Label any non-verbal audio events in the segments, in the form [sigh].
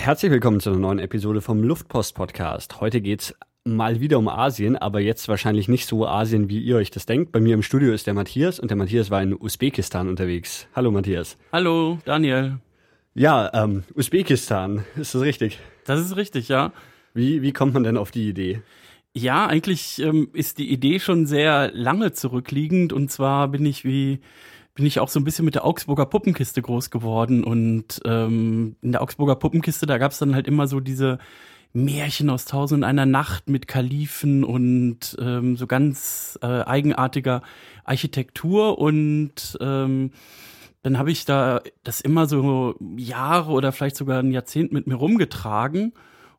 Herzlich willkommen zu einer neuen Episode vom Luftpost Podcast. Heute geht's mal wieder um Asien, aber jetzt wahrscheinlich nicht so Asien, wie ihr euch das denkt. Bei mir im Studio ist der Matthias und der Matthias war in Usbekistan unterwegs. Hallo Matthias. Hallo Daniel. Ja, ähm, Usbekistan, ist das richtig? Das ist richtig, ja. Wie, wie kommt man denn auf die Idee? Ja, eigentlich ähm, ist die Idee schon sehr lange zurückliegend und zwar bin ich wie bin ich auch so ein bisschen mit der Augsburger Puppenkiste groß geworden und ähm, in der Augsburger Puppenkiste, da gab's dann halt immer so diese Märchen aus Tausend einer Nacht mit Kalifen und ähm, so ganz äh, eigenartiger Architektur und ähm, dann habe ich da das immer so Jahre oder vielleicht sogar ein Jahrzehnt mit mir rumgetragen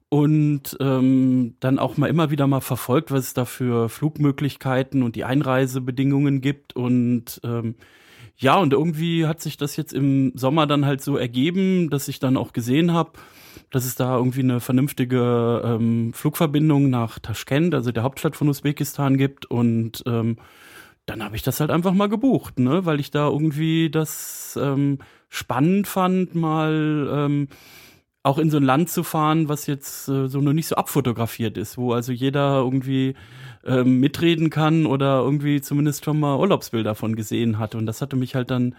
und ähm, dann auch mal immer wieder mal verfolgt, was es da für Flugmöglichkeiten und die Einreisebedingungen gibt und ähm, ja, und irgendwie hat sich das jetzt im Sommer dann halt so ergeben, dass ich dann auch gesehen habe, dass es da irgendwie eine vernünftige ähm, Flugverbindung nach Taschkent, also der Hauptstadt von Usbekistan, gibt. Und ähm, dann habe ich das halt einfach mal gebucht, ne, weil ich da irgendwie das ähm, spannend fand, mal ähm, auch in so ein Land zu fahren, was jetzt äh, so noch nicht so abfotografiert ist, wo also jeder irgendwie ähm, mitreden kann oder irgendwie zumindest schon mal Urlaubsbilder von gesehen hat. Und das hatte mich halt dann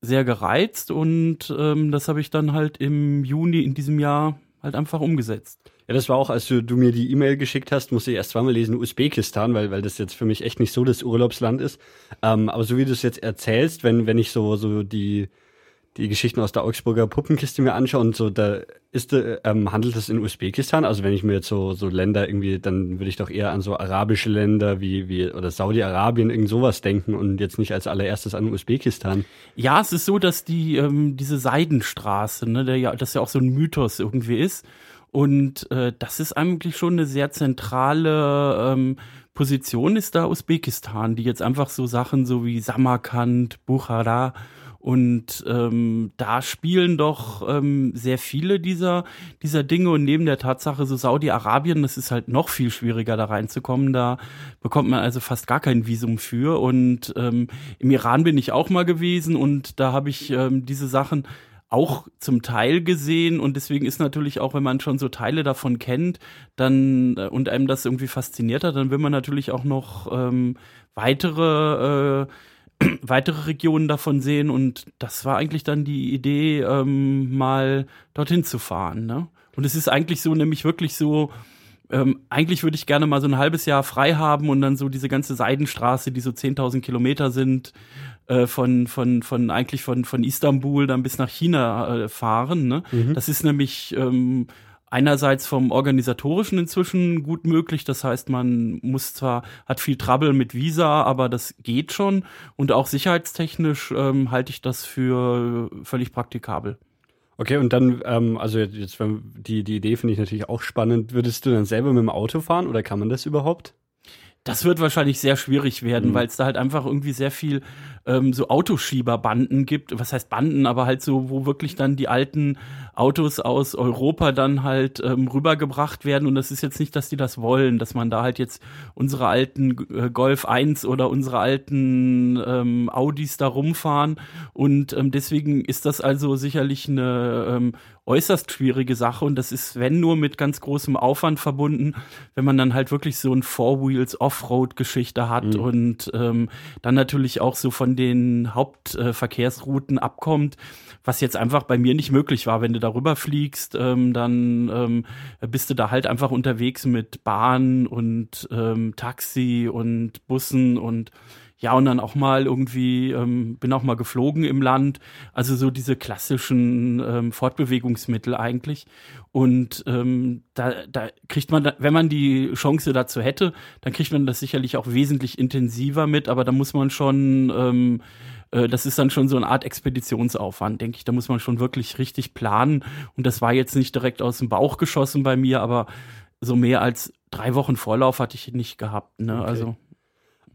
sehr gereizt und ähm, das habe ich dann halt im Juni in diesem Jahr halt einfach umgesetzt. Ja, das war auch, als du, du mir die E-Mail geschickt hast, musste ich erst zweimal lesen, Usbekistan, weil, weil das jetzt für mich echt nicht so das Urlaubsland ist. Ähm, aber so wie du es jetzt erzählst, wenn, wenn ich so, so die, die Geschichten aus der Augsburger Puppenkiste mir anschaue und so, da ist, äh, ähm, handelt es in Usbekistan? Also wenn ich mir jetzt so, so Länder irgendwie, dann würde ich doch eher an so arabische Länder wie, wie, oder Saudi-Arabien, irgend sowas denken und jetzt nicht als allererstes an Usbekistan. Ja, es ist so, dass die, ähm, diese Seidenstraße, ne, der ja, das ja auch so ein Mythos irgendwie ist. Und äh, das ist eigentlich schon eine sehr zentrale ähm, Position, ist da Usbekistan, die jetzt einfach so Sachen so wie Samarkand, Bukhara und ähm, da spielen doch ähm, sehr viele dieser, dieser Dinge und neben der Tatsache, so Saudi-Arabien, das ist halt noch viel schwieriger da reinzukommen. Da bekommt man also fast gar kein Visum für. Und ähm, im Iran bin ich auch mal gewesen und da habe ich ähm, diese Sachen auch zum Teil gesehen und deswegen ist natürlich auch, wenn man schon so Teile davon kennt, dann äh, und einem das irgendwie fasziniert hat, dann will man natürlich auch noch ähm, weitere äh, [clears throat] weitere Regionen davon sehen und das war eigentlich dann die Idee, ähm, mal dorthin zu fahren. Ne? Und es ist eigentlich so, nämlich wirklich so, ähm, eigentlich würde ich gerne mal so ein halbes Jahr frei haben und dann so diese ganze Seidenstraße, die so 10.000 Kilometer sind, äh, von, von, von eigentlich von, von Istanbul dann bis nach China äh, fahren. Ne? Mhm. Das ist nämlich ähm, einerseits vom organisatorischen inzwischen gut möglich. Das heißt, man muss zwar, hat viel Trouble mit Visa, aber das geht schon. Und auch sicherheitstechnisch ähm, halte ich das für völlig praktikabel. Okay, und dann, ähm, also jetzt, die, die Idee finde ich natürlich auch spannend. Würdest du dann selber mit dem Auto fahren oder kann man das überhaupt? Das wird wahrscheinlich sehr schwierig werden, mhm. weil es da halt einfach irgendwie sehr viel ähm, so Autoschieberbanden gibt. Was heißt Banden, aber halt so, wo wirklich dann die alten Autos aus Europa dann halt ähm, rübergebracht werden. Und das ist jetzt nicht, dass die das wollen, dass man da halt jetzt unsere alten äh, Golf 1 oder unsere alten ähm, Audis da rumfahren. Und ähm, deswegen ist das also sicherlich eine ähm, äußerst schwierige Sache und das ist, wenn nur mit ganz großem Aufwand verbunden, wenn man dann halt wirklich so ein Four Wheels Offroad Geschichte hat mhm. und ähm, dann natürlich auch so von den Hauptverkehrsrouten äh, abkommt, was jetzt einfach bei mir nicht möglich war. Wenn du darüber fliegst, ähm, dann ähm, bist du da halt einfach unterwegs mit Bahn und ähm, Taxi und Bussen und ja, und dann auch mal irgendwie, ähm, bin auch mal geflogen im Land. Also so diese klassischen ähm, Fortbewegungsmittel eigentlich. Und ähm, da, da kriegt man, wenn man die Chance dazu hätte, dann kriegt man das sicherlich auch wesentlich intensiver mit, aber da muss man schon, ähm, äh, das ist dann schon so eine Art Expeditionsaufwand, denke ich. Da muss man schon wirklich richtig planen. Und das war jetzt nicht direkt aus dem Bauch geschossen bei mir, aber so mehr als drei Wochen Vorlauf hatte ich nicht gehabt. Ne? Okay. Also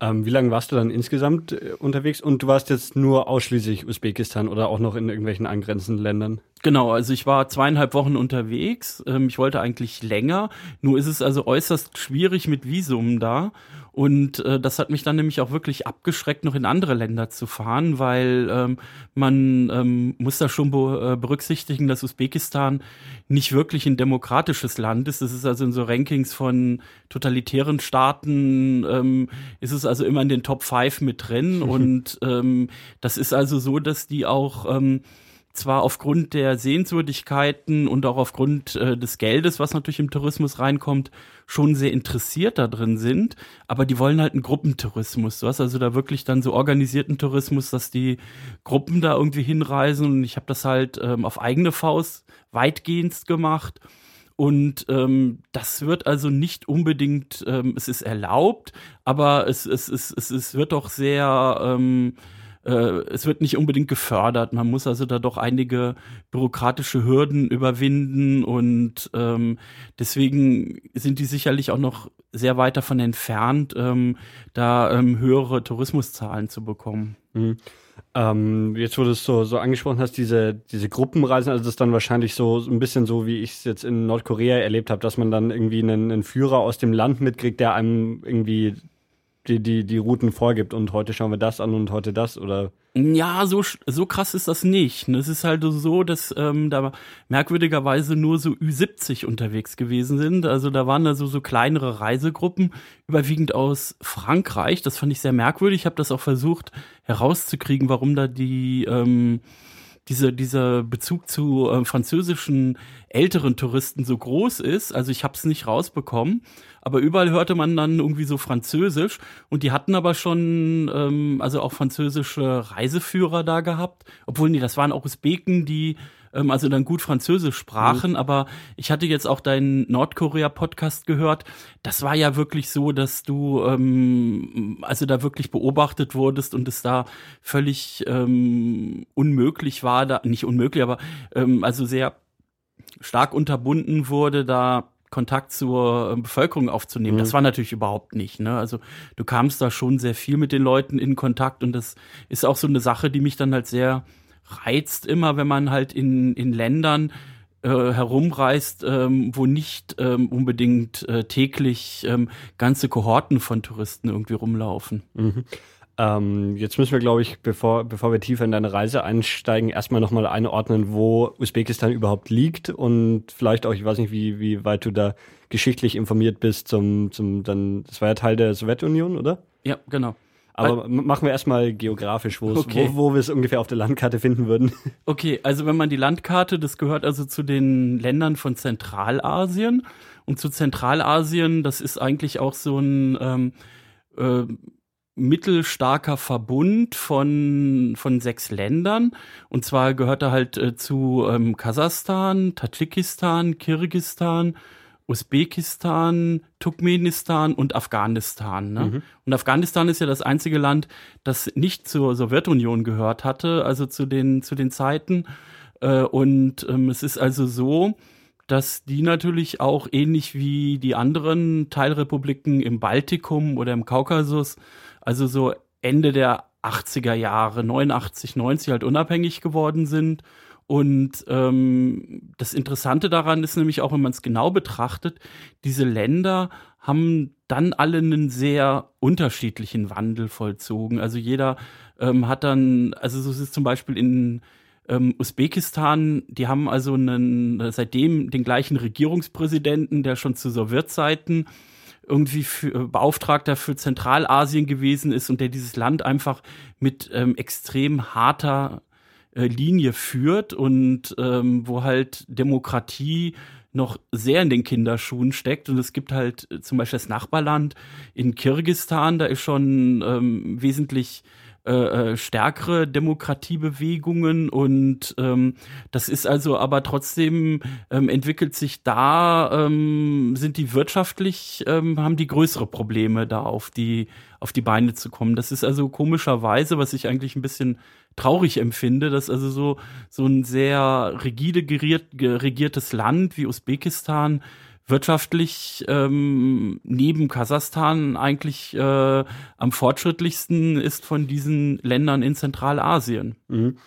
ähm, wie lange warst du dann insgesamt äh, unterwegs? Und du warst jetzt nur ausschließlich Usbekistan oder auch noch in irgendwelchen angrenzenden Ländern? Genau, also ich war zweieinhalb Wochen unterwegs. Ähm, ich wollte eigentlich länger. Nur ist es also äußerst schwierig mit Visum da. Und äh, das hat mich dann nämlich auch wirklich abgeschreckt, noch in andere Länder zu fahren, weil ähm, man ähm, muss da schon be äh, berücksichtigen, dass Usbekistan nicht wirklich ein demokratisches Land ist. Das ist also in so Rankings von totalitären Staaten, ähm, ist es also immer in den Top 5 mit drin. [laughs] Und ähm, das ist also so, dass die auch ähm, zwar aufgrund der Sehenswürdigkeiten und auch aufgrund äh, des Geldes, was natürlich im Tourismus reinkommt, schon sehr interessiert da drin sind, aber die wollen halt einen Gruppentourismus. Du hast also da wirklich dann so organisierten Tourismus, dass die Gruppen da irgendwie hinreisen und ich habe das halt ähm, auf eigene Faust weitgehend gemacht. Und ähm, das wird also nicht unbedingt, ähm, es ist erlaubt, aber es, es, es, es, es wird doch sehr ähm, äh, es wird nicht unbedingt gefördert. Man muss also da doch einige bürokratische Hürden überwinden und ähm, deswegen sind die sicherlich auch noch sehr weit davon entfernt, ähm, da ähm, höhere Tourismuszahlen zu bekommen. Mhm. Ähm, jetzt, wo du es so, so angesprochen hast, diese, diese Gruppenreisen, also das ist dann wahrscheinlich so, so ein bisschen so, wie ich es jetzt in Nordkorea erlebt habe, dass man dann irgendwie einen, einen Führer aus dem Land mitkriegt, der einem irgendwie die, die, die Routen vorgibt und heute schauen wir das an und heute das oder? Ja, so, so krass ist das nicht. Es ist halt so, dass ähm, da merkwürdigerweise nur so Ü70 unterwegs gewesen sind. Also da waren da so, so kleinere Reisegruppen, überwiegend aus Frankreich. Das fand ich sehr merkwürdig. Ich habe das auch versucht herauszukriegen, warum da die ähm, diese, dieser Bezug zu äh, französischen älteren Touristen so groß ist. Also ich habe es nicht rausbekommen, aber überall hörte man dann irgendwie so Französisch und die hatten aber schon ähm, also auch französische Reiseführer da gehabt, obwohl nee, das waren auch Usbeken, die ähm, also dann gut Französisch sprachen, mhm. aber ich hatte jetzt auch deinen Nordkorea-Podcast gehört. Das war ja wirklich so, dass du ähm, also da wirklich beobachtet wurdest und es da völlig ähm, unmöglich war, da nicht unmöglich, aber ähm, also sehr stark unterbunden wurde, da Kontakt zur ähm, Bevölkerung aufzunehmen. Mhm. Das war natürlich überhaupt nicht. Ne? Also du kamst da schon sehr viel mit den Leuten in Kontakt und das ist auch so eine Sache, die mich dann halt sehr reizt immer, wenn man halt in, in Ländern äh, herumreist, ähm, wo nicht ähm, unbedingt äh, täglich ähm, ganze Kohorten von Touristen irgendwie rumlaufen. Mhm. Ähm, jetzt müssen wir, glaube ich, bevor, bevor wir tiefer in deine Reise einsteigen, erstmal nochmal einordnen, wo Usbekistan überhaupt liegt und vielleicht auch, ich weiß nicht, wie, wie weit du da geschichtlich informiert bist zum, zum, dann, das war ja Teil der Sowjetunion, oder? Ja, genau. Aber machen wir erstmal geografisch, okay. wo, wo wir es ungefähr auf der Landkarte finden würden. [laughs] Okay, also wenn man die Landkarte, das gehört also zu den Ländern von Zentralasien. Und zu Zentralasien, das ist eigentlich auch so ein ähm, äh, mittelstarker Verbund von, von sechs Ländern. Und zwar gehört er halt äh, zu ähm, Kasachstan, Tadschikistan, Kirgistan, Usbekistan, Turkmenistan und Afghanistan. Ne? Mhm. Und Afghanistan ist ja das einzige Land, das nicht zur Sowjetunion gehört hatte, also zu den, zu den Zeiten. Äh, und ähm, es ist also so, dass die natürlich auch ähnlich wie die anderen Teilrepubliken im Baltikum oder im Kaukasus, also so Ende der 80er Jahre, 89, 90 halt unabhängig geworden sind und ähm, das Interessante daran ist nämlich auch, wenn man es genau betrachtet, diese Länder haben dann alle einen sehr unterschiedlichen Wandel vollzogen. Also jeder ähm, hat dann, also so ist es zum Beispiel in ähm, Usbekistan, die haben also einen, seitdem den gleichen Regierungspräsidenten, der schon zu Sowjetzeiten irgendwie für, Beauftragter für Zentralasien gewesen ist und der dieses Land einfach mit ähm, extrem harter äh, Linie führt und ähm, wo halt Demokratie noch sehr in den Kinderschuhen steckt. Und es gibt halt äh, zum Beispiel das Nachbarland in Kirgistan, da ist schon ähm, wesentlich äh, äh, stärkere Demokratiebewegungen und ähm, das ist also aber trotzdem ähm, entwickelt sich da ähm, sind die wirtschaftlich ähm, haben die größere Probleme da auf die auf die Beine zu kommen. Das ist also komischerweise, was ich eigentlich ein bisschen traurig empfinde, dass also so so ein sehr rigide geriert, regiertes Land wie Usbekistan wirtschaftlich ähm, neben Kasachstan eigentlich äh, am fortschrittlichsten ist von diesen Ländern in Zentralasien. Mhm.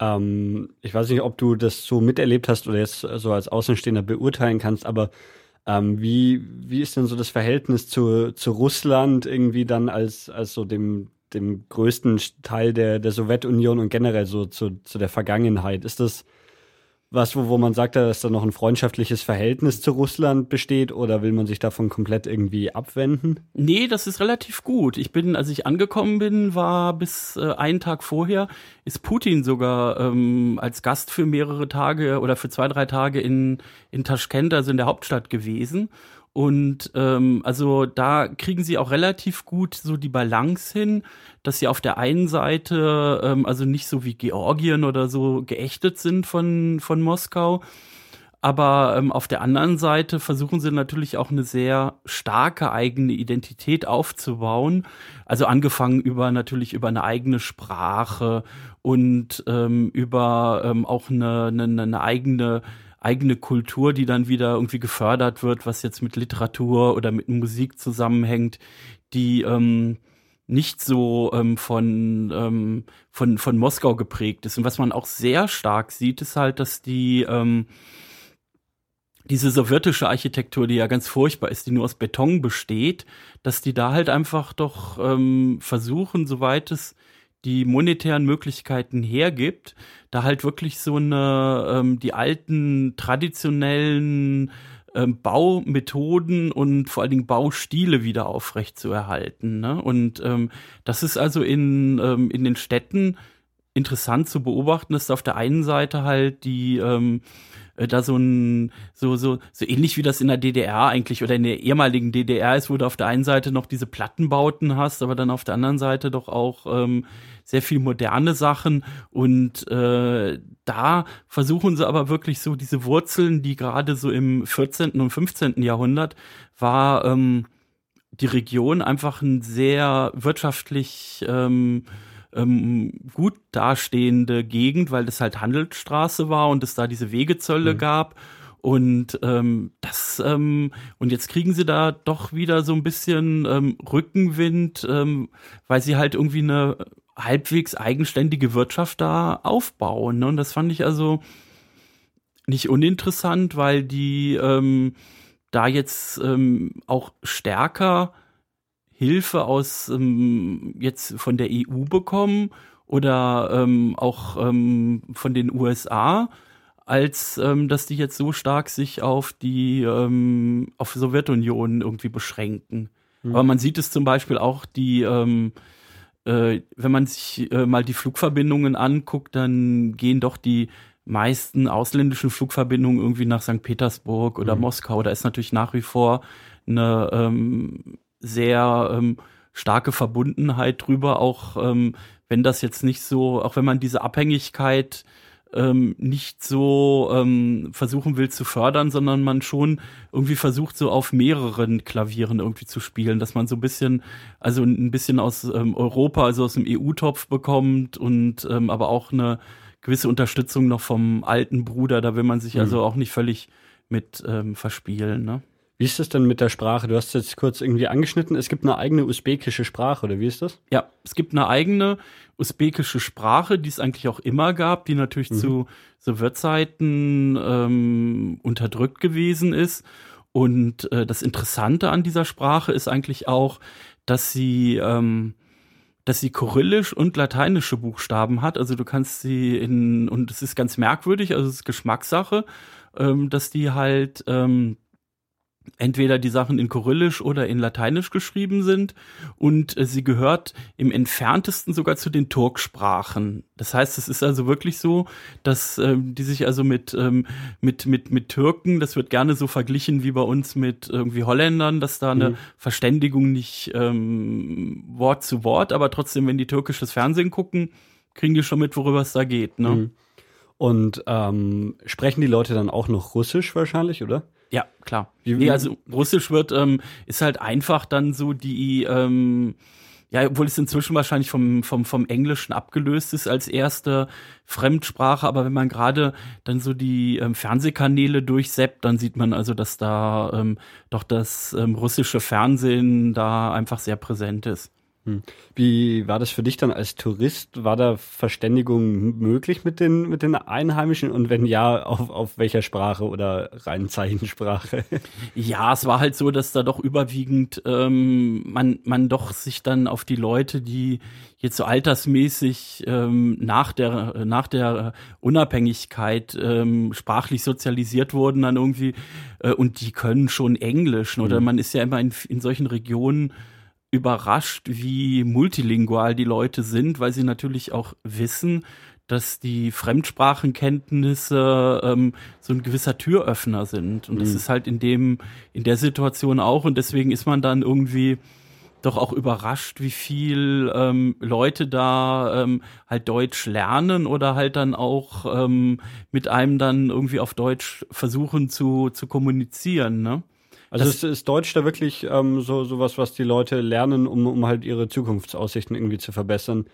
Ähm, ich weiß nicht, ob du das so miterlebt hast oder jetzt so als Außenstehender beurteilen kannst, aber ähm, wie, wie ist denn so das Verhältnis zu, zu Russland irgendwie dann als, als so dem, dem größten Teil der, der Sowjetunion und generell so zu, zu der Vergangenheit? Ist das was, wo, wo man sagt, dass da noch ein freundschaftliches Verhältnis zu Russland besteht oder will man sich davon komplett irgendwie abwenden? Nee, das ist relativ gut. Ich bin, als ich angekommen bin, war bis äh, einen Tag vorher, ist Putin sogar ähm, als Gast für mehrere Tage oder für zwei, drei Tage in, in Taschkent, also in der Hauptstadt gewesen. Und ähm, also da kriegen sie auch relativ gut so die Balance hin, dass sie auf der einen Seite ähm, also nicht so wie Georgien oder so geächtet sind von, von Moskau. Aber ähm, auf der anderen Seite versuchen sie natürlich auch eine sehr starke eigene Identität aufzubauen. Also angefangen über natürlich über eine eigene Sprache und ähm, über ähm, auch eine, eine, eine eigene eigene Kultur, die dann wieder irgendwie gefördert wird, was jetzt mit Literatur oder mit Musik zusammenhängt, die ähm, nicht so ähm, von, ähm, von, von Moskau geprägt ist. Und was man auch sehr stark sieht, ist halt, dass die ähm, diese sowjetische Architektur, die ja ganz furchtbar ist, die nur aus Beton besteht, dass die da halt einfach doch ähm, versuchen, soweit es die monetären Möglichkeiten hergibt, da halt wirklich so eine, ähm, die alten traditionellen ähm, Baumethoden und vor allen Dingen Baustile wieder aufrecht zu erhalten. Ne? Und ähm, das ist also in, ähm, in den Städten interessant zu beobachten, dass auf der einen Seite halt die ähm, äh, da so ein, so, so, so ähnlich wie das in der DDR eigentlich oder in der ehemaligen DDR ist, wo du auf der einen Seite noch diese Plattenbauten hast, aber dann auf der anderen Seite doch auch ähm, sehr viel moderne Sachen und äh, da versuchen sie aber wirklich so diese Wurzeln, die gerade so im 14. und 15. Jahrhundert war ähm, die Region einfach ein sehr wirtschaftlich ähm, ähm, gut dastehende Gegend, weil das halt Handelsstraße war und es da diese Wegezölle mhm. gab. Und ähm, das ähm, und jetzt kriegen sie da doch wieder so ein bisschen ähm, Rückenwind, ähm, weil sie halt irgendwie eine halbwegs eigenständige Wirtschaft da aufbauen. Ne? Und das fand ich also nicht uninteressant, weil die ähm, da jetzt ähm, auch stärker Hilfe aus ähm, jetzt von der EU bekommen oder ähm, auch ähm, von den USA, als ähm, dass die jetzt so stark sich auf die ähm, auf Sowjetunion irgendwie beschränken. Mhm. Aber man sieht es zum Beispiel auch die ähm, äh, wenn man sich äh, mal die Flugverbindungen anguckt, dann gehen doch die meisten ausländischen Flugverbindungen irgendwie nach St. Petersburg oder mhm. Moskau. Da ist natürlich nach wie vor eine ähm, sehr ähm, starke Verbundenheit drüber, auch ähm, wenn das jetzt nicht so, auch wenn man diese Abhängigkeit ähm, nicht so ähm, versuchen will zu fördern, sondern man schon irgendwie versucht, so auf mehreren Klavieren irgendwie zu spielen, dass man so ein bisschen, also ein bisschen aus ähm, Europa, also aus dem EU-Topf bekommt und ähm, aber auch eine gewisse Unterstützung noch vom alten Bruder, da will man sich mhm. also auch nicht völlig mit ähm, verspielen. Ne? Wie ist das denn mit der Sprache? Du hast jetzt kurz irgendwie angeschnitten, es gibt eine eigene usbekische Sprache, oder wie ist das? Ja, es gibt eine eigene usbekische Sprache, die es eigentlich auch immer gab, die natürlich mhm. zu Sowjetzeiten ähm, unterdrückt gewesen ist. Und äh, das Interessante an dieser Sprache ist eigentlich auch, dass sie ähm, dass sie kyrillisch und lateinische Buchstaben hat. Also du kannst sie in, und es ist ganz merkwürdig, also es ist Geschmackssache, ähm, dass die halt ähm, entweder die Sachen in Kyrillisch oder in Lateinisch geschrieben sind und äh, sie gehört im entferntesten sogar zu den Turksprachen. Das heißt, es ist also wirklich so, dass ähm, die sich also mit ähm, mit mit mit Türken, das wird gerne so verglichen wie bei uns mit irgendwie Holländern, dass da eine mhm. Verständigung nicht ähm, Wort zu Wort, aber trotzdem, wenn die türkisches Fernsehen gucken, kriegen die schon mit, worüber es da geht. Ne? Mhm. Und ähm, sprechen die Leute dann auch noch Russisch wahrscheinlich, oder? Ja, klar. Wie, nee, also Russisch wird, ähm, ist halt einfach dann so die, ähm, ja, obwohl es inzwischen wahrscheinlich vom, vom, vom Englischen abgelöst ist als erste Fremdsprache, aber wenn man gerade dann so die ähm, Fernsehkanäle durchseppt, dann sieht man also, dass da ähm, doch das ähm, russische Fernsehen da einfach sehr präsent ist. Hm. Wie war das für dich dann als Tourist? War da Verständigung möglich mit den, mit den Einheimischen? Und wenn ja, auf, auf welcher Sprache oder rein Zeichensprache? [laughs] Ja, es war halt so, dass da doch überwiegend ähm, man, man doch sich dann auf die Leute, die jetzt so altersmäßig ähm, nach der nach der Unabhängigkeit ähm, sprachlich sozialisiert wurden dann irgendwie äh, und die können schon Englisch oder mhm. man ist ja immer in, in solchen Regionen überrascht, wie multilingual die Leute sind, weil sie natürlich auch wissen, dass die Fremdsprachenkenntnisse ähm, so ein gewisser Türöffner sind. Und mhm. das ist halt in dem, in der Situation auch. Und deswegen ist man dann irgendwie doch auch überrascht, wie viel ähm, Leute da ähm, halt Deutsch lernen oder halt dann auch ähm, mit einem dann irgendwie auf Deutsch versuchen zu, zu kommunizieren, ne? Also ist, ist Deutsch da wirklich ähm, so sowas, was die Leute lernen, um, um halt ihre Zukunftsaussichten irgendwie zu verbessern?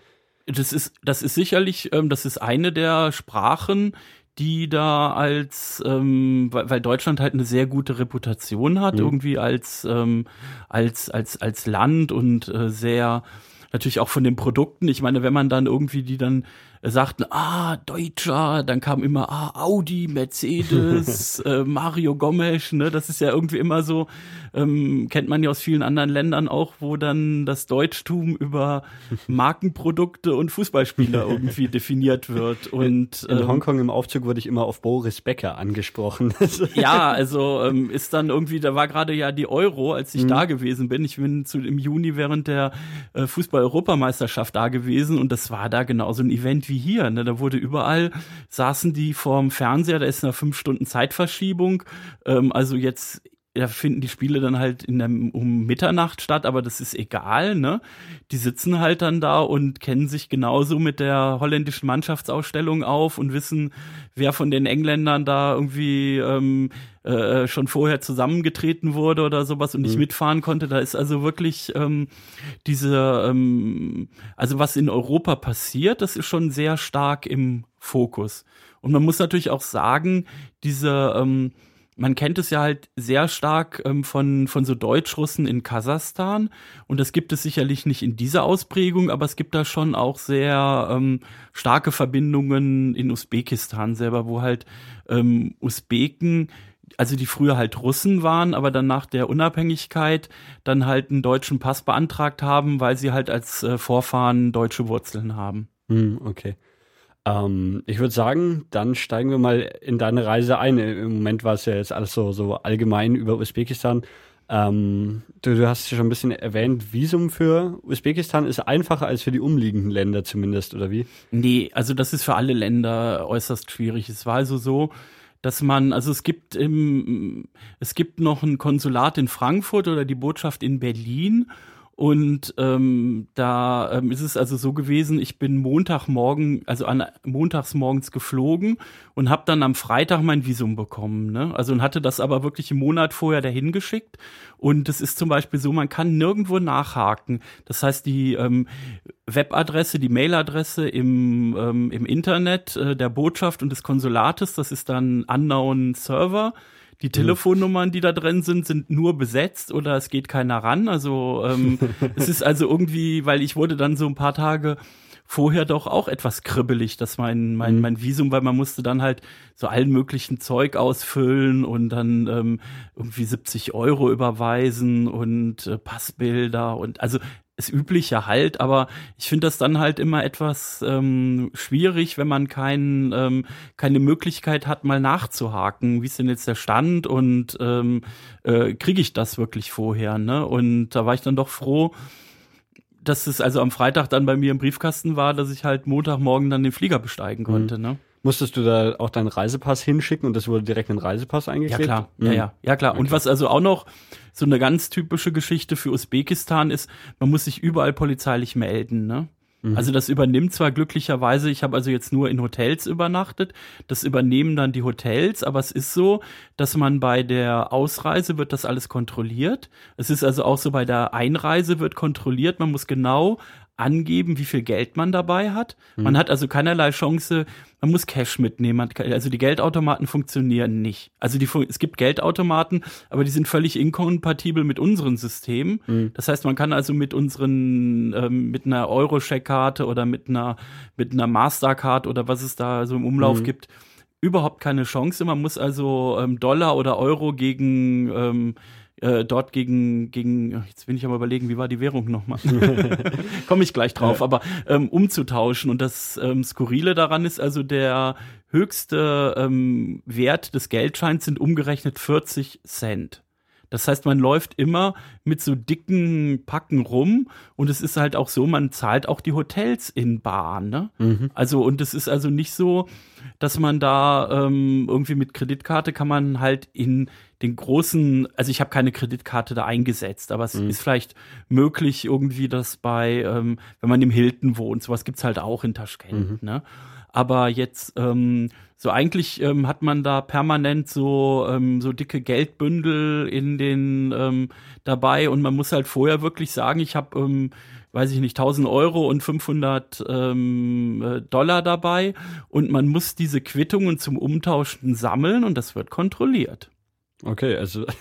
Das ist, das ist sicherlich, ähm, das ist eine der Sprachen, die da als, ähm, weil, weil Deutschland halt eine sehr gute Reputation hat, mhm. irgendwie als, ähm, als, als, als Land und äh, sehr natürlich auch von den Produkten. Ich meine, wenn man dann irgendwie die dann sagten, ah, Deutscher, dann kam immer, ah, Audi, Mercedes, [laughs] äh, Mario Gomes, ne, das ist ja irgendwie immer so, ähm, kennt man ja aus vielen anderen Ländern auch, wo dann das Deutschtum über [laughs] Markenprodukte und Fußballspieler irgendwie [laughs] definiert wird. Und in, in ähm, Hongkong im Aufzug wurde ich immer auf Boris Becker angesprochen. ja, also ähm, ist dann irgendwie, da war gerade ja die Euro, als ich mhm. da gewesen bin. Ich bin zu, im Juni während der äh, Fußball-Europameisterschaft da gewesen und das war da genauso ein Event wie hier. Ne? Da wurde überall, saßen die vorm Fernseher, da ist eine fünf Stunden Zeitverschiebung. Ähm, also jetzt da finden die Spiele dann halt in der, um Mitternacht statt, aber das ist egal, ne? Die sitzen halt dann da und kennen sich genauso mit der holländischen Mannschaftsausstellung auf und wissen, wer von den Engländern da irgendwie ähm, äh, schon vorher zusammengetreten wurde oder sowas und nicht mhm. mitfahren konnte. Da ist also wirklich ähm, diese, ähm, also was in Europa passiert, das ist schon sehr stark im Fokus. Und man muss natürlich auch sagen, diese ähm, man kennt es ja halt sehr stark ähm, von, von so Deutschrussen in Kasachstan. Und das gibt es sicherlich nicht in dieser Ausprägung, aber es gibt da schon auch sehr ähm, starke Verbindungen in Usbekistan selber, wo halt ähm, Usbeken, also die früher halt Russen waren, aber dann nach der Unabhängigkeit dann halt einen deutschen Pass beantragt haben, weil sie halt als äh, Vorfahren deutsche Wurzeln haben. Hm, okay. Ähm, ich würde sagen, dann steigen wir mal in deine Reise ein. Im Moment war es ja jetzt alles so, so allgemein über Usbekistan. Ähm, du, du, hast ja schon ein bisschen erwähnt, Visum für Usbekistan ist einfacher als für die umliegenden Länder zumindest, oder wie? Nee, also das ist für alle Länder äußerst schwierig. Es war also so, dass man, also es gibt im, es gibt noch ein Konsulat in Frankfurt oder die Botschaft in Berlin und ähm, da ähm, ist es also so gewesen, ich bin Montagmorgen, also an montags morgens geflogen und habe dann am Freitag mein Visum bekommen. Ne? Also und hatte das aber wirklich einen Monat vorher dahin geschickt. Und es ist zum Beispiel so, man kann nirgendwo nachhaken. Das heißt, die ähm, Webadresse, die Mailadresse im, ähm, im Internet äh, der Botschaft und des Konsulates, das ist dann Unknown Server. Die hm. Telefonnummern, die da drin sind, sind nur besetzt oder es geht keiner ran. Also ähm, [laughs] es ist also irgendwie, weil ich wurde dann so ein paar Tage vorher doch auch etwas kribbelig, dass mein, mein, mhm. mein Visum, weil man musste dann halt so allen möglichen Zeug ausfüllen und dann ähm, irgendwie 70 Euro überweisen und äh, Passbilder und also das Übliche halt, aber ich finde das dann halt immer etwas ähm, schwierig, wenn man kein, ähm, keine Möglichkeit hat, mal nachzuhaken, wie ist denn jetzt der Stand und ähm, äh, kriege ich das wirklich vorher, ne? Und da war ich dann doch froh, dass es also am Freitag dann bei mir im Briefkasten war, dass ich halt Montagmorgen dann den Flieger besteigen konnte, mhm. ne? Musstest du da auch deinen Reisepass hinschicken und das wurde direkt in den Reisepass eingeklebt? Ja klar, mhm. ja, ja, ja klar. Okay. Und was also auch noch so eine ganz typische Geschichte für Usbekistan ist, man muss sich überall polizeilich melden, ne? Mhm. Also das übernimmt zwar glücklicherweise, ich habe also jetzt nur in Hotels übernachtet, das übernehmen dann die Hotels, aber es ist so, dass man bei der Ausreise wird das alles kontrolliert. Es ist also auch so bei der Einreise wird kontrolliert, man muss genau angeben, wie viel Geld man dabei hat. Mhm. Man hat also keinerlei Chance, man muss Cash mitnehmen. Also die Geldautomaten funktionieren nicht. Also die, es gibt Geldautomaten, aber die sind völlig inkompatibel mit unseren Systemen. Mhm. Das heißt, man kann also mit unseren, ähm, mit einer Euro-Check-Karte oder mit einer, mit einer Mastercard oder was es da so im Umlauf mhm. gibt, überhaupt keine Chance. Man muss also ähm, Dollar oder Euro gegen ähm, äh, dort gegen, gegen, jetzt bin ich aber überlegen, wie war die Währung nochmal? [laughs] Komme ich gleich drauf, aber ähm, umzutauschen. Und das ähm, Skurrile daran ist also der höchste ähm, Wert des Geldscheins sind umgerechnet 40 Cent. Das heißt, man läuft immer mit so dicken Packen rum und es ist halt auch so, man zahlt auch die Hotels in Bahn. Ne? Mhm. Also und es ist also nicht so, dass man da ähm, irgendwie mit Kreditkarte kann man halt in den großen, also ich habe keine Kreditkarte da eingesetzt, aber es mhm. ist vielleicht möglich irgendwie, dass bei, ähm, wenn man im Hilton wohnt, sowas gibt's halt auch in Taschkent. Mhm. Ne? Aber jetzt ähm, so eigentlich ähm, hat man da permanent so ähm, so dicke Geldbündel in den ähm, dabei und man muss halt vorher wirklich sagen, ich habe ähm, weiß ich nicht 1000 Euro und 500 ähm, äh, Dollar dabei und man muss diese Quittungen zum Umtauschen sammeln und das wird kontrolliert. Okay, also. [laughs]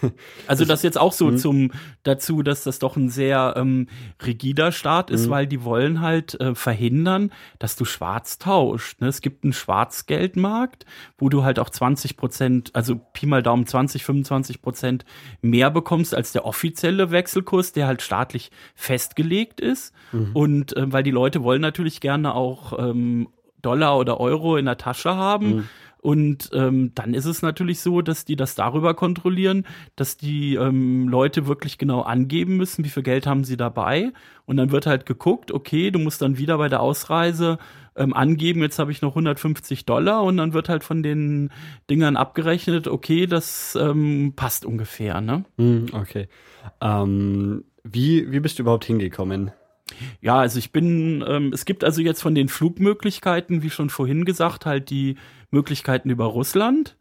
Also das jetzt auch so mh. zum dazu, dass das doch ein sehr ähm, rigider Staat ist, mh. weil die wollen halt äh, verhindern, dass du schwarz tauscht. Ne? Es gibt einen Schwarzgeldmarkt, wo du halt auch 20 Prozent, also Pi mal Daumen 20, 25 Prozent mehr bekommst als der offizielle Wechselkurs, der halt staatlich festgelegt ist. Mhm. Und äh, weil die Leute wollen natürlich gerne auch ähm, Dollar oder Euro in der Tasche haben. Mhm. Und ähm, dann ist es natürlich so, dass die das darüber kontrollieren, dass die ähm, Leute wirklich genau angeben müssen, wie viel Geld haben sie dabei. Und dann wird halt geguckt, okay, du musst dann wieder bei der Ausreise ähm, angeben, jetzt habe ich noch 150 Dollar und dann wird halt von den Dingern abgerechnet, okay, das ähm, passt ungefähr, ne? Hm, okay. Ähm, wie, wie bist du überhaupt hingekommen? Ja, also ich bin, ähm, es gibt also jetzt von den Flugmöglichkeiten, wie schon vorhin gesagt, halt die Möglichkeiten über Russland.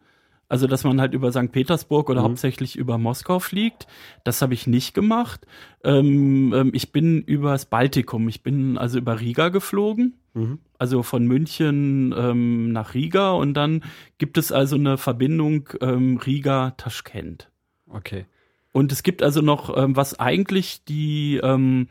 Also, dass man halt über St. Petersburg oder mhm. hauptsächlich über Moskau fliegt. Das habe ich nicht gemacht. Ähm, ähm, ich bin übers Baltikum. Ich bin also über Riga geflogen. Mhm. Also von München ähm, nach Riga. Und dann gibt es also eine Verbindung ähm, Riga-Taschkent. Okay. Und es gibt also noch, ähm, was eigentlich die, ähm,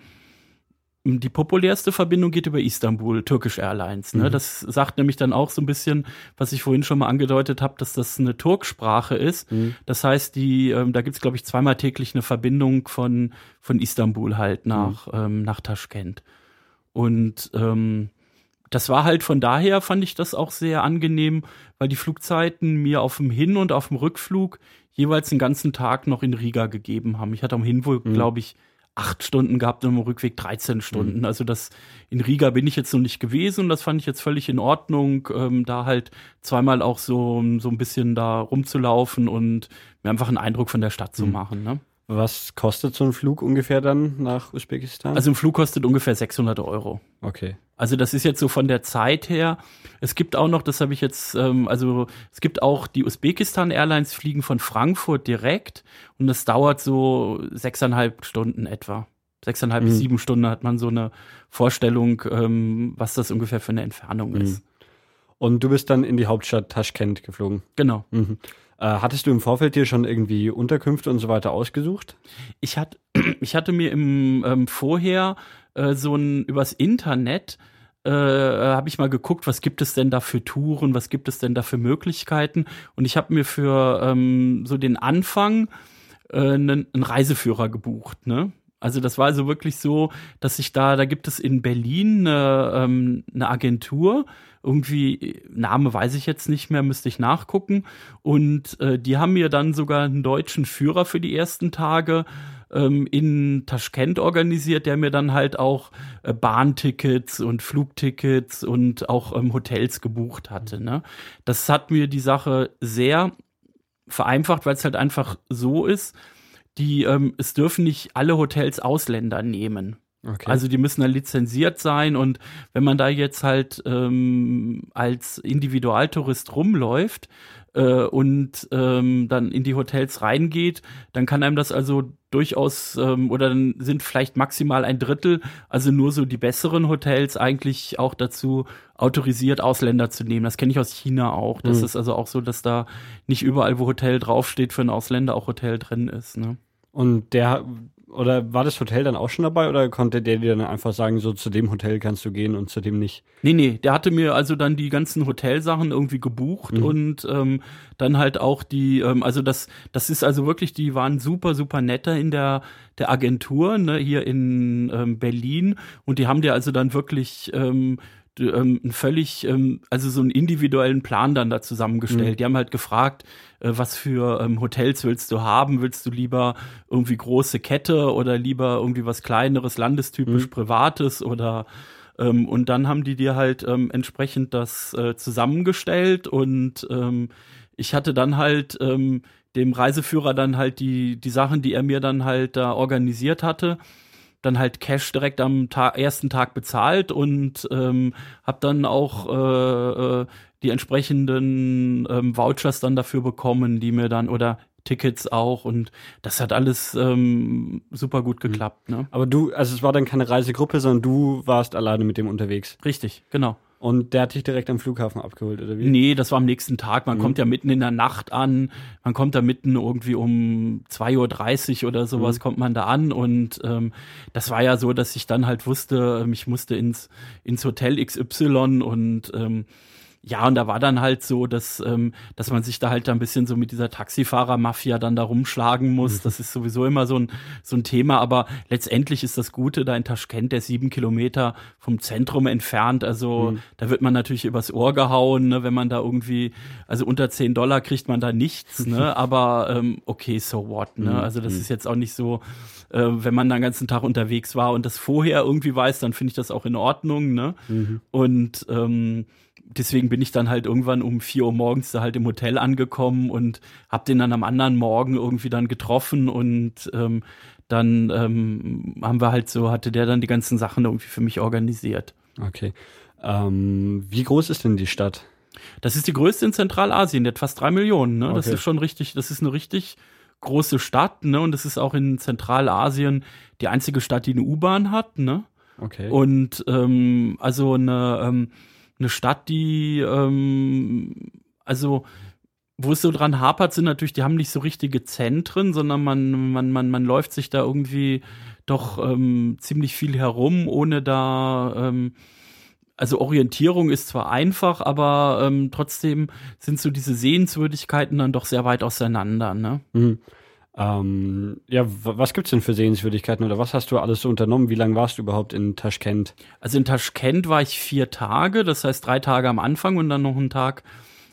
die populärste Verbindung geht über Istanbul, Turkish Airlines. Ne? Mhm. Das sagt nämlich dann auch so ein bisschen, was ich vorhin schon mal angedeutet habe, dass das eine Turksprache ist. Mhm. Das heißt, die, ähm, da gibt's glaube ich zweimal täglich eine Verbindung von von Istanbul halt nach mhm. ähm, nach Taschkent. Und ähm, das war halt von daher fand ich das auch sehr angenehm, weil die Flugzeiten mir auf dem Hin- und auf dem Rückflug jeweils den ganzen Tag noch in Riga gegeben haben. Ich hatte am Hinflug, mhm. glaube ich, acht Stunden gehabt und im Rückweg 13 Stunden. Mhm. Also das in Riga bin ich jetzt noch nicht gewesen und das fand ich jetzt völlig in Ordnung, ähm, da halt zweimal auch so, so ein bisschen da rumzulaufen und mir einfach einen Eindruck von der Stadt zu mhm. machen. Ne? Was kostet so ein Flug ungefähr dann nach Usbekistan? Also ein Flug kostet ungefähr 600 Euro. Okay. Also das ist jetzt so von der Zeit her. Es gibt auch noch, das habe ich jetzt, ähm, also es gibt auch die Usbekistan Airlines fliegen von Frankfurt direkt und das dauert so sechseinhalb Stunden etwa. Sechseinhalb mhm. bis sieben Stunden hat man so eine Vorstellung, ähm, was das ungefähr für eine Entfernung mhm. ist. Und du bist dann in die Hauptstadt Taschkent geflogen? Genau. Mhm. Äh, hattest du im Vorfeld dir schon irgendwie Unterkünfte und so weiter ausgesucht? Ich, hat, [clears throat] ich hatte mir im ähm, vorher äh, so ein übers Internet äh, habe ich mal geguckt, was gibt es denn da für Touren, was gibt es denn da für Möglichkeiten und ich habe mir für ähm, so den Anfang äh, einen, einen Reiseführer gebucht, ne? Also das war also wirklich so, dass ich da, da gibt es in Berlin eine, ähm, eine Agentur, irgendwie, Name weiß ich jetzt nicht mehr, müsste ich nachgucken. Und äh, die haben mir dann sogar einen deutschen Führer für die ersten Tage ähm, in Taschkent organisiert, der mir dann halt auch äh, Bahntickets und Flugtickets und auch ähm, Hotels gebucht hatte. Ne? Das hat mir die Sache sehr vereinfacht, weil es halt einfach so ist, die, ähm, es dürfen nicht alle Hotels Ausländer nehmen. Okay. Also die müssen dann lizenziert sein und wenn man da jetzt halt ähm, als Individualtourist rumläuft äh, und ähm, dann in die Hotels reingeht, dann kann einem das also durchaus ähm, oder dann sind vielleicht maximal ein Drittel, also nur so die besseren Hotels eigentlich auch dazu autorisiert, Ausländer zu nehmen. Das kenne ich aus China auch. Das mhm. ist also auch so, dass da nicht überall, wo Hotel draufsteht, für einen Ausländer auch Hotel drin ist. Ne? Und der oder war das Hotel dann auch schon dabei oder konnte der dir dann einfach sagen, so zu dem Hotel kannst du gehen und zu dem nicht? Nee, nee, der hatte mir also dann die ganzen Hotelsachen irgendwie gebucht mhm. und ähm, dann halt auch die, ähm, also das, das ist also wirklich, die waren super, super netter in der, der Agentur, ne, hier in ähm, Berlin und die haben dir also dann wirklich ähm, ähm, einen völlig, ähm, also so einen individuellen Plan dann da zusammengestellt. Mhm. Die haben halt gefragt, was für ähm, Hotels willst du haben? Willst du lieber irgendwie große Kette oder lieber irgendwie was kleineres, landestypisch mhm. privates oder ähm, und dann haben die dir halt ähm, entsprechend das äh, zusammengestellt und ähm, ich hatte dann halt ähm, dem Reiseführer dann halt die, die Sachen, die er mir dann halt da organisiert hatte, dann halt Cash direkt am Ta ersten Tag bezahlt und ähm, habe dann auch äh, äh, die entsprechenden ähm, Vouchers dann dafür bekommen, die mir dann oder Tickets auch und das hat alles ähm, super gut mhm. geklappt. Ne? Aber du, also es war dann keine Reisegruppe, sondern du warst alleine mit dem unterwegs. Richtig, genau. Und der hat dich direkt am Flughafen abgeholt, oder wie? Nee, das war am nächsten Tag. Man mhm. kommt ja mitten in der Nacht an. Man kommt da mitten irgendwie um 2.30 Uhr oder sowas, mhm. kommt man da an. Und ähm, das war ja so, dass ich dann halt wusste, ähm, ich musste ins, ins Hotel XY und ähm, ja, und da war dann halt so, dass, ähm, dass man sich da halt ein bisschen so mit dieser Taxifahrer-Mafia dann da rumschlagen muss. Mhm. Das ist sowieso immer so ein, so ein Thema, aber letztendlich ist das Gute da in Taschkent, der sieben Kilometer vom Zentrum entfernt. Also mhm. da wird man natürlich übers Ohr gehauen, ne, wenn man da irgendwie, also unter zehn Dollar kriegt man da nichts, [laughs] ne? Aber ähm, okay, so what, ne? Mhm. Also das mhm. ist jetzt auch nicht so, äh, wenn man den ganzen Tag unterwegs war und das vorher irgendwie weiß, dann finde ich das auch in Ordnung, ne? Mhm. Und ähm, deswegen bin ich dann halt irgendwann um vier Uhr morgens da halt im Hotel angekommen und hab den dann am anderen Morgen irgendwie dann getroffen und ähm, dann ähm, haben wir halt so, hatte der dann die ganzen Sachen irgendwie für mich organisiert. Okay. Ähm, wie groß ist denn die Stadt? Das ist die größte in Zentralasien, die hat fast drei Millionen. Ne? Okay. Das ist schon richtig, das ist eine richtig große Stadt, ne? Und das ist auch in Zentralasien die einzige Stadt, die eine U-Bahn hat, ne? Okay. Und ähm, also eine ähm, eine Stadt, die, ähm, also, wo es so dran hapert, sind natürlich, die haben nicht so richtige Zentren, sondern man, man, man, man läuft sich da irgendwie doch ähm, ziemlich viel herum, ohne da, ähm, also Orientierung ist zwar einfach, aber ähm, trotzdem sind so diese Sehenswürdigkeiten dann doch sehr weit auseinander, ne? Mhm. Ähm, ja, was gibt's denn für Sehenswürdigkeiten oder was hast du alles so unternommen? Wie lange warst du überhaupt in Taschkent? Also in Taschkent war ich vier Tage, das heißt drei Tage am Anfang und dann noch einen Tag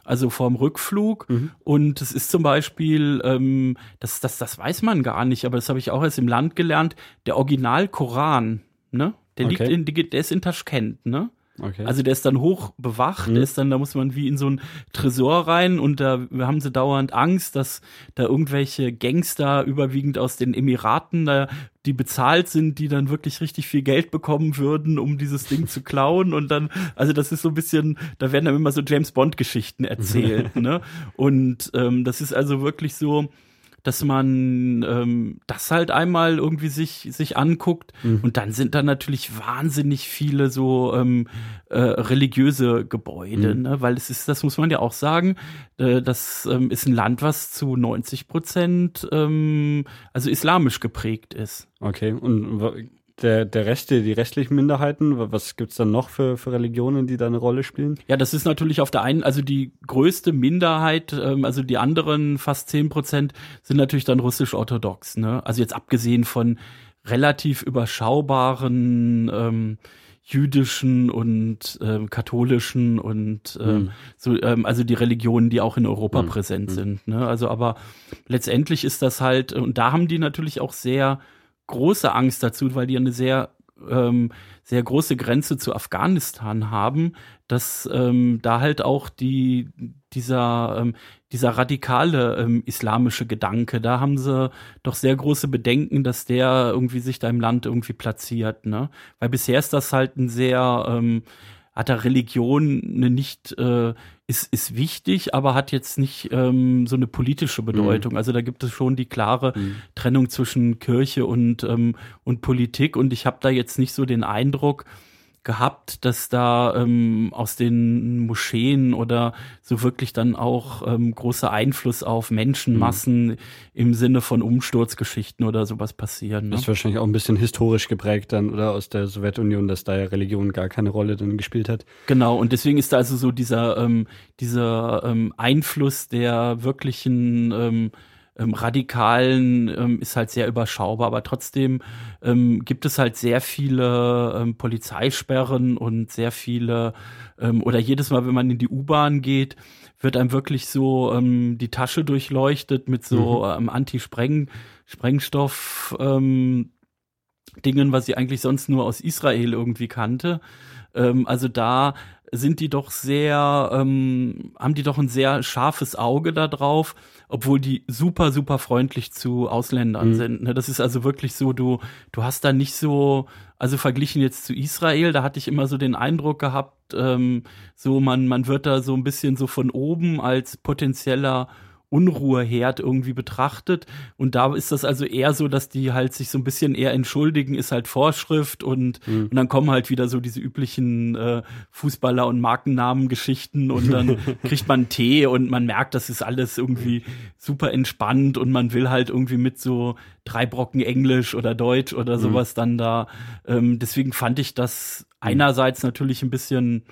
also vorm Rückflug. Mhm. Und es ist zum Beispiel, ähm, das, das, das weiß man gar nicht, aber das habe ich auch erst im Land gelernt, der Original-Koran, ne? Der okay. liegt in, der ist in Taschkent, ne? Okay. Also der ist dann hoch bewacht, mhm. der ist dann, da muss man wie in so ein Tresor rein und da haben sie dauernd Angst, dass da irgendwelche Gangster überwiegend aus den Emiraten da die bezahlt sind, die dann wirklich richtig viel Geld bekommen würden, um dieses Ding zu klauen und dann, also das ist so ein bisschen, da werden dann immer so James Bond Geschichten erzählt, [laughs] ne? Und ähm, das ist also wirklich so, dass man ähm, das halt einmal irgendwie sich sich anguckt mhm. und dann sind da natürlich wahnsinnig viele so ähm, äh, religiöse Gebäude, mhm. ne? weil es ist, das muss man ja auch sagen, äh, das ähm, ist ein Land, was zu 90 Prozent ähm, also islamisch geprägt ist. Okay, und der, der Rest, die restlichen Minderheiten, was gibt's dann noch für, für Religionen, die da eine Rolle spielen? Ja, das ist natürlich auf der einen, also die größte Minderheit, ähm, also die anderen fast zehn Prozent sind natürlich dann russisch-orthodox. Ne? Also jetzt abgesehen von relativ überschaubaren ähm, jüdischen und ähm, katholischen und ähm, mhm. so ähm, also die Religionen, die auch in Europa mhm. präsent mhm. sind. Ne? Also aber letztendlich ist das halt und da haben die natürlich auch sehr große Angst dazu, weil die eine sehr ähm, sehr große Grenze zu Afghanistan haben, dass ähm, da halt auch die dieser ähm, dieser radikale ähm, islamische Gedanke, da haben sie doch sehr große Bedenken, dass der irgendwie sich da im Land irgendwie platziert, ne? Weil bisher ist das halt ein sehr ähm, hat da Religion eine nicht äh, ist ist wichtig, aber hat jetzt nicht ähm, so eine politische mhm. Bedeutung. Mhm. Also da gibt es schon die klare mhm. Trennung zwischen Kirche und ähm, und Politik und ich habe da jetzt nicht so den Eindruck, gehabt, dass da ähm, aus den Moscheen oder so wirklich dann auch ähm, großer Einfluss auf Menschenmassen mhm. im Sinne von Umsturzgeschichten oder sowas passieren. Ne? Das ist wahrscheinlich auch ein bisschen historisch geprägt dann oder aus der Sowjetunion, dass da ja Religion gar keine Rolle dann gespielt hat. Genau, und deswegen ist da also so dieser, ähm, dieser ähm, Einfluss der wirklichen ähm, ähm, Radikalen ähm, ist halt sehr überschaubar, aber trotzdem ähm, gibt es halt sehr viele ähm, Polizeisperren und sehr viele ähm, oder jedes Mal, wenn man in die U-Bahn geht, wird einem wirklich so ähm, die Tasche durchleuchtet mit so mhm. ähm, Anti-Sprengstoff ähm, Dingen, was ich eigentlich sonst nur aus Israel irgendwie kannte. Ähm, also da sind die doch sehr, ähm, haben die doch ein sehr scharfes Auge da drauf, obwohl die super, super freundlich zu Ausländern mhm. sind. Ne? Das ist also wirklich so, du, du hast da nicht so, also verglichen jetzt zu Israel, da hatte ich immer so den Eindruck gehabt, ähm, so man, man wird da so ein bisschen so von oben als potenzieller Unruheherd irgendwie betrachtet. Und da ist das also eher so, dass die halt sich so ein bisschen eher entschuldigen, ist halt Vorschrift und, mhm. und dann kommen halt wieder so diese üblichen äh, Fußballer- und Markennamen-Geschichten und dann [laughs] kriegt man Tee und man merkt, das ist alles irgendwie super entspannt und man will halt irgendwie mit so drei Brocken Englisch oder Deutsch oder mhm. sowas mhm. dann da. Ähm, deswegen fand ich das einerseits natürlich ein bisschen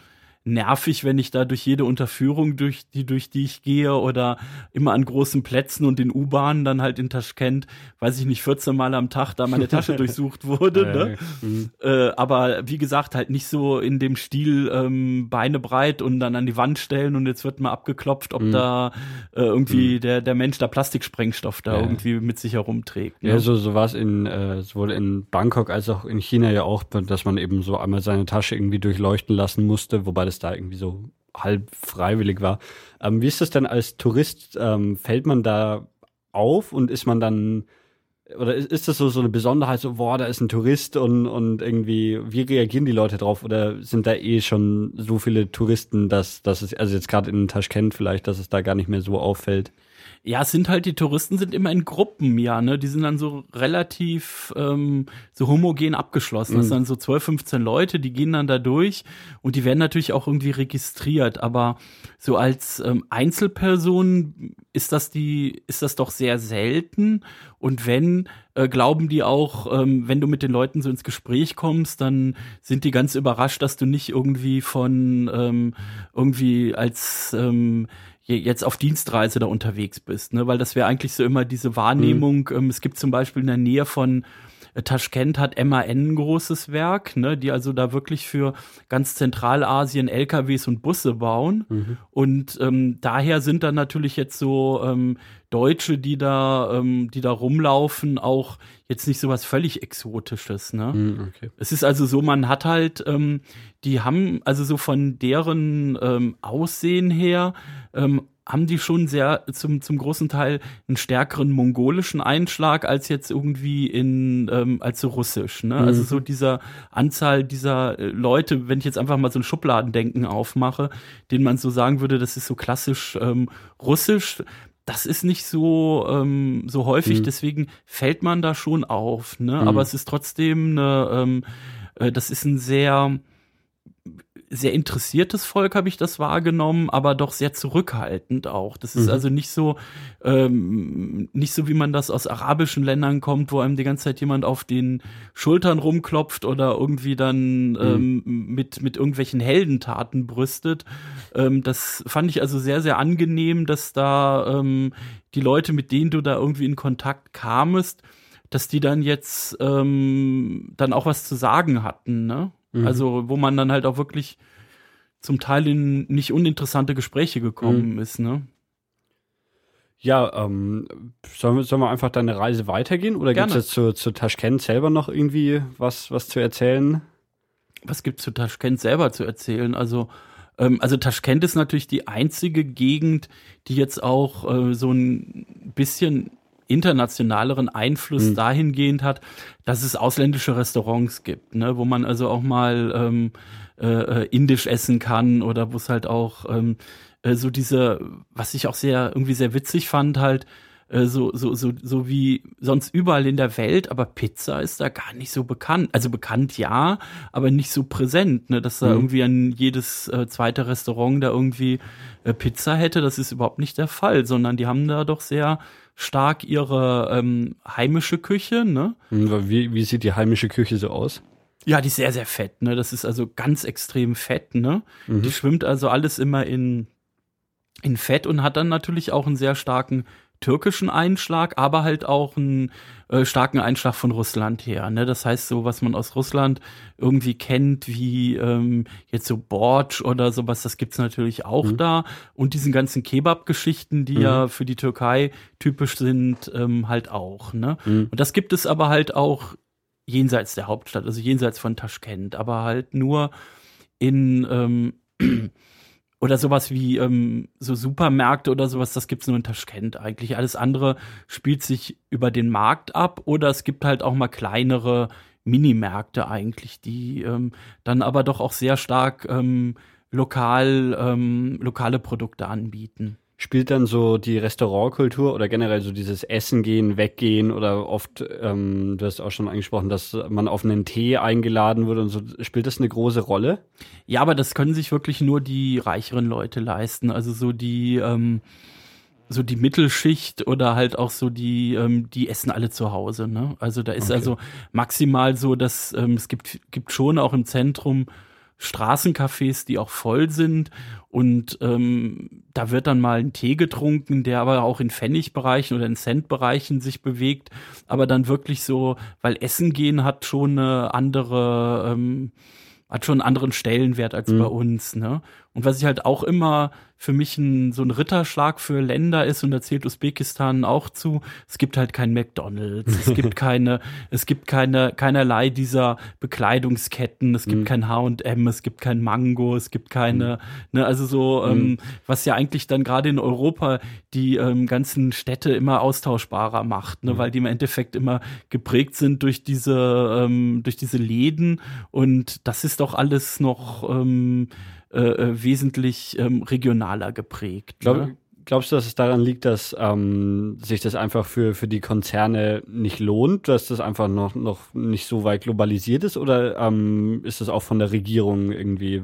nervig, wenn ich da durch jede Unterführung, durch die, durch die ich gehe oder immer an großen Plätzen und in U-Bahnen dann halt in Taschkent, weiß ich nicht, 14 Mal am Tag da meine Tasche [laughs] durchsucht wurde. ne? Mhm. Äh, aber wie gesagt, halt nicht so in dem Stil ähm, Beine breit und dann an die Wand stellen und jetzt wird mal abgeklopft, ob mhm. da äh, irgendwie mhm. der, der Mensch da Plastiksprengstoff da ja. irgendwie mit sich herumträgt. Ne? Ja, so, so war es in äh, sowohl in Bangkok als auch in China ja auch, dass man eben so einmal seine Tasche irgendwie durchleuchten lassen musste, wobei das es da irgendwie so halb freiwillig war. Ähm, wie ist das denn als Tourist? Ähm, fällt man da auf und ist man dann oder ist das so, so eine Besonderheit, so, boah, da ist ein Tourist und, und irgendwie, wie reagieren die Leute drauf? Oder sind da eh schon so viele Touristen, dass, dass es, also jetzt gerade in Taschkent vielleicht, dass es da gar nicht mehr so auffällt? Ja, es sind halt, die Touristen sind immer in Gruppen, ja, ne? Die sind dann so relativ ähm, so homogen abgeschlossen. Mhm. Das sind dann so 12, 15 Leute, die gehen dann da durch und die werden natürlich auch irgendwie registriert. Aber so als ähm, Einzelperson ist das die, ist das doch sehr selten. Und wenn, äh, glauben die auch, ähm, wenn du mit den Leuten so ins Gespräch kommst, dann sind die ganz überrascht, dass du nicht irgendwie von ähm, irgendwie als ähm, jetzt auf Dienstreise da unterwegs bist, ne? Weil das wäre eigentlich so immer diese Wahrnehmung. Mhm. Ähm, es gibt zum Beispiel in der Nähe von Taschkent hat MAN ein großes Werk, ne, die also da wirklich für ganz Zentralasien LKWs und Busse bauen. Mhm. Und ähm, daher sind dann natürlich jetzt so ähm, Deutsche, die da, ähm, die da rumlaufen, auch jetzt nicht so was völlig Exotisches. Ne? Mhm, okay. Es ist also so, man hat halt, ähm, die haben also so von deren ähm, Aussehen her ähm, haben die schon sehr zum, zum großen Teil einen stärkeren mongolischen Einschlag als jetzt irgendwie in ähm, als so russisch. Ne? Also mhm. Also so dieser Anzahl dieser äh, Leute, wenn ich jetzt einfach mal so ein Schubladendenken aufmache, den man so sagen würde, das ist so klassisch ähm, russisch. Das ist nicht so ähm, so häufig, mhm. deswegen fällt man da schon auf. Ne? Mhm. Aber es ist trotzdem eine, ähm, äh, das ist ein sehr sehr interessiertes Volk, habe ich das wahrgenommen, aber doch sehr zurückhaltend auch. Das ist mhm. also nicht so, ähm, nicht so, wie man das aus arabischen Ländern kommt, wo einem die ganze Zeit jemand auf den Schultern rumklopft oder irgendwie dann mhm. ähm, mit, mit irgendwelchen Heldentaten brüstet. Ähm, das fand ich also sehr, sehr angenehm, dass da ähm, die Leute, mit denen du da irgendwie in Kontakt kamest, dass die dann jetzt ähm, dann auch was zu sagen hatten, ne? Mhm. Also, wo man dann halt auch wirklich zum Teil in nicht uninteressante Gespräche gekommen mhm. ist, ne? Ja, ähm, sollen, wir, sollen wir einfach deine Reise weitergehen oder gibt es jetzt zu, zu Taschkent selber noch irgendwie was, was zu erzählen? Was gibt es zu Taschkent selber zu erzählen? Also, ähm, also Taschkent ist natürlich die einzige Gegend, die jetzt auch äh, so ein bisschen internationaleren Einfluss mhm. dahingehend hat, dass es ausländische Restaurants gibt, ne, wo man also auch mal ähm, äh, indisch essen kann oder wo es halt auch ähm, äh, so diese, was ich auch sehr irgendwie sehr witzig fand, halt äh, so so so so wie sonst überall in der Welt, aber Pizza ist da gar nicht so bekannt. Also bekannt ja, aber nicht so präsent, ne, dass da mhm. irgendwie an jedes äh, zweite Restaurant da irgendwie äh, Pizza hätte. Das ist überhaupt nicht der Fall, sondern die haben da doch sehr stark ihre ähm, heimische Küche, ne? Wie, wie sieht die heimische Küche so aus? Ja, die ist sehr, sehr fett, ne? Das ist also ganz extrem fett, ne? Mhm. Die schwimmt also alles immer in in Fett und hat dann natürlich auch einen sehr starken türkischen Einschlag, aber halt auch einen äh, starken Einschlag von Russland her. Ne? Das heißt, so was man aus Russland irgendwie kennt, wie ähm, jetzt so Borsch oder sowas, das gibt's natürlich auch mhm. da. Und diesen ganzen Kebab-Geschichten, die mhm. ja für die Türkei typisch sind, ähm, halt auch. Ne? Mhm. Und das gibt es aber halt auch jenseits der Hauptstadt, also jenseits von Taschkent, aber halt nur in ähm, oder sowas wie ähm, so Supermärkte oder sowas, das gibt's nur in Taschkent eigentlich. Alles andere spielt sich über den Markt ab oder es gibt halt auch mal kleinere Minimärkte eigentlich, die ähm, dann aber doch auch sehr stark ähm, lokal ähm, lokale Produkte anbieten spielt dann so die Restaurantkultur oder generell so dieses Essen gehen, weggehen oder oft, ähm, du hast auch schon angesprochen, dass man auf einen Tee eingeladen wird und so, spielt das eine große Rolle? Ja, aber das können sich wirklich nur die reicheren Leute leisten. Also so die, ähm, so die Mittelschicht oder halt auch so die, ähm, die essen alle zu Hause. Ne? Also da ist okay. also maximal so, dass ähm, es gibt, gibt schon auch im Zentrum Straßencafés, die auch voll sind. Und ähm, da wird dann mal ein Tee getrunken, der aber auch in Pfennigbereichen oder in Centbereichen sich bewegt. Aber dann wirklich so, weil Essen gehen hat schon eine andere, ähm, hat schon einen anderen Stellenwert als mhm. bei uns. Ne? Und was ich halt auch immer für mich ein, so ein Ritterschlag für Länder ist, und da zählt Usbekistan auch zu, es gibt halt kein McDonalds, es gibt [laughs] keine, es gibt keine, keinerlei dieser Bekleidungsketten, es gibt mhm. kein H&M, es gibt kein Mango, es gibt keine, mhm. ne, also so, ähm, mhm. was ja eigentlich dann gerade in Europa die ähm, ganzen Städte immer austauschbarer macht, ne, mhm. weil die im Endeffekt immer geprägt sind durch diese, ähm, durch diese Läden und das ist doch alles noch, ähm, äh, äh, wesentlich ähm, regionaler geprägt. Glaub, ne? Glaubst du, dass es daran liegt, dass ähm, sich das einfach für, für die Konzerne nicht lohnt, dass das einfach noch, noch nicht so weit globalisiert ist oder ähm, ist das auch von der Regierung irgendwie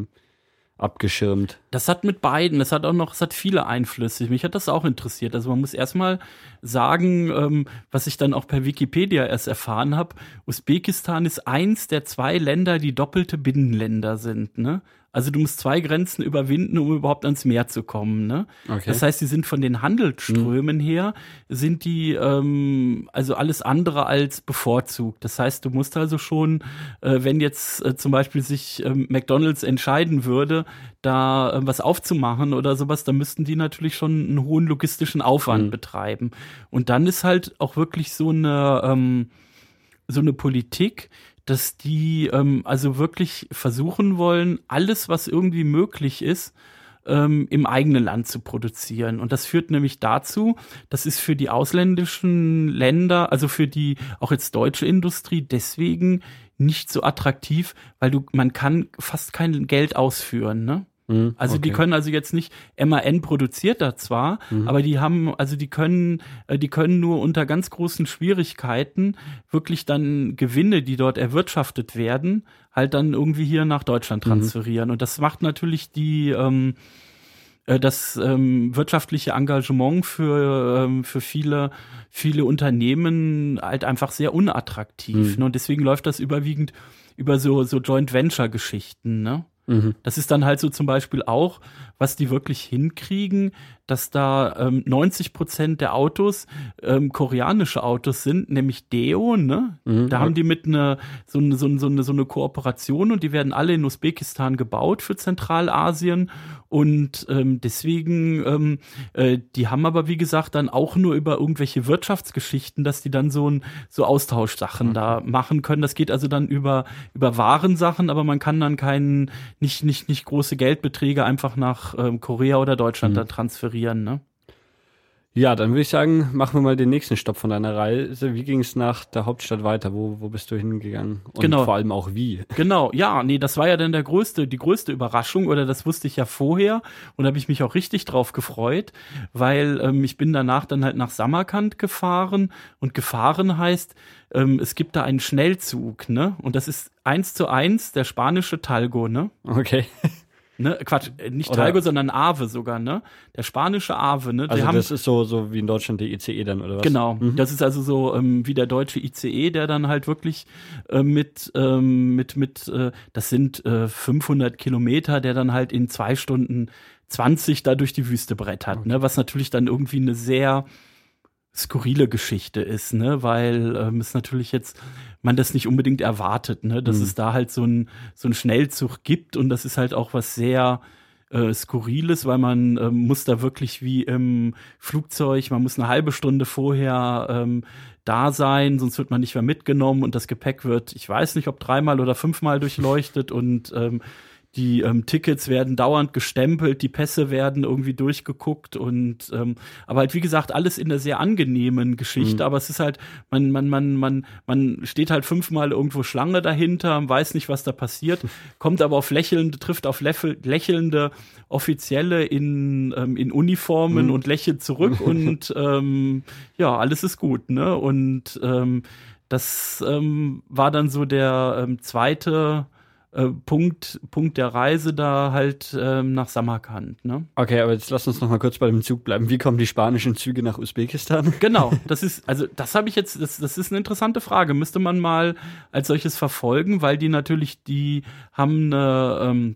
abgeschirmt? Das hat mit beiden, das hat auch noch, es hat viele Einflüsse. Mich hat das auch interessiert. Also man muss erstmal sagen, ähm, was ich dann auch per Wikipedia erst erfahren habe, Usbekistan ist eins der zwei Länder, die doppelte Binnenländer sind. Ne? Also du musst zwei Grenzen überwinden, um überhaupt ans Meer zu kommen. Ne? Okay. Das heißt, sie sind von den Handelsströmen mhm. her, sind die ähm, also alles andere als bevorzugt. Das heißt, du musst also schon, äh, wenn jetzt äh, zum Beispiel sich äh, McDonalds entscheiden würde, da äh, was aufzumachen oder sowas, dann müssten die natürlich schon einen hohen logistischen Aufwand mhm. betreiben. Und dann ist halt auch wirklich so eine ähm, so eine Politik, dass die ähm, also wirklich versuchen wollen, alles, was irgendwie möglich ist, ähm, im eigenen Land zu produzieren. Und das führt nämlich dazu, das ist für die ausländischen Länder, also für die auch jetzt deutsche Industrie deswegen nicht so attraktiv, weil du, man kann fast kein Geld ausführen, ne? Mhm, also okay. die können also jetzt nicht MAN produziert da zwar, mhm. aber die haben also die können äh, die können nur unter ganz großen Schwierigkeiten wirklich dann Gewinne, die dort erwirtschaftet werden, halt dann irgendwie hier nach Deutschland mhm. transferieren mhm. und das macht natürlich die ähm, äh, das ähm, wirtschaftliche Engagement für ähm, für viele viele Unternehmen halt einfach sehr unattraktiv. Mhm. Ne? Und deswegen läuft das überwiegend über so so Joint Venture Geschichten. Ne? Mhm. Das ist dann halt so zum Beispiel auch, was die wirklich hinkriegen, dass da ähm, 90 Prozent der Autos ähm, koreanische Autos sind, nämlich Deo, ne? Mhm, da haben die mit einer so eine, so, eine, so, eine, so eine Kooperation und die werden alle in Usbekistan gebaut für Zentralasien und ähm, deswegen, ähm, äh, die haben aber wie gesagt dann auch nur über irgendwelche Wirtschaftsgeschichten, dass die dann so ein so Austauschsachen mhm. da machen können. Das geht also dann über über Warensachen, aber man kann dann keinen nicht nicht nicht große Geldbeträge einfach nach ähm, Korea oder Deutschland mhm. da transferieren. Ne? Ja, dann würde ich sagen, machen wir mal den nächsten Stopp von deiner Reise. Wie ging es nach der Hauptstadt weiter? Wo, wo bist du hingegangen? Und genau. vor allem auch wie? Genau, ja, nee, das war ja dann der größte, die größte Überraschung oder das wusste ich ja vorher und da habe ich mich auch richtig drauf gefreut, weil ähm, ich bin danach dann halt nach Samarkand gefahren und gefahren heißt, ähm, es gibt da einen Schnellzug, ne? Und das ist eins zu eins der spanische Talgo, ne? Okay. Ne, Quatsch, äh, nicht oder Talgo, sondern Ave sogar, ne? Der spanische Ave, ne? Die also haben, das ist so, so wie in Deutschland der ICE dann, oder was? Genau, mhm. das ist also so ähm, wie der deutsche ICE, der dann halt wirklich äh, mit, ähm, mit, mit, äh, das sind äh, 500 Kilometer, der dann halt in zwei Stunden 20 da durch die Wüste brettert, okay. ne? Was natürlich dann irgendwie eine sehr skurrile Geschichte ist, ne, weil ähm, es natürlich jetzt man das nicht unbedingt erwartet, ne, dass mhm. es da halt so ein so ein Schnellzug gibt und das ist halt auch was sehr äh, Skurriles, weil man ähm, muss da wirklich wie im Flugzeug, man muss eine halbe Stunde vorher ähm, da sein, sonst wird man nicht mehr mitgenommen und das Gepäck wird, ich weiß nicht, ob dreimal oder fünfmal durchleuchtet und ähm, die ähm, Tickets werden dauernd gestempelt, die Pässe werden irgendwie durchgeguckt und ähm, aber halt wie gesagt alles in einer sehr angenehmen Geschichte. Mhm. Aber es ist halt man man man man man steht halt fünfmal irgendwo Schlange dahinter, weiß nicht was da passiert, [laughs] kommt aber auf lächelnde trifft auf lächelnde Offizielle in ähm, in Uniformen mhm. und lächelt zurück [laughs] und ähm, ja alles ist gut ne und ähm, das ähm, war dann so der ähm, zweite äh, Punkt, Punkt der Reise da halt ähm, nach Samarkand. Ne? Okay, aber jetzt lass uns noch mal kurz bei dem Zug bleiben. Wie kommen die spanischen Züge nach Usbekistan? [laughs] Genau, das ist, also das habe ich jetzt, das, das ist eine interessante Frage. Müsste man mal als solches verfolgen, weil die natürlich, die haben eine ähm,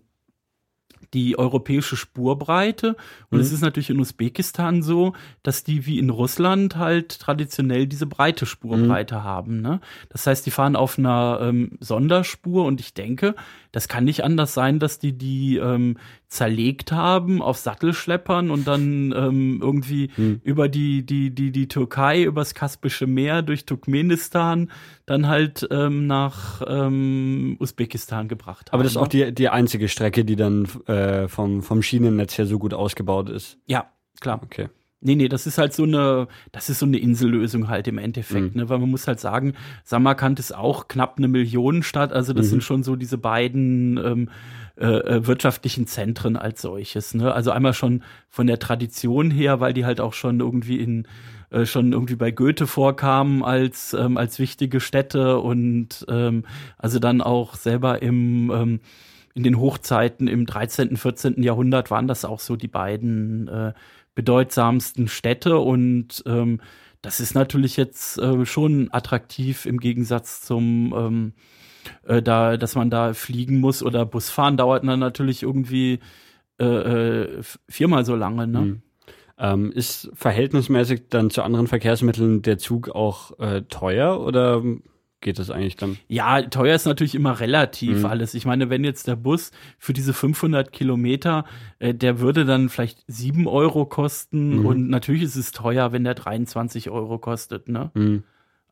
die europäische Spurbreite. Und mhm. es ist natürlich in Usbekistan so, dass die wie in Russland halt traditionell diese breite Spurbreite mhm. haben. Ne? Das heißt, die fahren auf einer ähm, Sonderspur und ich denke, das kann nicht anders sein, dass die die ähm, zerlegt haben auf Sattelschleppern und dann ähm, irgendwie hm. über die, die, die, die Türkei, übers Kaspische Meer, durch Turkmenistan dann halt ähm, nach ähm, Usbekistan gebracht haben. Aber das ist auch ne? die, die einzige Strecke, die dann äh, vom, vom Schienennetz her so gut ausgebaut ist. Ja, klar. Okay. Nee, nee, das ist halt so eine, das ist so eine Insellösung halt im Endeffekt, mhm. ne? Weil man muss halt sagen, Samarkand ist auch knapp eine Millionenstadt, also das mhm. sind schon so diese beiden ähm, äh, äh, wirtschaftlichen Zentren als solches. Ne? Also einmal schon von der Tradition her, weil die halt auch schon irgendwie in äh, schon irgendwie bei Goethe vorkamen als ähm, als wichtige Städte und ähm, also dann auch selber im ähm, in den Hochzeiten im 13., 14. Jahrhundert waren das auch so die beiden äh, bedeutsamsten Städte und ähm, das ist natürlich jetzt äh, schon attraktiv im Gegensatz zum ähm, äh, da, dass man da fliegen muss oder Bus fahren dauert dann natürlich irgendwie äh, äh, viermal so lange. Ne? Mhm. Ähm, ist verhältnismäßig dann zu anderen Verkehrsmitteln der Zug auch äh, teuer oder geht das eigentlich dann? Ja, teuer ist natürlich immer relativ mhm. alles. Ich meine, wenn jetzt der Bus für diese 500 Kilometer, äh, der würde dann vielleicht sieben Euro kosten mhm. und natürlich ist es teuer, wenn der 23 Euro kostet, ne? Mhm.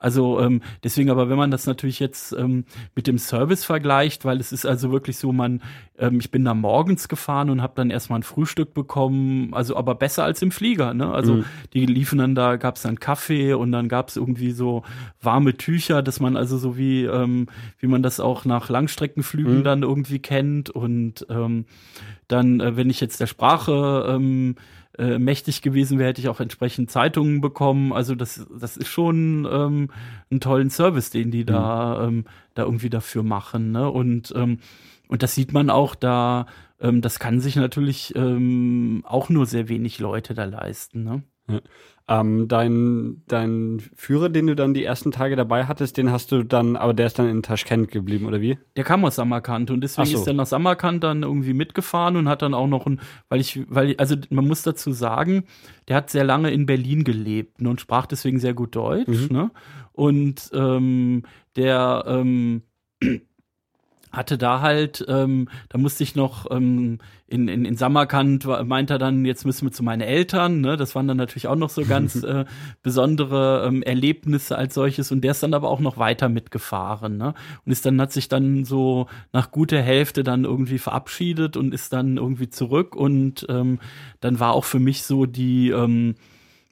Also ähm, deswegen aber, wenn man das natürlich jetzt ähm, mit dem Service vergleicht, weil es ist also wirklich so, man, ähm, ich bin da morgens gefahren und habe dann erstmal ein Frühstück bekommen, also aber besser als im Flieger. Ne? Also mhm. die liefen dann da, gab es dann Kaffee und dann gab es irgendwie so warme Tücher, dass man also so wie ähm, wie man das auch nach Langstreckenflügen mhm. dann irgendwie kennt und ähm, dann, äh, wenn ich jetzt der Sprache ähm, äh, mächtig gewesen wäre, hätte ich auch entsprechend Zeitungen bekommen. Also das, das ist schon ähm, ein tollen Service, den die mhm. da, ähm, da irgendwie dafür machen. Ne? Und, ähm, und das sieht man auch da, ähm, das kann sich natürlich ähm, auch nur sehr wenig Leute da leisten. Ne? Ja. Ähm, dein, dein Führer, den du dann die ersten Tage dabei hattest, den hast du dann, aber der ist dann in Taschkent geblieben, oder wie? Der kam aus Samarkand und deswegen so. ist er nach Samarkand dann irgendwie mitgefahren und hat dann auch noch ein, weil ich, weil, also man muss dazu sagen, der hat sehr lange in Berlin gelebt ne, und sprach deswegen sehr gut Deutsch, mhm. ne? Und ähm, der ähm, hatte da halt, ähm, da musste ich noch ähm, in, in, in Samarkand, meint er dann, jetzt müssen wir zu meinen Eltern, ne? Das waren dann natürlich auch noch so ganz [laughs] äh, besondere ähm, Erlebnisse als solches und der ist dann aber auch noch weiter mitgefahren, ne? Und ist dann, hat sich dann so nach guter Hälfte dann irgendwie verabschiedet und ist dann irgendwie zurück und ähm, dann war auch für mich so die, ähm,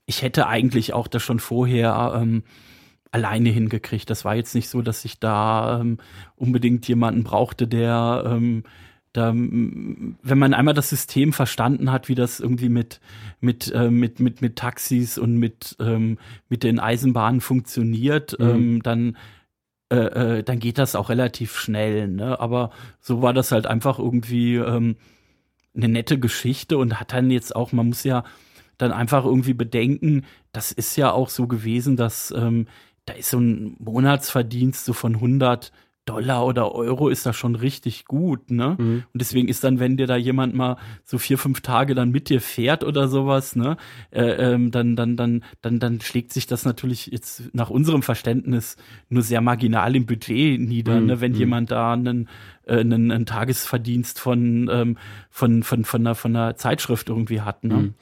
ich hätte eigentlich auch das schon vorher ähm, alleine hingekriegt. Das war jetzt nicht so, dass ich da ähm, unbedingt jemanden brauchte, der ähm, da, wenn man einmal das System verstanden hat, wie das irgendwie mit mit äh, mit mit mit Taxis und mit ähm, mit den Eisenbahnen funktioniert, mhm. ähm, dann äh, äh, dann geht das auch relativ schnell. Ne? Aber so war das halt einfach irgendwie ähm, eine nette Geschichte und hat dann jetzt auch, man muss ja dann einfach irgendwie bedenken, das ist ja auch so gewesen, dass ähm, da ist so ein Monatsverdienst so von 100 Dollar oder Euro ist da schon richtig gut, ne? Mhm. Und deswegen ist dann, wenn dir da jemand mal so vier, fünf Tage dann mit dir fährt oder sowas, ne, äh, ähm, dann, dann, dann, dann, dann schlägt sich das natürlich jetzt nach unserem Verständnis nur sehr marginal im Budget nieder, mhm. ne? Wenn mhm. jemand da einen, äh, einen, einen Tagesverdienst von, ähm, von, von, von, einer, von einer Zeitschrift irgendwie hat, ne?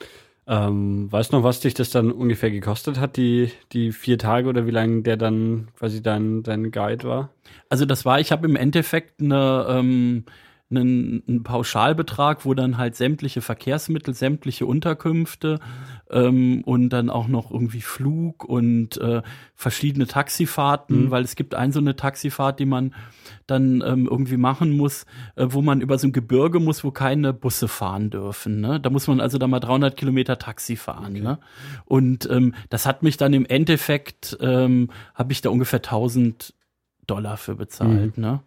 Ähm, weißt du noch, was dich das dann ungefähr gekostet hat, die, die vier Tage oder wie lange der dann quasi dein, dein Guide war? Also das war, ich habe im Endeffekt eine, ähm, einen, einen Pauschalbetrag, wo dann halt sämtliche Verkehrsmittel, sämtliche Unterkünfte ähm, und dann auch noch irgendwie Flug und äh, verschiedene Taxifahrten, mhm. weil es gibt ein so eine Taxifahrt, die man dann ähm, irgendwie machen muss, äh, wo man über so ein Gebirge muss, wo keine Busse fahren dürfen. Ne? Da muss man also da mal 300 Kilometer Taxi fahren. Okay. Ne? Und ähm, das hat mich dann im Endeffekt, ähm, habe ich da ungefähr 1000 Dollar für bezahlt. Mhm. Ne?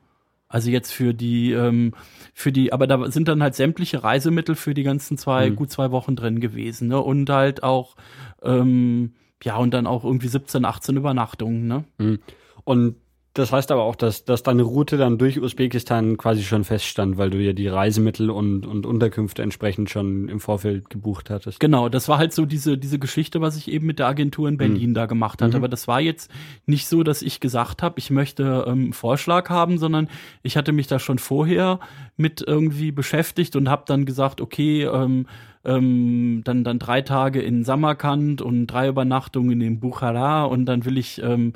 Also jetzt für die, ähm, für die, aber da sind dann halt sämtliche Reisemittel für die ganzen zwei, mhm. gut zwei Wochen drin gewesen, ne? Und halt auch, ähm, ja, und dann auch irgendwie 17, 18 Übernachtungen, ne? Mhm. Und das heißt aber auch, dass, dass deine Route dann durch Usbekistan quasi schon feststand, weil du ja die Reisemittel und, und Unterkünfte entsprechend schon im Vorfeld gebucht hattest. Genau, das war halt so diese, diese Geschichte, was ich eben mit der Agentur in Berlin mhm. da gemacht hatte. Mhm. Aber das war jetzt nicht so, dass ich gesagt habe, ich möchte ähm, einen Vorschlag haben, sondern ich hatte mich da schon vorher mit irgendwie beschäftigt und habe dann gesagt, okay, ähm, ähm, dann, dann drei Tage in Samarkand und drei Übernachtungen in Bukhara und dann will ich ähm,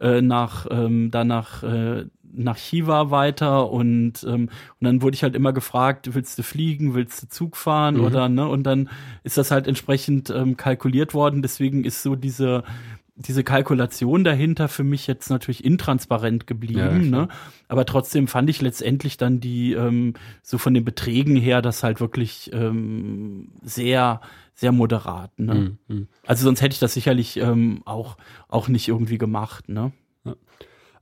äh, nach, ähm, danach äh, nach Chiva weiter und, ähm, und dann wurde ich halt immer gefragt, willst du fliegen, willst du Zug fahren mhm. oder ne? Und dann ist das halt entsprechend ähm, kalkuliert worden. Deswegen ist so diese diese Kalkulation dahinter für mich jetzt natürlich intransparent geblieben, ja, ne? Aber trotzdem fand ich letztendlich dann die ähm, so von den Beträgen her das halt wirklich ähm, sehr sehr moderat, ne? Mhm. mhm. Also sonst hätte ich das sicherlich ähm, auch auch nicht irgendwie gemacht, ne? Ja.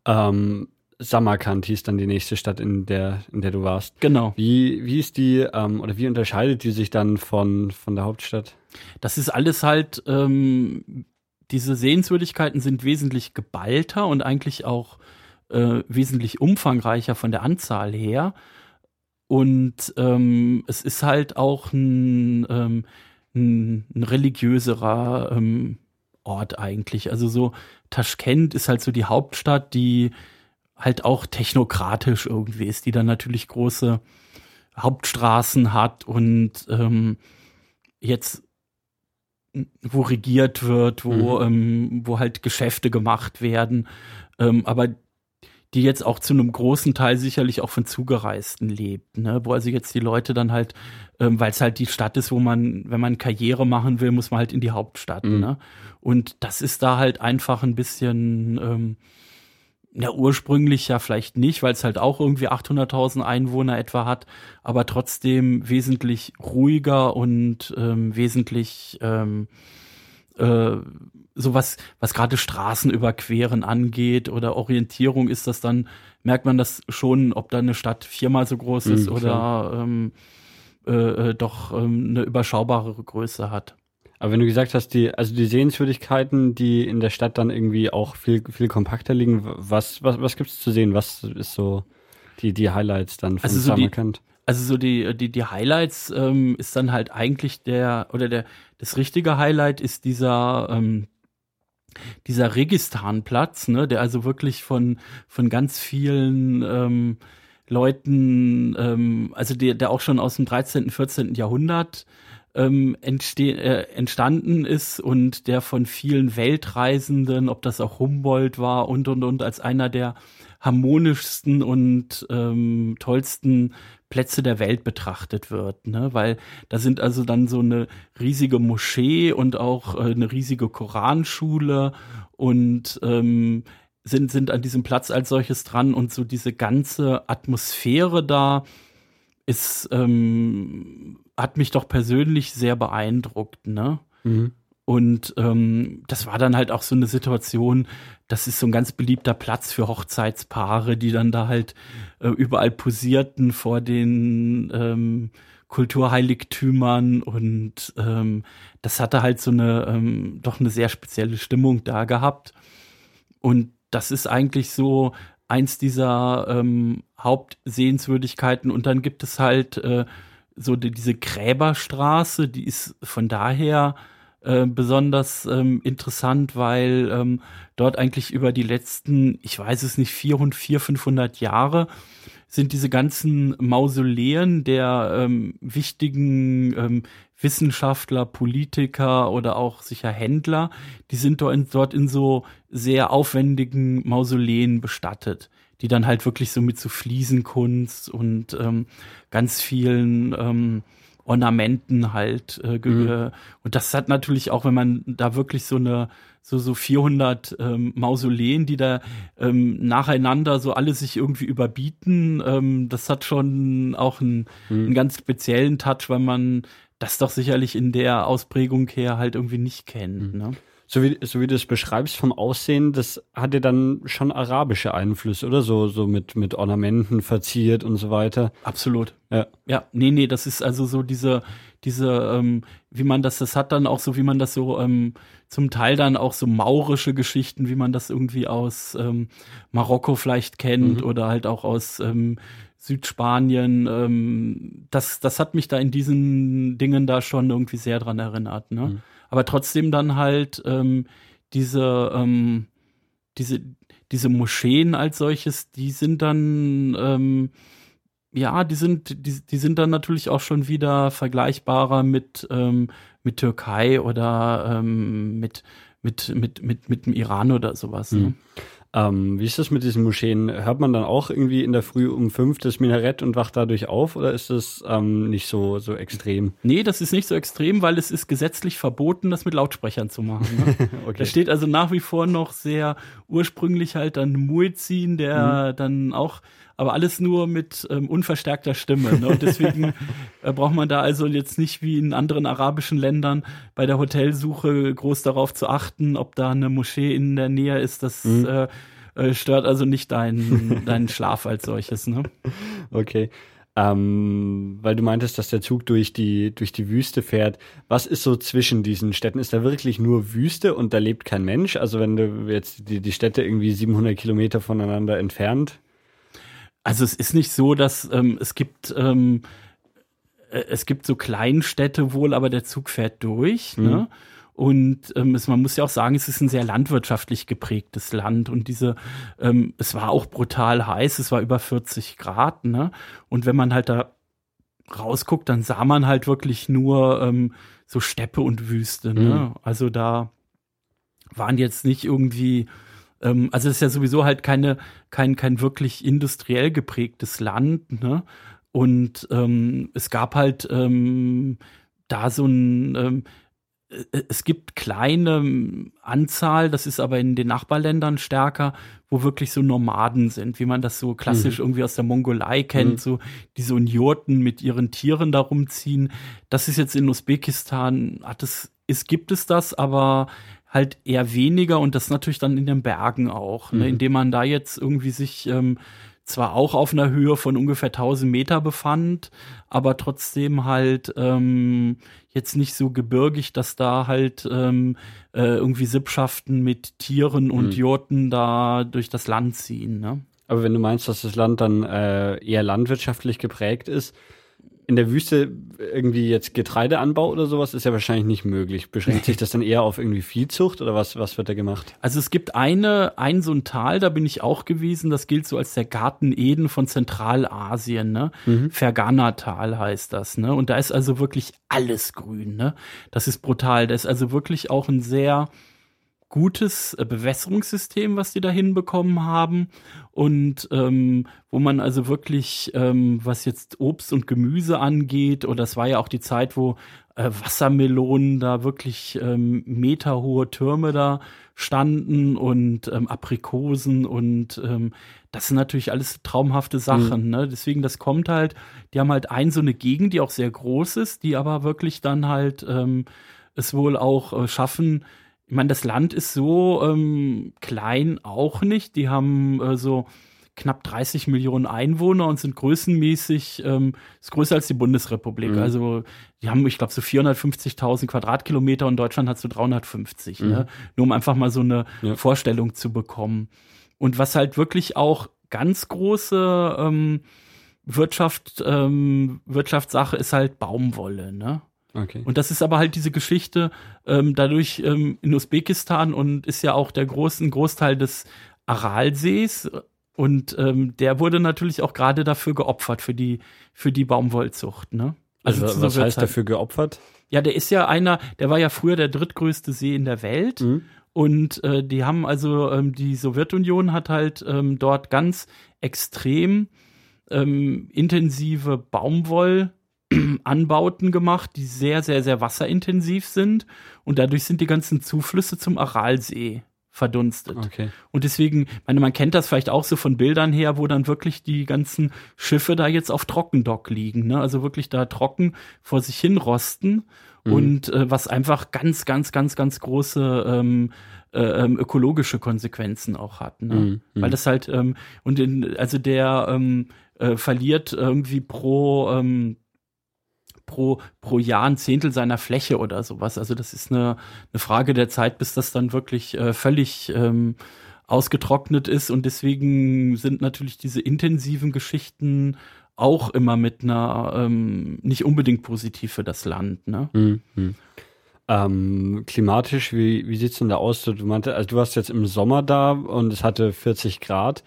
Ähm, Samarkand hieß dann die nächste Stadt, in der, in der du warst. Genau. Wie, wie ist die, ähm, oder wie unterscheidet die sich dann von, von der Hauptstadt? Das ist alles halt, ähm, diese Sehenswürdigkeiten sind wesentlich geballter und eigentlich auch äh, wesentlich umfangreicher von der Anzahl her. Und ähm, es ist halt auch ein, ähm, ein, ein religiöserer ähm, Ort eigentlich. Also so Taschkent ist halt so die Hauptstadt, die halt auch technokratisch irgendwie ist, die dann natürlich große Hauptstraßen hat und ähm, jetzt wo regiert wird, wo, mhm. ähm, wo halt Geschäfte gemacht werden, ähm, aber die jetzt auch zu einem großen Teil sicherlich auch von Zugereisten lebt, ne? wo also jetzt die Leute dann halt, ähm, weil es halt die Stadt ist, wo man, wenn man Karriere machen will, muss man halt in die Hauptstadt. Mhm. Ne? Und das ist da halt einfach ein bisschen, ja, ursprünglich ja vielleicht nicht, weil es halt auch irgendwie 800.000 Einwohner etwa hat, aber trotzdem wesentlich ruhiger und ähm, wesentlich ähm, äh, sowas, was gerade Straßen überqueren angeht oder Orientierung ist das dann, merkt man das schon, ob da eine Stadt viermal so groß ist mhm, oder ähm, äh, äh, doch ähm, eine überschaubare Größe hat. Aber wenn du gesagt hast, die, also die Sehenswürdigkeiten, die in der Stadt dann irgendwie auch viel, viel kompakter liegen, was, was, was gibt's zu sehen? Was ist so die, die Highlights dann von also so Samarkand? Also so die, die, die Highlights ähm, ist dann halt eigentlich der, oder der, das richtige Highlight ist dieser, ähm, dieser Registanplatz, ne, der also wirklich von, von ganz vielen ähm, Leuten, ähm, also der, der auch schon aus dem 13., 14. Jahrhundert ähm, äh, entstanden ist und der von vielen Weltreisenden, ob das auch Humboldt war und und und als einer der harmonischsten und ähm, tollsten Plätze der Welt betrachtet wird, ne? weil da sind also dann so eine riesige Moschee und auch äh, eine riesige Koranschule und ähm, sind, sind an diesem Platz als solches dran und so diese ganze Atmosphäre da ist, ähm, hat mich doch persönlich sehr beeindruckt, ne? Mhm. Und ähm, das war dann halt auch so eine Situation, das ist so ein ganz beliebter Platz für Hochzeitspaare, die dann da halt äh, überall posierten vor den ähm, Kulturheiligtümern und ähm, das hatte halt so eine ähm, doch eine sehr spezielle Stimmung da gehabt. Und das ist eigentlich so eins dieser ähm, Hauptsehenswürdigkeiten. Und dann gibt es halt äh, so die, diese Gräberstraße, die ist von daher äh, besonders ähm, interessant, weil ähm, dort eigentlich über die letzten, ich weiß es nicht, 400, 400 500 Jahre sind diese ganzen Mausoleen der ähm, wichtigen ähm, Wissenschaftler, Politiker oder auch sicher Händler, die sind dort in, dort in so sehr aufwendigen Mausoleen bestattet, die dann halt wirklich so mit so Fliesenkunst und ähm, ganz vielen ähm, Ornamenten halt äh, mhm. und das hat natürlich auch, wenn man da wirklich so eine so so 400 ähm, Mausoleen, die da ähm, nacheinander so alle sich irgendwie überbieten, ähm, das hat schon auch einen, mhm. einen ganz speziellen Touch, weil man das doch sicherlich in der Ausprägung her halt irgendwie nicht kennt. Mhm. Ne? So wie, so wie du es beschreibst vom Aussehen, das hatte dann schon arabische Einflüsse, oder? So, so mit, mit Ornamenten verziert und so weiter. Absolut. Ja. Ja, nee, nee, das ist also so diese, diese, ähm, wie man das, das hat dann auch so, wie man das so, ähm, zum Teil dann auch so maurische Geschichten, wie man das irgendwie aus ähm, Marokko vielleicht kennt mhm. oder halt auch aus ähm, Südspanien. Ähm, das, das hat mich da in diesen Dingen da schon irgendwie sehr dran erinnert, ne? Mhm aber trotzdem dann halt ähm, diese, ähm, diese, diese Moscheen als solches, die sind dann, ähm, ja, die sind, die, die sind dann natürlich auch schon wieder vergleichbarer mit, ähm, mit Türkei oder ähm, mit, mit, mit, mit, mit dem Iran oder sowas. Ne? Ähm, wie ist das mit diesen Moscheen? Hört man dann auch irgendwie in der Früh um fünf das Minarett und wacht dadurch auf oder ist das ähm, nicht so, so extrem? Nee, das ist nicht so extrem, weil es ist gesetzlich verboten, das mit Lautsprechern zu machen. Ne? [laughs] okay. Da steht also nach wie vor noch sehr ursprünglich halt dann Muezzin, der mhm. dann auch aber alles nur mit ähm, unverstärkter Stimme. Ne? Und deswegen [laughs] äh, braucht man da also jetzt nicht wie in anderen arabischen Ländern bei der Hotelsuche groß darauf zu achten, ob da eine Moschee in der Nähe ist. Das mhm. äh, äh, stört also nicht deinen, deinen [laughs] Schlaf als solches. Ne? Okay. Ähm, weil du meintest, dass der Zug durch die, durch die Wüste fährt. Was ist so zwischen diesen Städten? Ist da wirklich nur Wüste und da lebt kein Mensch? Also wenn du jetzt die, die Städte irgendwie 700 Kilometer voneinander entfernt also es ist nicht so, dass ähm, es gibt ähm, äh, es gibt so Kleinstädte wohl, aber der Zug fährt durch. Mhm. Ne? Und ähm, es, man muss ja auch sagen, es ist ein sehr landwirtschaftlich geprägtes Land und diese, ähm, es war auch brutal heiß, es war über 40 Grad, ne? Und wenn man halt da rausguckt, dann sah man halt wirklich nur ähm, so Steppe und Wüste, ne? Mhm. Also da waren jetzt nicht irgendwie ähm, also es ist ja sowieso halt keine, kein, kein wirklich industriell geprägtes Land, ne? Und ähm, es gab halt ähm, da so ein, ähm, äh, es gibt kleine ähm, Anzahl, das ist aber in den Nachbarländern stärker, wo wirklich so Nomaden sind, wie man das so klassisch mhm. irgendwie aus der Mongolei kennt, mhm. so diese Unjurten mit ihren Tieren da rumziehen. Das ist jetzt in Usbekistan, hat es, es gibt es das, aber halt eher weniger und das natürlich dann in den Bergen auch, ne, mhm. ne, indem man da jetzt irgendwie sich ähm, zwar auch auf einer Höhe von ungefähr 1000 Meter befand, aber trotzdem halt ähm, jetzt nicht so gebirgig, dass da halt ähm, äh, irgendwie Sippschaften mit Tieren und mhm. Jurten da durch das Land ziehen. Ne? Aber wenn du meinst, dass das Land dann äh, eher landwirtschaftlich geprägt ist, in der Wüste irgendwie jetzt Getreideanbau oder sowas ist ja wahrscheinlich nicht möglich. Beschränkt sich das dann eher auf irgendwie Viehzucht oder was, was wird da gemacht? Also es gibt eine, ein so ein Tal, da bin ich auch gewesen, das gilt so als der Garten Eden von Zentralasien, ne? Mhm. Fergana-Tal heißt das, ne? Und da ist also wirklich alles grün, ne? Das ist brutal. Da ist also wirklich auch ein sehr, gutes äh, Bewässerungssystem, was die da hinbekommen haben. Und ähm, wo man also wirklich, ähm, was jetzt Obst und Gemüse angeht, oder es war ja auch die Zeit, wo äh, Wassermelonen da wirklich ähm, meterhohe Türme da standen und ähm, Aprikosen und ähm, das sind natürlich alles traumhafte Sachen. Mhm. Ne? Deswegen, das kommt halt, die haben halt ein so eine Gegend, die auch sehr groß ist, die aber wirklich dann halt ähm, es wohl auch äh, schaffen, ich meine, das Land ist so ähm, klein auch nicht. Die haben äh, so knapp 30 Millionen Einwohner und sind größenmäßig ähm, ist größer als die Bundesrepublik. Mhm. Also die haben, ich glaube, so 450.000 Quadratkilometer und Deutschland hat so 350. Ne? Mhm. Ne? Nur um einfach mal so eine ja. Vorstellung zu bekommen. Und was halt wirklich auch ganz große ähm, Wirtschaft, ähm, Wirtschaftssache ist halt Baumwolle. Ne? Okay. Und das ist aber halt diese Geschichte ähm, dadurch ähm, in Usbekistan und ist ja auch der großen Großteil des Aralsees und ähm, der wurde natürlich auch gerade dafür geopfert für die für die Baumwollzucht. Ne? Also, also was heißt dafür geopfert? Ja, der ist ja einer, der war ja früher der drittgrößte See in der Welt. Mhm. Und äh, die haben also, ähm, die Sowjetunion hat halt ähm, dort ganz extrem ähm, intensive Baumwoll [clears throat] Anbauten gemacht, die sehr, sehr, sehr wasserintensiv sind und dadurch sind die ganzen Zuflüsse zum Aralsee verdunstet. Okay. Und deswegen, meine, man kennt das vielleicht auch so von Bildern her, wo dann wirklich die ganzen Schiffe da jetzt auf Trockendock liegen, ne? Also wirklich da trocken vor sich hin rosten mhm. und äh, was einfach ganz, ganz, ganz, ganz große ähm, äh, ähm, ökologische Konsequenzen auch hat, ne? Mhm. Weil das halt ähm, und in, also der ähm, äh, verliert irgendwie pro ähm, pro, pro Jahr ein Zehntel seiner Fläche oder sowas. Also das ist eine, eine Frage der Zeit, bis das dann wirklich äh, völlig ähm, ausgetrocknet ist. Und deswegen sind natürlich diese intensiven Geschichten auch immer mit einer ähm, nicht unbedingt positiv für das Land. Ne? Mhm. Ähm, klimatisch, wie, wie sieht's denn da aus? Du meinte, also du warst jetzt im Sommer da und es hatte 40 Grad.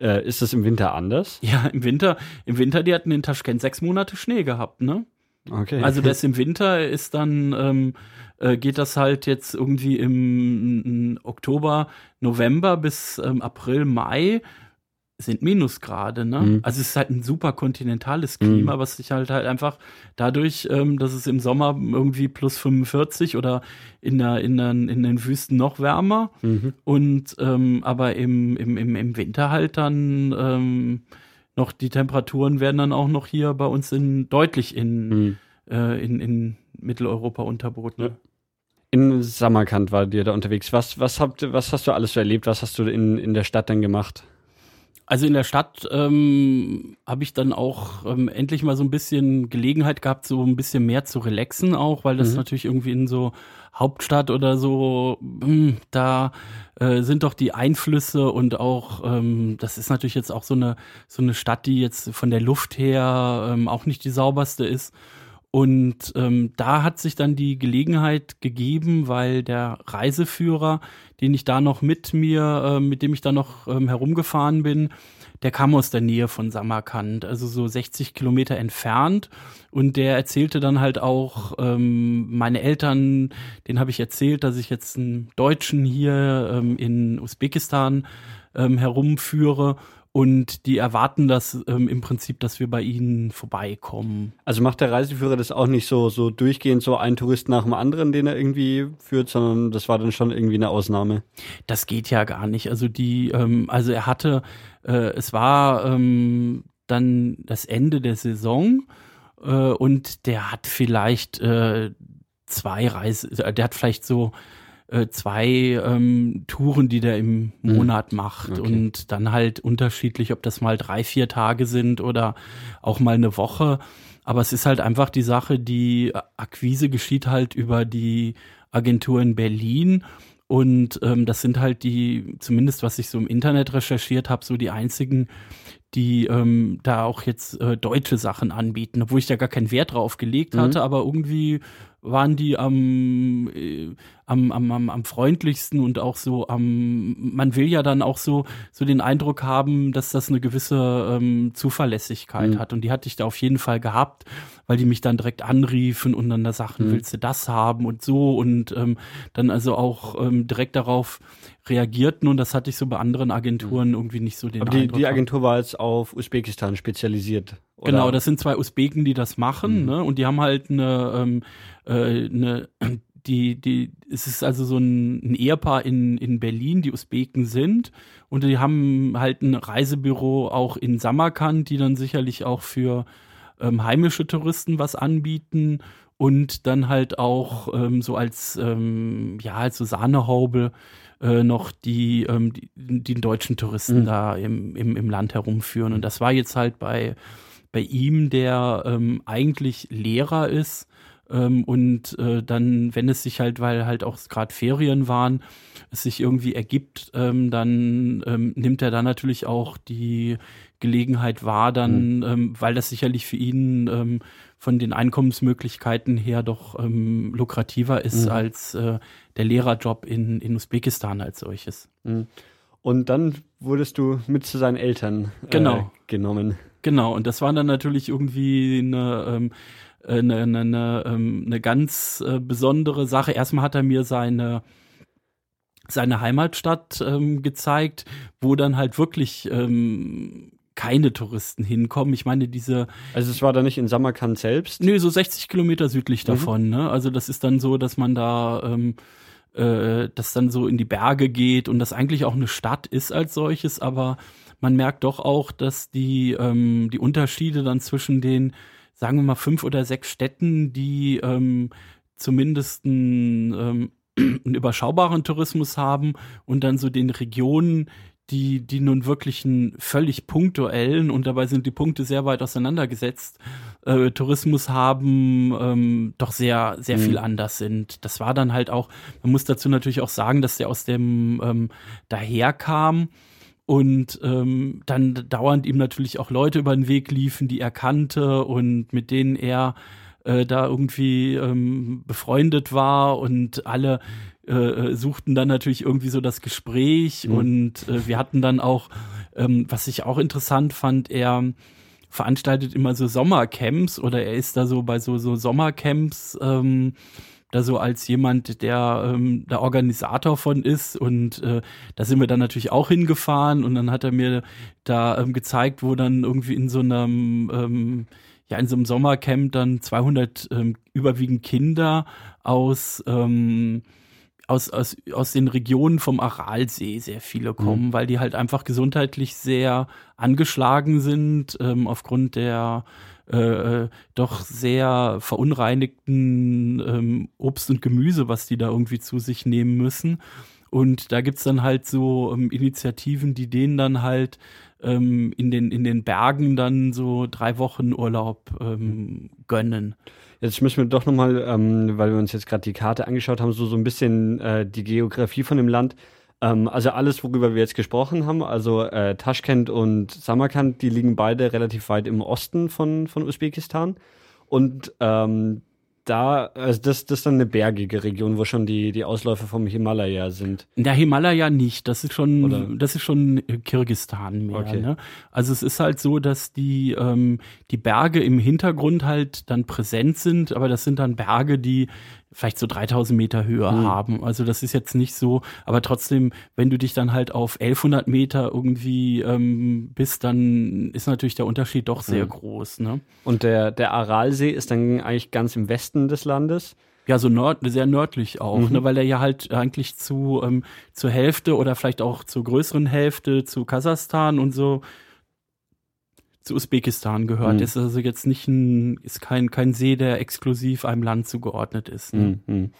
Äh, ist das im Winter anders? Ja, im Winter, im Winter, die hatten in Taschkent sechs Monate Schnee gehabt, ne? Okay. Also das im Winter ist dann, ähm, äh, geht das halt jetzt irgendwie im, Oktober, November bis ähm, April, Mai sind Minusgrade, ne? Mhm. Also es ist halt ein super kontinentales Klima, mhm. was sich halt halt einfach dadurch, ähm, dass es im Sommer irgendwie plus 45 oder in der, in, der, in den Wüsten noch wärmer mhm. und ähm, aber im, im, im, im Winter halt dann ähm, noch die Temperaturen werden dann auch noch hier bei uns in deutlich in, mhm. äh, in, in Mitteleuropa unterboten. Ja. In Samarkand war dir da unterwegs. Was, was, habt, was hast du alles so erlebt? Was hast du in, in der Stadt dann gemacht? Also in der Stadt ähm, habe ich dann auch ähm, endlich mal so ein bisschen Gelegenheit gehabt, so ein bisschen mehr zu relaxen auch, weil das mhm. natürlich irgendwie in so Hauptstadt oder so, hm, da äh, sind doch die Einflüsse und auch, ähm, das ist natürlich jetzt auch so eine, so eine Stadt, die jetzt von der Luft her ähm, auch nicht die sauberste ist. Und ähm, da hat sich dann die Gelegenheit gegeben, weil der Reiseführer, den ich da noch mit mir, äh, mit dem ich da noch ähm, herumgefahren bin, der kam aus der Nähe von Samarkand, also so 60 Kilometer entfernt. Und der erzählte dann halt auch, ähm, meine Eltern, den habe ich erzählt, dass ich jetzt einen Deutschen hier ähm, in Usbekistan ähm, herumführe und die erwarten das ähm, im Prinzip, dass wir bei ihnen vorbeikommen. Also macht der Reiseführer das auch nicht so, so durchgehend so ein Tourist nach dem anderen, den er irgendwie führt, sondern das war dann schon irgendwie eine Ausnahme? Das geht ja gar nicht. Also die, ähm, also er hatte, äh, es war ähm, dann das Ende der Saison äh, und der hat vielleicht äh, zwei Reise, der hat vielleicht so äh, zwei ähm, Touren, die der im Mhm. Monat macht Okay. und dann halt unterschiedlich, ob das mal drei, vier Tage sind oder auch mal eine Woche. Aber es ist halt einfach die Sache, die Akquise geschieht halt über die Agentur in Berlin. Und ähm, das sind halt die, zumindest was ich so im Internet recherchiert habe, so die einzigen, die ähm, da auch jetzt äh, deutsche Sachen anbieten, obwohl ich da gar keinen Wert drauf gelegt Mhm. hatte, aber irgendwie waren die am, äh, am, am, am, am freundlichsten und auch so am, man will ja dann auch so, so den Eindruck haben, dass das eine gewisse ähm, Zuverlässigkeit Mhm. hat. Und die hatte ich da auf jeden Fall gehabt, weil die mich dann direkt anriefen und dann da sagten, Mhm. willst du das haben und so und ähm, dann also auch ähm, direkt darauf reagierten und das hatte ich so bei anderen Agenturen irgendwie nicht so den Mhm. Aber die, Eindruck. die. Agentur war jetzt auf Usbekistan spezialisiert. Oder? Genau, das sind zwei Usbeken, die das machen, Mhm. ne? Und die haben halt eine, ähm, äh, eine [clears throat] die, die, es ist also so ein, ein Ehepaar in, in Berlin, die Usbeken sind. Und die haben halt ein Reisebüro auch in Samarkand, die dann sicherlich auch für ähm, heimische Touristen was anbieten. Und dann halt auch ähm, so als, ähm, ja, als so Sahnehaube äh, noch die, ähm, die, die deutschen Touristen Mhm. da im, im, im Land herumführen. Und das war jetzt halt bei, bei ihm, der ähm, eigentlich Lehrer ist. Ähm, und äh, dann, wenn es sich halt, weil halt auch gerade Ferien waren, es sich irgendwie ergibt, ähm, dann ähm, nimmt er dann natürlich auch die Gelegenheit wahr, dann, ähm, weil das sicherlich für ihn ähm, von den Einkommensmöglichkeiten her doch ähm, lukrativer ist Mhm. als äh, der Lehrerjob in, in Usbekistan als solches. Mhm. Und dann wurdest du mit zu seinen Eltern äh, Genau. genommen. Genau, und das war dann natürlich irgendwie eine, ähm, äh, eine, eine, eine, ähm, eine ganz äh, besondere Sache. Erstmal hat er mir seine seine Heimatstadt ähm, gezeigt, wo dann halt wirklich ähm, keine Touristen hinkommen. Ich meine, diese, Also es war da nicht in Samarkand selbst. nö, so 60 Kilometer südlich Mhm. davon, ne? Also das ist dann so, dass man da ähm, äh, das dann so in die Berge geht und das eigentlich auch eine Stadt ist als solches, aber man merkt doch auch, dass die, ähm, die Unterschiede dann zwischen den, sagen wir mal, fünf oder sechs Städten, die ähm, zumindest einen, ähm, [clears throat] einen überschaubaren Tourismus haben und dann so den Regionen, die, die nun wirklich einen völlig punktuellen, und dabei sind die Punkte sehr weit auseinandergesetzt, äh, Tourismus haben, ähm, doch sehr, sehr Mhm. viel anders sind. Das war dann halt auch, man muss dazu natürlich auch sagen, dass der aus dem ähm, daherkam und ähm, dann dauernd ihm natürlich auch Leute über den Weg liefen, die er kannte und mit denen er äh, da irgendwie ähm, befreundet war und alle äh, suchten dann natürlich irgendwie so das Gespräch Mhm. und äh, wir hatten dann auch, ähm, was ich auch interessant fand, er veranstaltet immer so Sommercamps oder er ist da so bei so, so Sommercamps ähm, da so als jemand, der ähm, der Organisator von ist und äh, da sind wir dann natürlich auch hingefahren und dann hat er mir da ähm, gezeigt, wo dann irgendwie in so einem ähm, ja in so einem Sommercamp dann 200 ähm, überwiegend Kinder aus ähm, aus, aus, aus den Regionen vom Aralsee sehr viele kommen, weil die halt einfach gesundheitlich sehr angeschlagen sind, ähm, aufgrund der äh, äh, doch sehr verunreinigten ähm, Obst und Gemüse, was die da irgendwie zu sich nehmen müssen. Und da gibt's dann halt so ähm, Initiativen, die denen dann halt ähm, in, den, in den Bergen dann so drei Wochen Urlaub ähm, gönnen. Jetzt müssen wir doch nochmal, ähm, weil wir uns jetzt gerade die Karte angeschaut haben, so, so ein bisschen äh, die Geografie von dem Land. Ähm, also alles, worüber wir jetzt gesprochen haben, also äh, Taschkent und Samarkand, die liegen beide relativ weit im Osten von, von Usbekistan. Und ähm, da, also das, das ist dann eine bergige Region, wo schon die, die Ausläufer vom Himalaya sind. Der Himalaya nicht, das ist schon, Oder- das ist schon Kirgistan mehr. Okay. Ne? Also es ist halt so, dass die ähm, die Berge im Hintergrund halt dann präsent sind, aber das sind dann Berge, die vielleicht so 3000 Meter Höhe Hm. haben. Also das ist jetzt nicht so, aber trotzdem, wenn du dich dann halt auf 1100 Meter irgendwie ähm, bist, dann ist natürlich der Unterschied doch sehr Hm. groß. Ne? Und der, der Aralsee ist dann eigentlich ganz im Westen des Landes. Ja, so nörd, sehr nördlich auch, Mhm. ne, weil er ja halt eigentlich zu ähm, zur Hälfte oder vielleicht auch zur größeren Hälfte zu Kasachstan und so zu Usbekistan gehört. Mhm. Ist also jetzt nicht ein, ist kein kein See, der exklusiv einem Land zugeordnet ist. Ne? Mhm.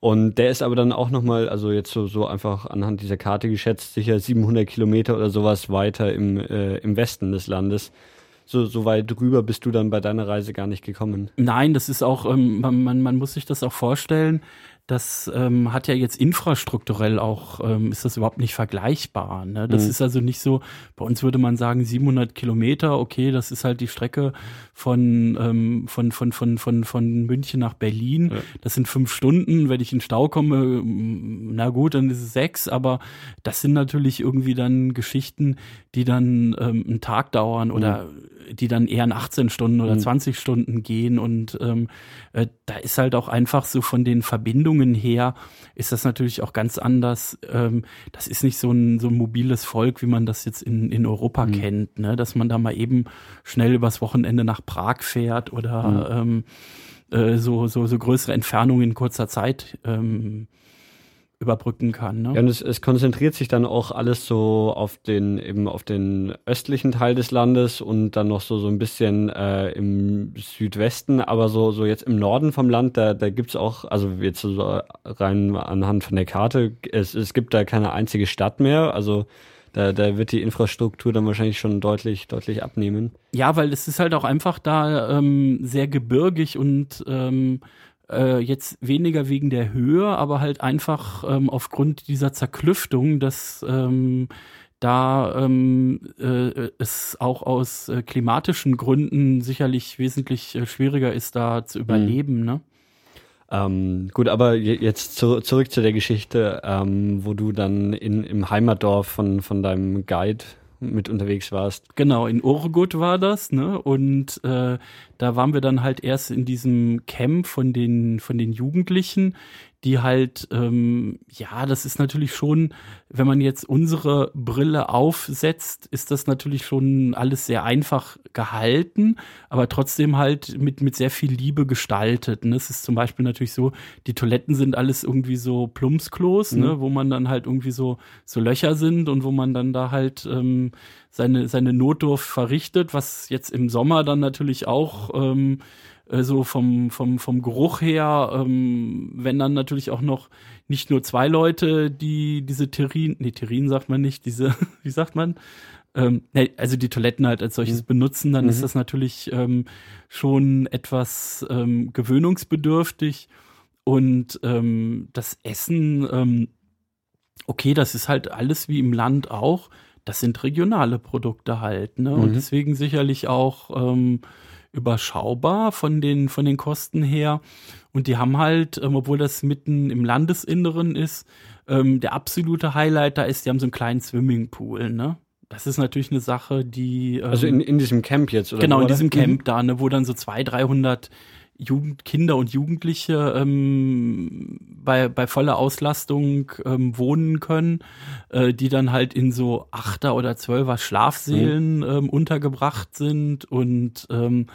Und der ist aber dann auch nochmal, also jetzt so, so einfach anhand dieser Karte geschätzt, sicher 700 Kilometer oder sowas weiter im, äh, im Westen des Landes so, so weit drüber bist du dann bei deiner Reise gar nicht gekommen. Nein, das ist auch, ähm, man, man muss sich das auch vorstellen, das ähm, hat ja jetzt infrastrukturell auch, ähm, ist das überhaupt nicht vergleichbar. Ne? Das mhm. ist also nicht so, bei uns würde man sagen 700 Kilometer, okay, das ist halt die Strecke von, ähm, von, von, von, von, von München nach Berlin. Ja. Das sind fünf Stunden, wenn ich in Stau komme, na gut, dann ist es sechs, aber das sind natürlich irgendwie dann Geschichten, die dann ähm, einen Tag dauern oder mhm die dann eher in 18 Stunden oder mhm. 20 Stunden gehen. Und ähm, äh, da ist halt auch einfach so von den Verbindungen her, ist das natürlich auch ganz anders. Ähm, das ist nicht so ein, so ein mobiles Volk, wie man das jetzt in, in Europa mhm. kennt, ne? dass man da mal eben schnell übers Wochenende nach Prag fährt oder mhm. ähm, äh, so, so, so größere Entfernungen in kurzer Zeit ähm, überbrücken kann. Ne? Ja, und es, es, konzentriert sich dann auch alles so auf den eben auf den östlichen Teil des Landes und dann noch so so ein bisschen äh, im Südwesten, aber so so jetzt im Norden vom Land, da da gibt's auch, also jetzt so rein anhand von der Karte, es, es gibt da keine einzige Stadt mehr, also da, da wird die Infrastruktur dann wahrscheinlich schon deutlich, deutlich abnehmen. Ja, weil es ist halt auch einfach da ähm, sehr gebirgig und ähm, äh, jetzt weniger wegen der Höhe, aber halt einfach ähm, aufgrund dieser Zerklüftung, dass ähm, da ähm, äh, es auch aus äh, klimatischen Gründen sicherlich wesentlich äh, schwieriger ist, da zu überleben. Mhm. Ne? Ähm, gut, aber jetzt zu, zurück zu der Geschichte, ähm, wo du dann in, im Heimatdorf von, von deinem Guide mit unterwegs warst. Genau, in Urgut war das, ne? Und äh, da waren wir dann halt erst in diesem Camp von den von den Jugendlichen, die halt, ähm, ja, das ist natürlich schon, wenn man jetzt unsere Brille aufsetzt, ist das natürlich schon alles sehr einfach gehalten, aber trotzdem halt mit, mit sehr viel Liebe gestaltet. Ne? Es ist zum Beispiel natürlich so, die Toiletten sind alles irgendwie so Plumpsklos, ne? mhm. ne? wo man dann halt irgendwie so, so Löcher sind und wo man dann da halt ähm, seine, seine Notdurft verrichtet, was jetzt im Sommer dann natürlich auch ähm, äh, so vom, vom, vom Geruch her, ähm, wenn dann natürlich auch noch nicht nur zwei Leute, die diese Terrin, nee, Terrin sagt man nicht, diese, [laughs] wie sagt man? Ähm, also die Toiletten halt als solches mhm. benutzen, dann mhm. ist das natürlich ähm, schon etwas ähm, gewöhnungsbedürftig. Und ähm, das Essen, ähm, okay, das ist halt alles wie im Land auch. Das sind regionale Produkte halt, ne? Mhm. Und deswegen sicherlich auch ähm, überschaubar von den, von den Kosten her. Und die haben halt, ähm, obwohl das mitten im Landesinneren ist, ähm, der absolute Highlight da ist, die haben so einen kleinen Swimmingpool, ne? Das ist natürlich eine Sache, die. Ähm, also in, in diesem Camp jetzt, oder? Genau, in diesem Camp mhm. da, ne, wo dann so 200, 300 Jugend, Kinder und Jugendliche ähm, bei, bei voller Auslastung ähm, wohnen können, äh, die dann halt in so Achter- oder Zwölfer Schlafsälen mhm. ähm, untergebracht sind und ähm,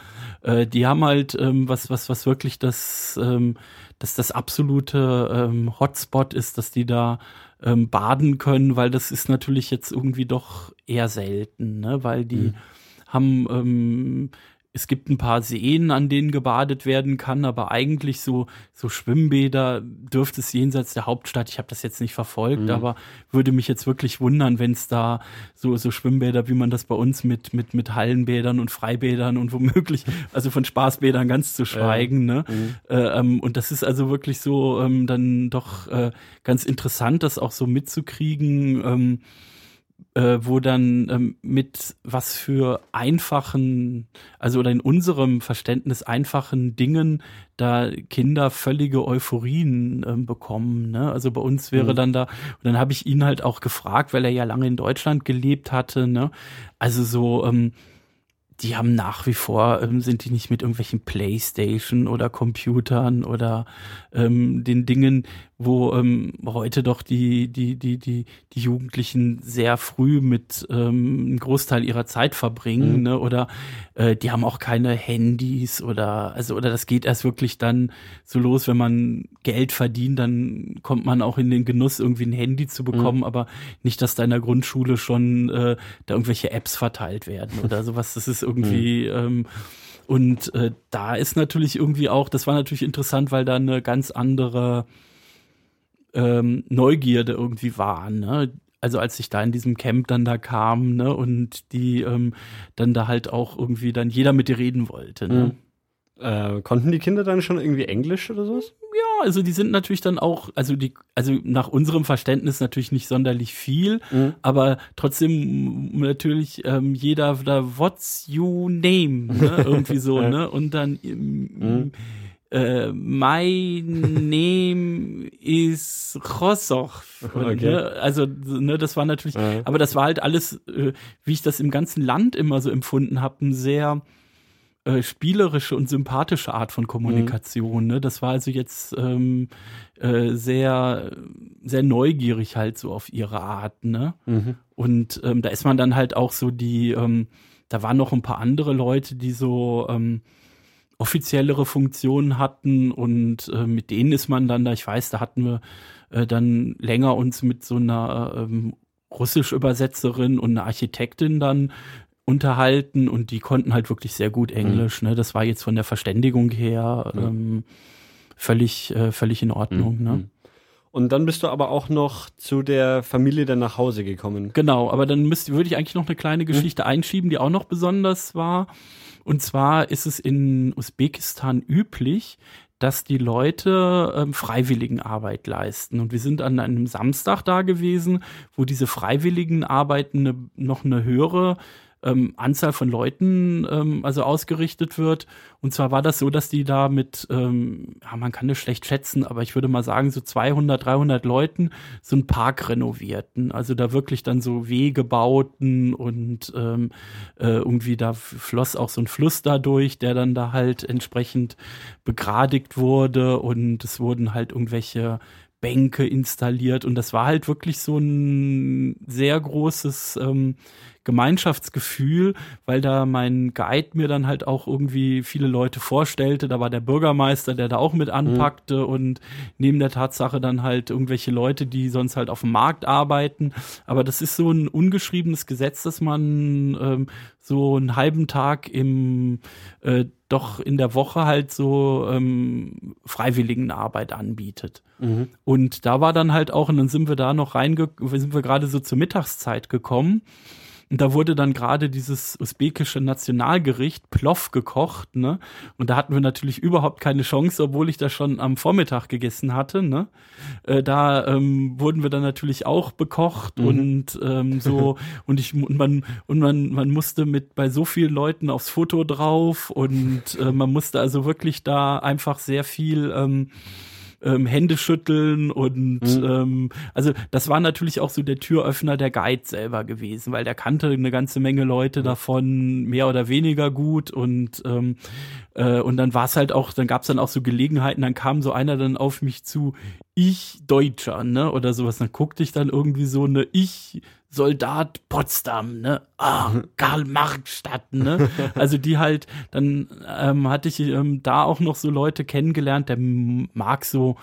äh, die haben halt ähm, was, was, was wirklich das, ähm, dass das absolute ähm, Hotspot ist, dass die da ähm, baden können, weil das ist natürlich jetzt irgendwie doch eher selten, ne? weil die mhm. haben ähm, es gibt ein paar Seen, an denen gebadet werden kann, aber eigentlich so, so Schwimmbäder dürfte es jenseits der Hauptstadt. Ich habe das jetzt nicht verfolgt, mhm. aber würde mich jetzt wirklich wundern, wenn es da so, so Schwimmbäder, wie man das bei uns mit, mit, mit Hallenbädern und Freibädern und womöglich, [laughs] also von Spaßbädern ganz zu schweigen. Ja. Ne? Mhm. Äh, ähm, und das ist also wirklich so ähm, dann doch äh, ganz interessant, das auch so mitzukriegen. Ähm, äh, wo dann ähm, mit was für einfachen, also oder in unserem Verständnis einfachen Dingen da Kinder völlige Euphorien ähm, bekommen. Ne? Also bei uns wäre mhm. dann da, und dann habe ich ihn halt auch gefragt, weil er ja lange in Deutschland gelebt hatte, ne? Also so, ähm, die haben nach wie vor, ähm, sind die nicht mit irgendwelchen Playstation oder Computern oder ähm, den Dingen, wo ähm, heute doch die, die, die, die, die Jugendlichen sehr früh mit ähm, einem Großteil ihrer Zeit verbringen, mhm. ne? Oder äh, die haben auch keine Handys oder also oder das geht erst wirklich dann so los, wenn man Geld verdient, dann kommt man auch in den Genuss, irgendwie ein Handy zu bekommen, mhm. aber nicht, dass da in der Grundschule schon äh, da irgendwelche Apps verteilt werden oder sowas. Das ist irgendwie mhm. ähm, und äh, da ist natürlich irgendwie auch, das war natürlich interessant, weil da eine ganz andere ähm, Neugierde irgendwie war, ne? Also als ich da in diesem Camp dann da kam, ne, und die ähm, dann da halt auch irgendwie dann jeder mit dir reden wollte, ne? Mhm. Äh, konnten die Kinder dann schon irgendwie Englisch oder sowas? Ja, also die sind natürlich dann auch, also die, also nach unserem Verständnis natürlich nicht sonderlich viel, Mhm. aber trotzdem natürlich ähm, jeder da What's you name, ne? [laughs] Irgendwie so, Ja. ne? Und dann ähm, Mhm. äh, My name is Rosoch. Und, Okay. ne? Also, ne, das war natürlich, Ja. aber das war halt alles, äh, wie ich das im ganzen Land immer so empfunden habe, ein sehr äh, spielerische und sympathische Art von Kommunikation. Ne? Das war also jetzt ähm, äh, sehr, sehr neugierig halt so auf ihre Art. Ne? Mhm. Und ähm, da ist man dann halt auch so die, ähm, da waren noch ein paar andere Leute, die so ähm, offiziellere Funktionen hatten und äh, mit denen ist man dann da, ich weiß, da hatten wir äh, dann länger uns mit so einer ähm, Russisch-Übersetzerin und einer Architektin dann unterhalten und die konnten halt wirklich sehr gut Englisch. Ne? Das war jetzt von der Verständigung her Mhm. ähm, völlig, äh, völlig in Ordnung. Ne? Mhm. Und dann bist du aber auch noch zu der Familie dann nach Hause gekommen. Genau, aber dann würde ich eigentlich noch eine kleine Geschichte einschieben, die auch noch besonders war. Und zwar ist es in Usbekistan üblich, dass die Leute ähm, Freiwilligenarbeit leisten. Und wir sind an einem Samstag da gewesen, wo diese Freiwilligenarbeit eine, noch eine höhere ähm, Anzahl von Leuten ähm, also ausgerichtet wird. Und zwar war das so, dass die da mit, ähm, ja, man kann das schlecht schätzen, aber ich würde mal sagen, so 200, 300 Leuten so einen Park renovierten. Also da wirklich dann so Wege bauten und ähm, äh, irgendwie da floss auch so ein Fluss dadurch, der dann da halt entsprechend begradigt wurde und es wurden halt irgendwelche Bänke installiert und das war halt wirklich so ein sehr großes ähm, Gemeinschaftsgefühl, weil da mein Guide mir dann halt auch irgendwie viele Leute vorstellte. Da war der Bürgermeister, der da auch mit anpackte und neben der Tatsache dann halt irgendwelche Leute, die sonst halt auf dem Markt arbeiten. Aber das ist so ein ungeschriebenes Gesetz, dass man ähm, so einen halben Tag im äh, doch in der Woche halt so ähm, Freiwilligenarbeit anbietet. Mhm. Und da war dann halt auch, und dann sind wir da noch reinge, sind wir gerade so zur Mittagszeit gekommen. Und da wurde dann gerade dieses usbekische Nationalgericht Plov gekocht, ne? Und da hatten wir natürlich überhaupt keine Chance, obwohl ich da schon am Vormittag gegessen hatte, ne? Äh, da ähm, wurden wir dann natürlich auch bekocht Mhm. und ähm, so [laughs] und ich und man und man man musste mit bei so vielen Leuten aufs Foto drauf und äh, man musste also wirklich da einfach sehr viel ähm, ähm, Hände schütteln und Mhm. ähm, also das war natürlich auch so der Türöffner der Guide selber gewesen, weil der kannte eine ganze Menge Leute davon mehr oder weniger gut und ähm, äh, und dann war es halt auch, dann gab es dann auch so Gelegenheiten, dann kam so einer dann auf mich zu, ich Deutscher, ne, oder sowas, dann guckte ich dann irgendwie so eine ich Soldat Potsdam, ne? Ah, Karl Marx-Stadt, ne? Also die halt, dann ähm, hatte ich ähm, da auch noch so Leute kennengelernt, der mag so,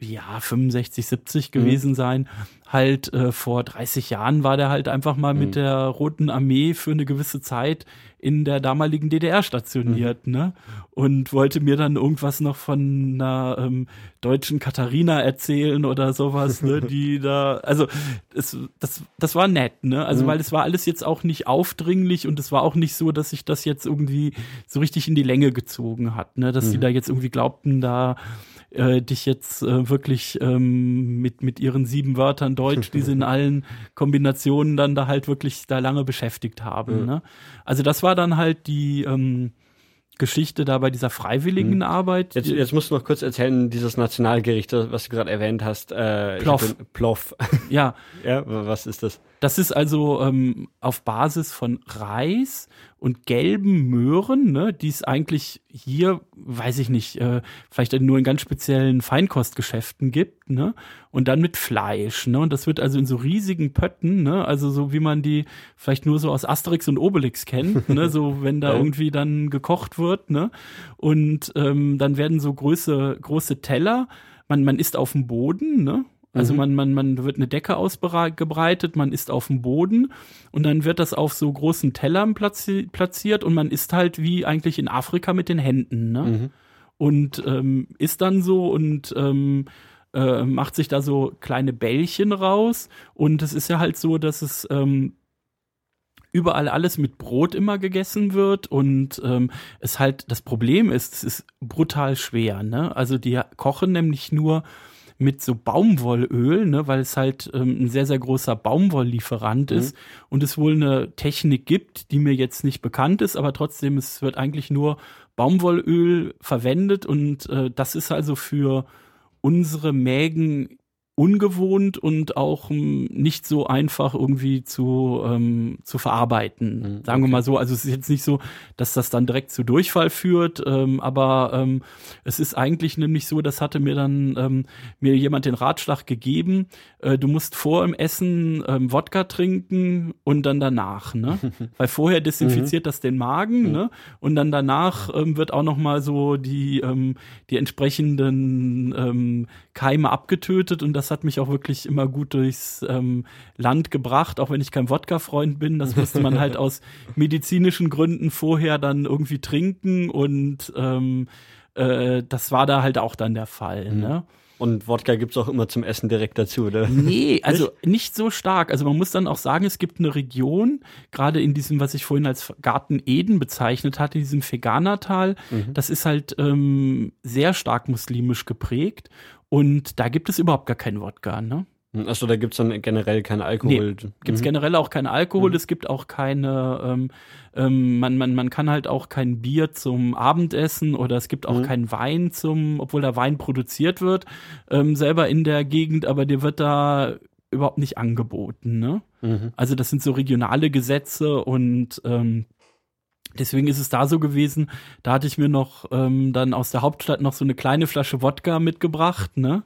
ja, 65, 70 gewesen sein. Halt äh, vor 30 Jahren war der halt einfach mal mit der Roten Armee für eine gewisse Zeit in der damaligen DDR stationiert, ne? Und wollte mir dann irgendwas noch von einer ähm, deutschen Katharina erzählen oder sowas, ne? [laughs] Die da, also es, das, das war nett, ne? Also weil es war alles jetzt auch nicht aufdringlich und es war auch nicht so, dass sich das jetzt irgendwie so richtig in die Länge gezogen hat, ne? Dass die da jetzt irgendwie glaubten, da äh, dich jetzt äh, wirklich ähm, mit, mit ihren sieben Wörtern Deutsch, die sie in [laughs] allen Kombinationen dann da halt wirklich da lange beschäftigt haben. Ne? Also das war dann halt die ähm, Geschichte da bei dieser freiwilligen Arbeit. Jetzt, jetzt musst du noch kurz erzählen, dieses Nationalgericht, was du gerade erwähnt hast. Äh, den- Plov. [laughs] ja, ja, was ist das? Das ist also ähm, auf Basis von Reis und gelben Möhren, ne, die es eigentlich hier, weiß ich nicht, äh, vielleicht nur in ganz speziellen Feinkostgeschäften gibt, ne, und dann mit Fleisch, ne, und das wird also in so riesigen Pötten, ne, also so wie man die vielleicht nur so aus Asterix und Obelix kennt, [laughs] ne, so wenn da irgendwie dann gekocht wird, ne, und ähm, dann werden so große große Teller, man man isst auf dem Boden, ne, also man, man, man wird eine Decke ausgebreitet, man isst auf dem Boden und dann wird das auf so großen Tellern platzi platziert und man isst halt wie eigentlich in Afrika mit den Händen, ne? Und ähm, isst dann so und ähm, äh, äh, macht sich da so kleine Bällchen raus und es ist ja halt so, dass es ähm, überall alles mit Brot immer gegessen wird und ähm, es halt das Problem ist, es ist brutal schwer. Ne? Also die kochen nämlich nur mit so Baumwollöl, ne, weil es halt ähm, ein sehr, sehr großer Baumwolllieferant mhm. ist und es wohl eine Technik gibt, die mir jetzt nicht bekannt ist, aber trotzdem, es wird eigentlich nur Baumwollöl verwendet und äh, das ist also für unsere Mägen ungewohnt und auch ähm, nicht so einfach irgendwie zu, ähm, zu verarbeiten. Mhm, Sagen wir mal so. Also es ist jetzt nicht so, dass das dann direkt zu Durchfall führt, ähm, aber ähm, es ist eigentlich nämlich so, das hatte mir dann ähm, mir jemand den Ratschlag gegeben, äh, du musst vor dem Essen ähm, Wodka trinken und dann danach, ne? [laughs] Weil vorher desinfiziert mhm. das den Magen, mhm. ne? Und dann danach ähm, wird auch noch mal so die, ähm, die entsprechenden ähm, Keime abgetötet und das hat mich auch wirklich immer gut durchs ähm, Land gebracht, auch wenn ich kein Wodka-Freund bin. Das musste man halt [laughs] aus medizinischen Gründen vorher dann irgendwie trinken und ähm, äh, das war da halt auch dann der Fall. Mhm. Ne? Und Wodka gibt's auch immer zum Essen direkt dazu, oder? Nee, also nicht so stark. Also man muss dann auch sagen, es gibt eine Region, gerade in diesem, was ich vorhin als Garten Eden bezeichnet hatte, diesem Veganertal, mhm. das ist halt ähm, sehr stark muslimisch geprägt. Und da gibt es überhaupt gar keinen Wodka, ne? Achso, da gibt's dann generell keinen Alkohol. Nee, gibt's mhm. generell auch keinen Alkohol, mhm. es gibt auch keine, ähm, ähm, man, man, man kann halt auch kein Bier zum Abendessen oder es gibt auch mhm. keinen Wein zum, obwohl da Wein produziert wird, ähm, selber in der Gegend, aber dir wird da überhaupt nicht angeboten, ne? Mhm. Also das sind so regionale Gesetze und ähm, Deswegen ist es da so gewesen, da hatte ich mir noch ähm, dann aus der Hauptstadt noch so eine kleine Flasche Wodka mitgebracht, ne?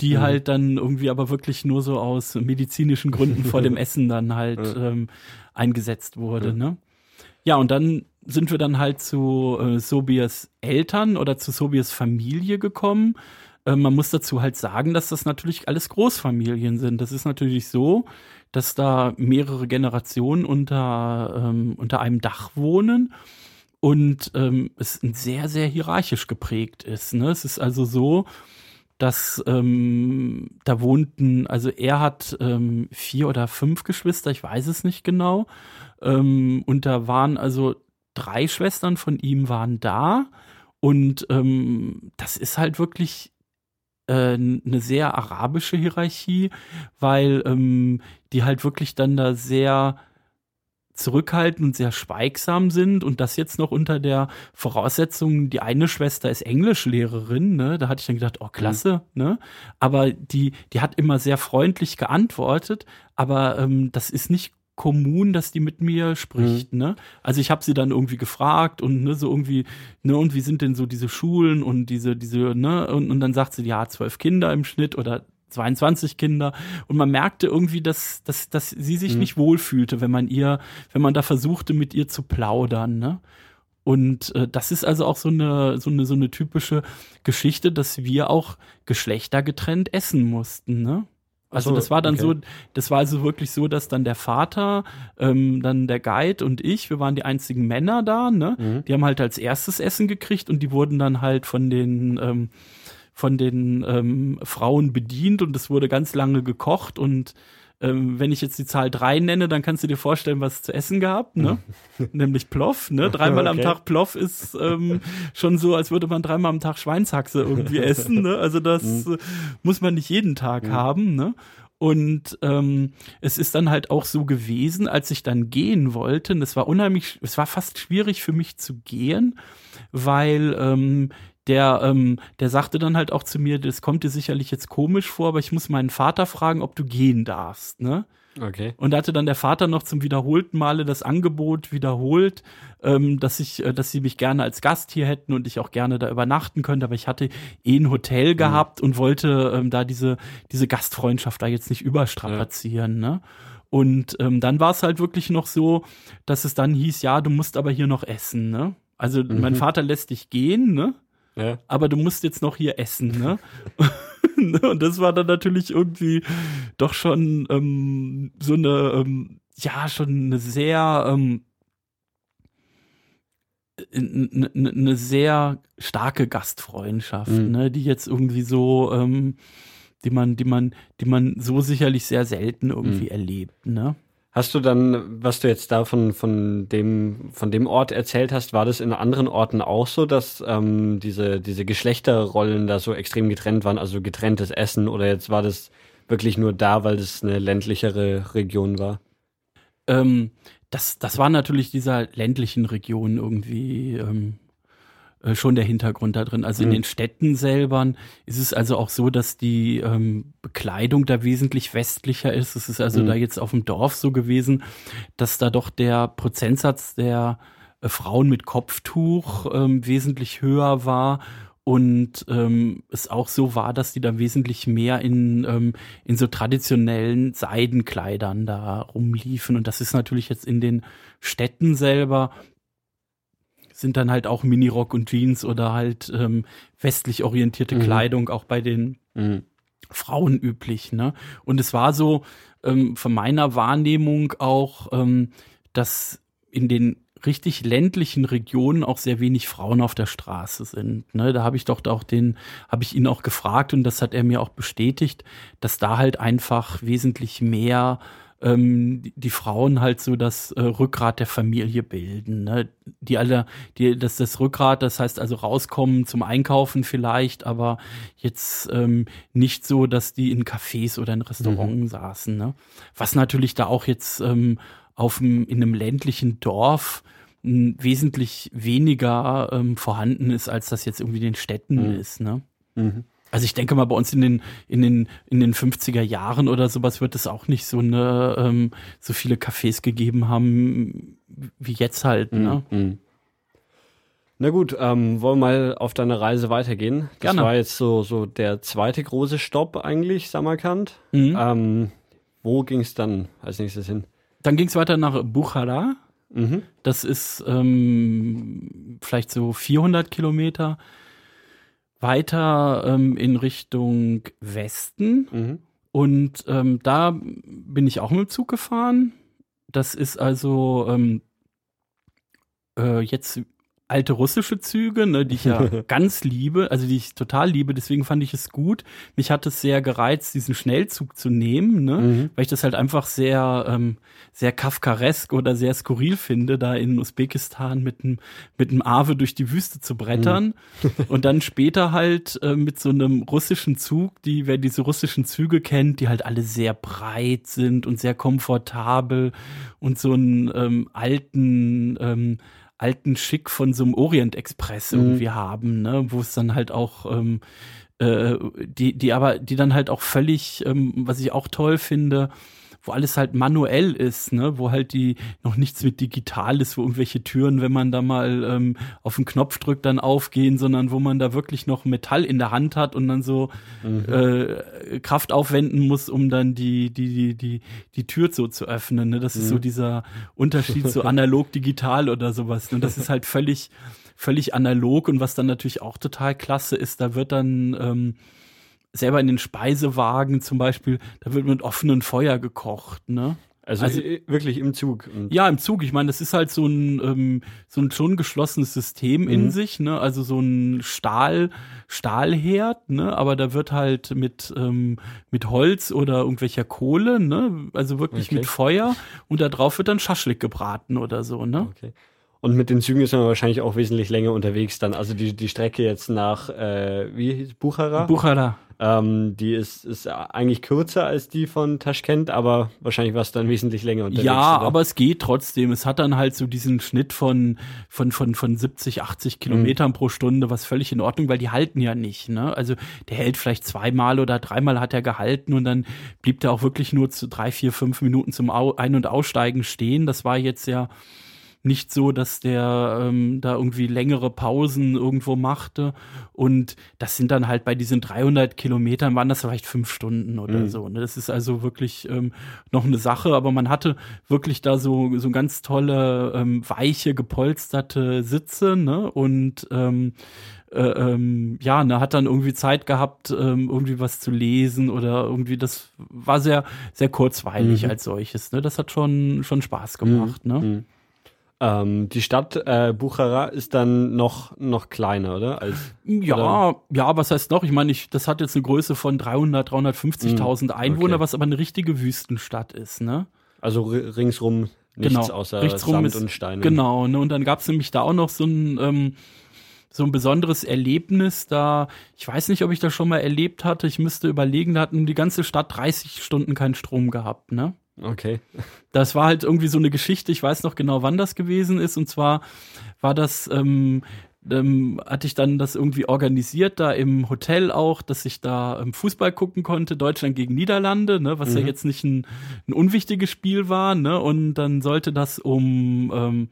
Die mhm. halt dann irgendwie aber wirklich nur so aus medizinischen Gründen vor dem [laughs] Essen dann halt ähm, eingesetzt wurde, ne? Ja, und dann sind wir dann halt zu äh, Sobiers Eltern oder zu Sobiers Familie gekommen. Äh, man muss dazu halt sagen, dass das natürlich alles Großfamilien sind. Das ist natürlich so, dass da mehrere Generationen unter, ähm, unter einem Dach wohnen und ähm, es sehr, sehr hierarchisch geprägt ist. Ne? Es ist also so, dass ähm, da wohnten, also er hat ähm, vier oder fünf Geschwister, ich weiß es nicht genau. Ähm, und da waren also drei Schwestern von ihm waren da. Und ähm, das ist halt wirklich äh, eine sehr arabische Hierarchie, weil ähm, die halt wirklich dann da sehr zurückhaltend und sehr schweigsam sind und das jetzt noch unter der Voraussetzung, die eine Schwester ist Englischlehrerin, ne? Da hatte ich dann gedacht, oh klasse, mhm. ne? Aber die, die hat immer sehr freundlich geantwortet, aber ähm, das ist nicht kommun, dass die mit mir spricht, mhm. ne? Also ich habe sie dann irgendwie gefragt und ne, so irgendwie, ne, und wie sind denn so diese Schulen und diese, diese, ne, und, und dann sagt sie, ja, zwölf Kinder im Schnitt oder 22 Kinder und man merkte irgendwie, dass, dass, dass sie sich mhm. nicht wohlfühlte, wenn man ihr, wenn man da versuchte, mit ihr zu plaudern, ne? Und äh, das ist also auch so eine, so eine, so eine typische Geschichte, dass wir auch geschlechtergetrennt essen mussten, ne? Also so, das war dann okay. so, das war also wirklich so, dass dann der Vater, ähm, dann der Guide und ich, wir waren die einzigen Männer da, ne? Mhm. Die haben halt als erstes Essen gekriegt und die wurden dann halt von den ähm, von den ähm, Frauen bedient und es wurde ganz lange gekocht und ähm, wenn ich jetzt die Zahl drei nenne, dann kannst du dir vorstellen, was es zu essen gab, ne? [laughs] Nämlich Ploff, ne? Dreimal okay. am Tag Ploff ist ähm, schon so, als würde man dreimal am Tag Schweinshaxe irgendwie [laughs] essen, ne? Also das mhm. äh, muss man nicht jeden Tag mhm. haben, ne? Und ähm, es ist dann halt auch so gewesen, als ich dann gehen wollte, und es war unheimlich, es war fast schwierig für mich zu gehen, weil ähm, der, ähm, der sagte dann halt auch zu mir, das kommt dir sicherlich jetzt komisch vor, aber ich muss meinen Vater fragen, ob du gehen darfst, ne? Okay. Und da hatte dann der Vater noch zum wiederholten Male das Angebot wiederholt, ähm, dass ich, äh, dass sie mich gerne als Gast hier hätten und ich auch gerne da übernachten könnte. Aber ich hatte eh ein Hotel mhm. gehabt und wollte ähm, da diese, diese Gastfreundschaft da jetzt nicht überstrapazieren, ja. ne? Und ähm, dann war es halt wirklich noch so, dass es dann hieß, ja, du musst aber hier noch essen, ne? Also mhm. mein Vater lässt dich gehen, ne? Ja. Aber du musst jetzt noch hier essen, ne? [laughs] Und das war dann natürlich irgendwie doch schon ähm, so eine, ähm, ja, schon eine sehr, ähm, eine, eine sehr starke Gastfreundschaft, mhm. ne, die jetzt irgendwie so, ähm, die man, die man, die man so sicherlich sehr selten irgendwie mhm. erlebt, ne? Hast du dann, was du jetzt davon von dem von dem Ort erzählt hast, war das in anderen Orten auch so, dass ähm, diese diese Geschlechterrollen da so extrem getrennt waren, also getrenntes Essen oder jetzt war das wirklich nur da, weil das eine ländlichere Region war? Ähm, das das war natürlich dieser ländlichen Region irgendwie ähm, äh, schon der Hintergrund da drin. Also mhm. in den Städten selber ist es also auch so, dass die ähm, Bekleidung da wesentlich westlicher ist. Es ist also mhm. da jetzt auf dem Dorf so gewesen, dass da doch der Prozentsatz der äh, Frauen mit Kopftuch ähm, wesentlich höher war und ähm, es auch so war, dass die da wesentlich mehr in, ähm, in so traditionellen Seidenkleidern da rumliefen. Und das ist natürlich jetzt in den Städten selber sind dann halt auch Minirock und Jeans oder halt ähm, westlich orientierte mhm. Kleidung auch bei den mhm. Frauen üblich. Ne? Und es war so ähm, von meiner Wahrnehmung auch, ähm, dass in den richtig ländlichen Regionen auch sehr wenig Frauen auf der Straße sind. Ne, da habe ich doch auch den, habe ich ihn auch gefragt und das hat er mir auch bestätigt, dass da halt einfach wesentlich mehr ähm, die, die Frauen halt so das äh, Rückgrat der Familie bilden. Ne? Die alle, die, das das Rückgrat, das heißt also rauskommen zum Einkaufen vielleicht, aber jetzt ähm, nicht so, dass die in Cafés oder in Restaurants mhm. saßen. Ne? Was natürlich da auch jetzt ähm, auf in einem ländlichen Dorf wesentlich weniger ähm, vorhanden ist, als das jetzt irgendwie in den Städten mhm. ist. Ne? Mhm. Also ich denke mal, bei uns in den, in den, in den 50er Jahren oder sowas wird es auch nicht so eine, ähm, so viele Cafés gegeben haben, wie jetzt halt, ne? Mhm. Na gut, ähm, wollen wir mal auf deine Reise weitergehen. Das Gerne. war jetzt so, so der zweite große Stopp eigentlich, Samarkand. Mhm. Ähm, wo ging es dann als nächstes hin? Dann ging es weiter nach Bukhara. Mhm. Das ist ähm, vielleicht so 400 Kilometer weiter ähm, in Richtung Westen. Mhm. Und ähm, da bin ich auch mit dem Zug gefahren. Das ist also ähm, äh, jetzt alte russische Züge, ne, die ich ja [laughs] ganz liebe, also die ich total liebe, deswegen fand ich es gut. Mich hat es sehr gereizt, diesen Schnellzug zu nehmen, ne, mhm. weil ich das halt einfach sehr, ähm, sehr kafkaresk oder sehr skurril finde, da in Usbekistan mit einem mit einem Ave durch die Wüste zu brettern mhm. [laughs] und dann später halt äh, mit so einem russischen Zug, die, wer diese russischen Züge kennt, die halt alle sehr breit sind und sehr komfortabel und so einen ähm, alten ähm, alten Schick von so einem Orient Express mhm. irgendwie haben, ne, wo es dann halt auch ähm, äh, die die aber die dann halt auch völlig, ähm, was ich auch toll finde, wo alles halt manuell ist, ne, wo halt die noch nichts mit digital ist, wo irgendwelche Türen, wenn man da mal ähm, auf den Knopf drückt, dann aufgehen, sondern wo man da wirklich noch Metall in der Hand hat und dann so mhm. äh, Kraft aufwenden muss, um dann die die die die die Tür so zu öffnen. Ne? Das mhm. ist so mhm. dieser Unterschied zu [laughs] analog digital oder sowas. Und das ist halt völlig völlig analog und was dann natürlich auch total klasse ist, da wird dann ähm, selber in den Speisewagen zum Beispiel, da wird mit offenem Feuer gekocht, ne? Also, also wirklich im Zug. Ja, im Zug. Ich meine, das ist halt so ein ähm, so ein schon geschlossenes System mhm. in sich, ne? Also so ein Stahl Stahlherd, ne? Aber da wird halt mit ähm, mit Holz oder irgendwelcher Kohle, ne? Also wirklich okay. mit Feuer und da drauf wird dann Schaschlik gebraten oder so, ne? Okay. Und mit den Zügen ist man wahrscheinlich auch wesentlich länger unterwegs dann. Also die, die Strecke jetzt nach, äh, wie hieß Buchara? Buchara. Ähm, die ist, ist eigentlich kürzer als die von Taschkent, aber wahrscheinlich war es dann wesentlich länger unterwegs. Ja, oder? aber es geht trotzdem. Es hat dann halt so diesen Schnitt von, von, von, von 70, 80 Kilometern mhm. pro Stunde, was völlig in Ordnung, weil die halten ja nicht. Ne? Also der hält vielleicht zweimal oder dreimal hat er gehalten und dann blieb der auch wirklich nur zu drei, vier, fünf Minuten zum Ein- und Aussteigen stehen. Das war jetzt ja nicht so, dass der ähm, da irgendwie längere Pausen irgendwo machte. Und das sind dann halt bei diesen 300 Kilometern waren das vielleicht fünf Stunden oder mhm. so. Ne? Das ist also wirklich ähm, noch eine Sache. Aber man hatte wirklich da so so ganz tolle ähm, weiche gepolsterte Sitze ne? und ähm, äh, ähm, ja, ne, hat dann irgendwie Zeit gehabt, ähm, irgendwie was zu lesen oder irgendwie, das war sehr, sehr kurzweilig mhm. als solches. Ne? Das hat schon, schon Spaß gemacht. Mhm. Ne? Ähm, die Stadt äh, Buchara ist dann noch, noch kleiner, oder? Als, ja, oder? ja, was heißt noch? Ich meine, ich, das hat jetzt eine Größe von 300, 350.000 mhm, Einwohner, okay. was aber eine richtige Wüstenstadt ist, ne? Also ringsrum nichts genau. außer ringsrum Sand ist, und Steine. Genau, ne? Und dann gab es nämlich da auch noch so ein ähm, so ein besonderes Erlebnis da. Ich weiß nicht, ob ich das schon mal erlebt hatte. Ich müsste überlegen, da hatten die ganze Stadt 30 Stunden keinen Strom gehabt, ne? Okay. Das war halt irgendwie so eine Geschichte. Ich weiß noch genau, wann das gewesen ist. Und zwar war das, ähm, ähm, hatte ich dann das irgendwie organisiert, da im Hotel auch, dass ich da ähm, Fußball gucken konnte, Deutschland gegen Niederlande, ne, was mhm. ja jetzt nicht ein, ein unwichtiges Spiel war, ne? Und dann sollte das um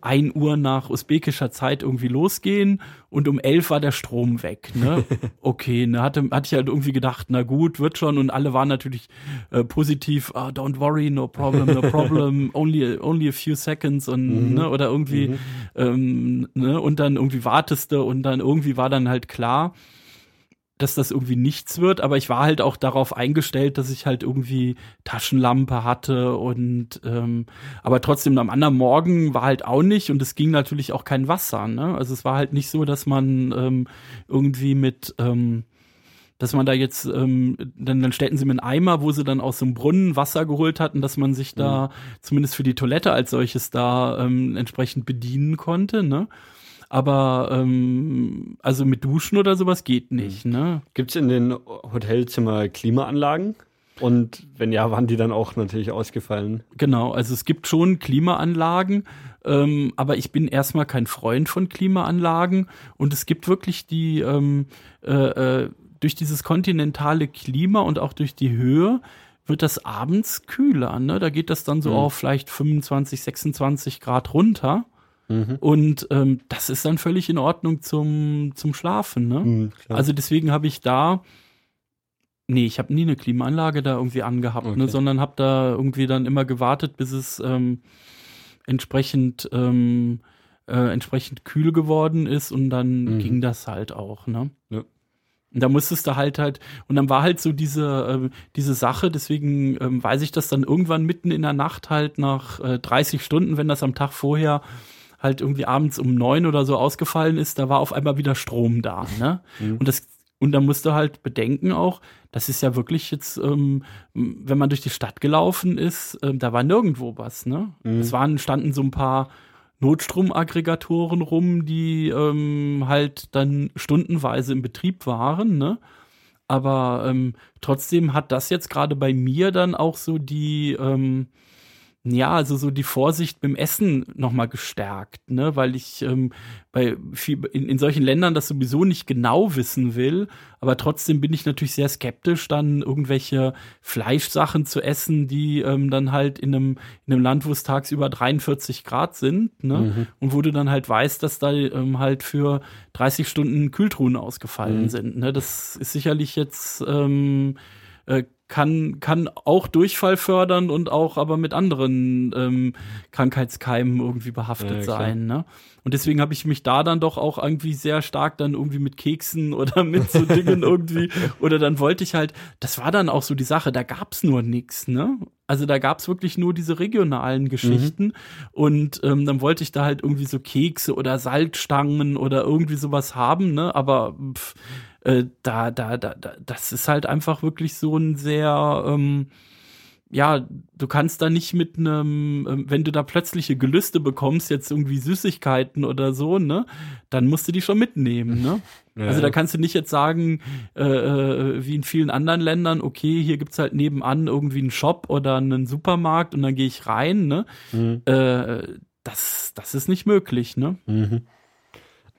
ein Uhr nach usbekischer Zeit irgendwie losgehen und um elf war der Strom weg. Ne? [laughs] Okay, ne, hatte, hatte ich halt irgendwie gedacht, na gut, wird schon und alle waren natürlich äh, positiv, oh, don't worry, no problem, no [laughs] problem, only, only a few seconds und mhm. ne, oder irgendwie mhm. ähm, ne, und dann irgendwie wartest du und dann irgendwie war dann halt klar, dass das irgendwie nichts wird, aber ich war halt auch darauf eingestellt, dass ich halt irgendwie Taschenlampe hatte und ähm, aber trotzdem am anderen Morgen war halt auch nicht und es ging natürlich auch kein Wasser, ne? Also es war halt nicht so, dass man ähm, irgendwie mit ähm, dass man da jetzt, ähm, dann, dann stellten sie mir einen Eimer, wo sie dann aus so einem Brunnen Wasser geholt hatten, dass man sich da mhm. zumindest für die Toilette als solches da ähm, entsprechend bedienen konnte, ne? Aber ähm, also mit Duschen oder sowas geht nicht. Mhm. Ne? Gibt es in den Hotelzimmer Klimaanlagen? Und wenn ja, waren die dann auch natürlich ausgefallen? Genau, also es gibt schon Klimaanlagen, ähm, aber ich bin erstmal kein Freund von Klimaanlagen. Und es gibt wirklich die, ähm, äh, äh, durch dieses kontinentale Klima und auch durch die Höhe wird das abends kühler. Ne? Da geht das dann so mhm. auf vielleicht 25, 26 Grad runter. Mhm. Und ähm, das ist dann völlig in Ordnung zum, zum Schlafen. Ne? Mhm, also deswegen habe ich da, nee, ich habe nie eine Klimaanlage da irgendwie angehabt, ne? okay. ne, sondern habe da irgendwie dann immer gewartet, bis es ähm, entsprechend ähm, äh, entsprechend kühl geworden ist und dann mhm. ging das halt auch. Ne? Ja. Und da musstest du halt halt, und dann war halt so diese, äh, diese Sache, deswegen ähm, weiß ich das dann irgendwann mitten in der Nacht halt nach äh, 30 Stunden, wenn das am Tag vorher halt irgendwie abends um neun oder so ausgefallen ist, da war auf einmal wieder Strom da. Ne? Mhm. Und das und da musst du halt bedenken auch, das ist ja wirklich jetzt, ähm, wenn man durch die Stadt gelaufen ist, ähm, da war nirgendwo was. Ne? Mhm. Es waren standen so ein paar Notstromaggregatoren rum, die ähm, halt dann stundenweise im Betrieb waren. Ne? Aber ähm, trotzdem hat das jetzt gerade bei mir dann auch so die ähm, ja, also so die Vorsicht beim Essen nochmal gestärkt, ne, weil ich ähm, bei viel, in, in solchen Ländern das sowieso nicht genau wissen will, aber trotzdem bin ich natürlich sehr skeptisch, dann irgendwelche Fleischsachen zu essen, die ähm, dann halt in einem, in einem Land, wo es tagsüber 43 Grad sind, ne, mhm. und wo du dann halt weißt, dass da ähm, halt für 30 Stunden Kühltruhen ausgefallen mhm. sind, ne, das ist sicherlich jetzt ähm, äh, kann, kann auch Durchfall fördern und auch aber mit anderen ähm, Krankheitskeimen irgendwie behaftet ja, sein. Ne? Und deswegen habe ich mich da dann doch auch irgendwie sehr stark dann irgendwie mit Keksen [laughs] oder mit so Dingen irgendwie, [laughs] oder dann wollte ich halt, das war dann auch so die Sache, da gab's nur nix, ne? Also da gab's wirklich nur diese regionalen Geschichten mhm. und ähm, dann wollte ich da halt irgendwie so Kekse oder Salzstangen oder irgendwie sowas haben, ne? Aber pff, äh, da, da, da, das ist halt einfach wirklich so ein sehr, ähm, ja, du kannst da nicht mit einem, ähm, wenn du da plötzliche Gelüste bekommst, jetzt irgendwie Süßigkeiten oder so, ne, dann musst du die schon mitnehmen, ne? [laughs] Ja. Also da kannst du nicht jetzt sagen, äh, äh, wie in vielen anderen Ländern, okay, hier gibt's halt nebenan irgendwie einen Shop oder einen Supermarkt und dann gehe ich rein, ne? Mhm. Äh, das, das ist nicht möglich, ne? Mhm.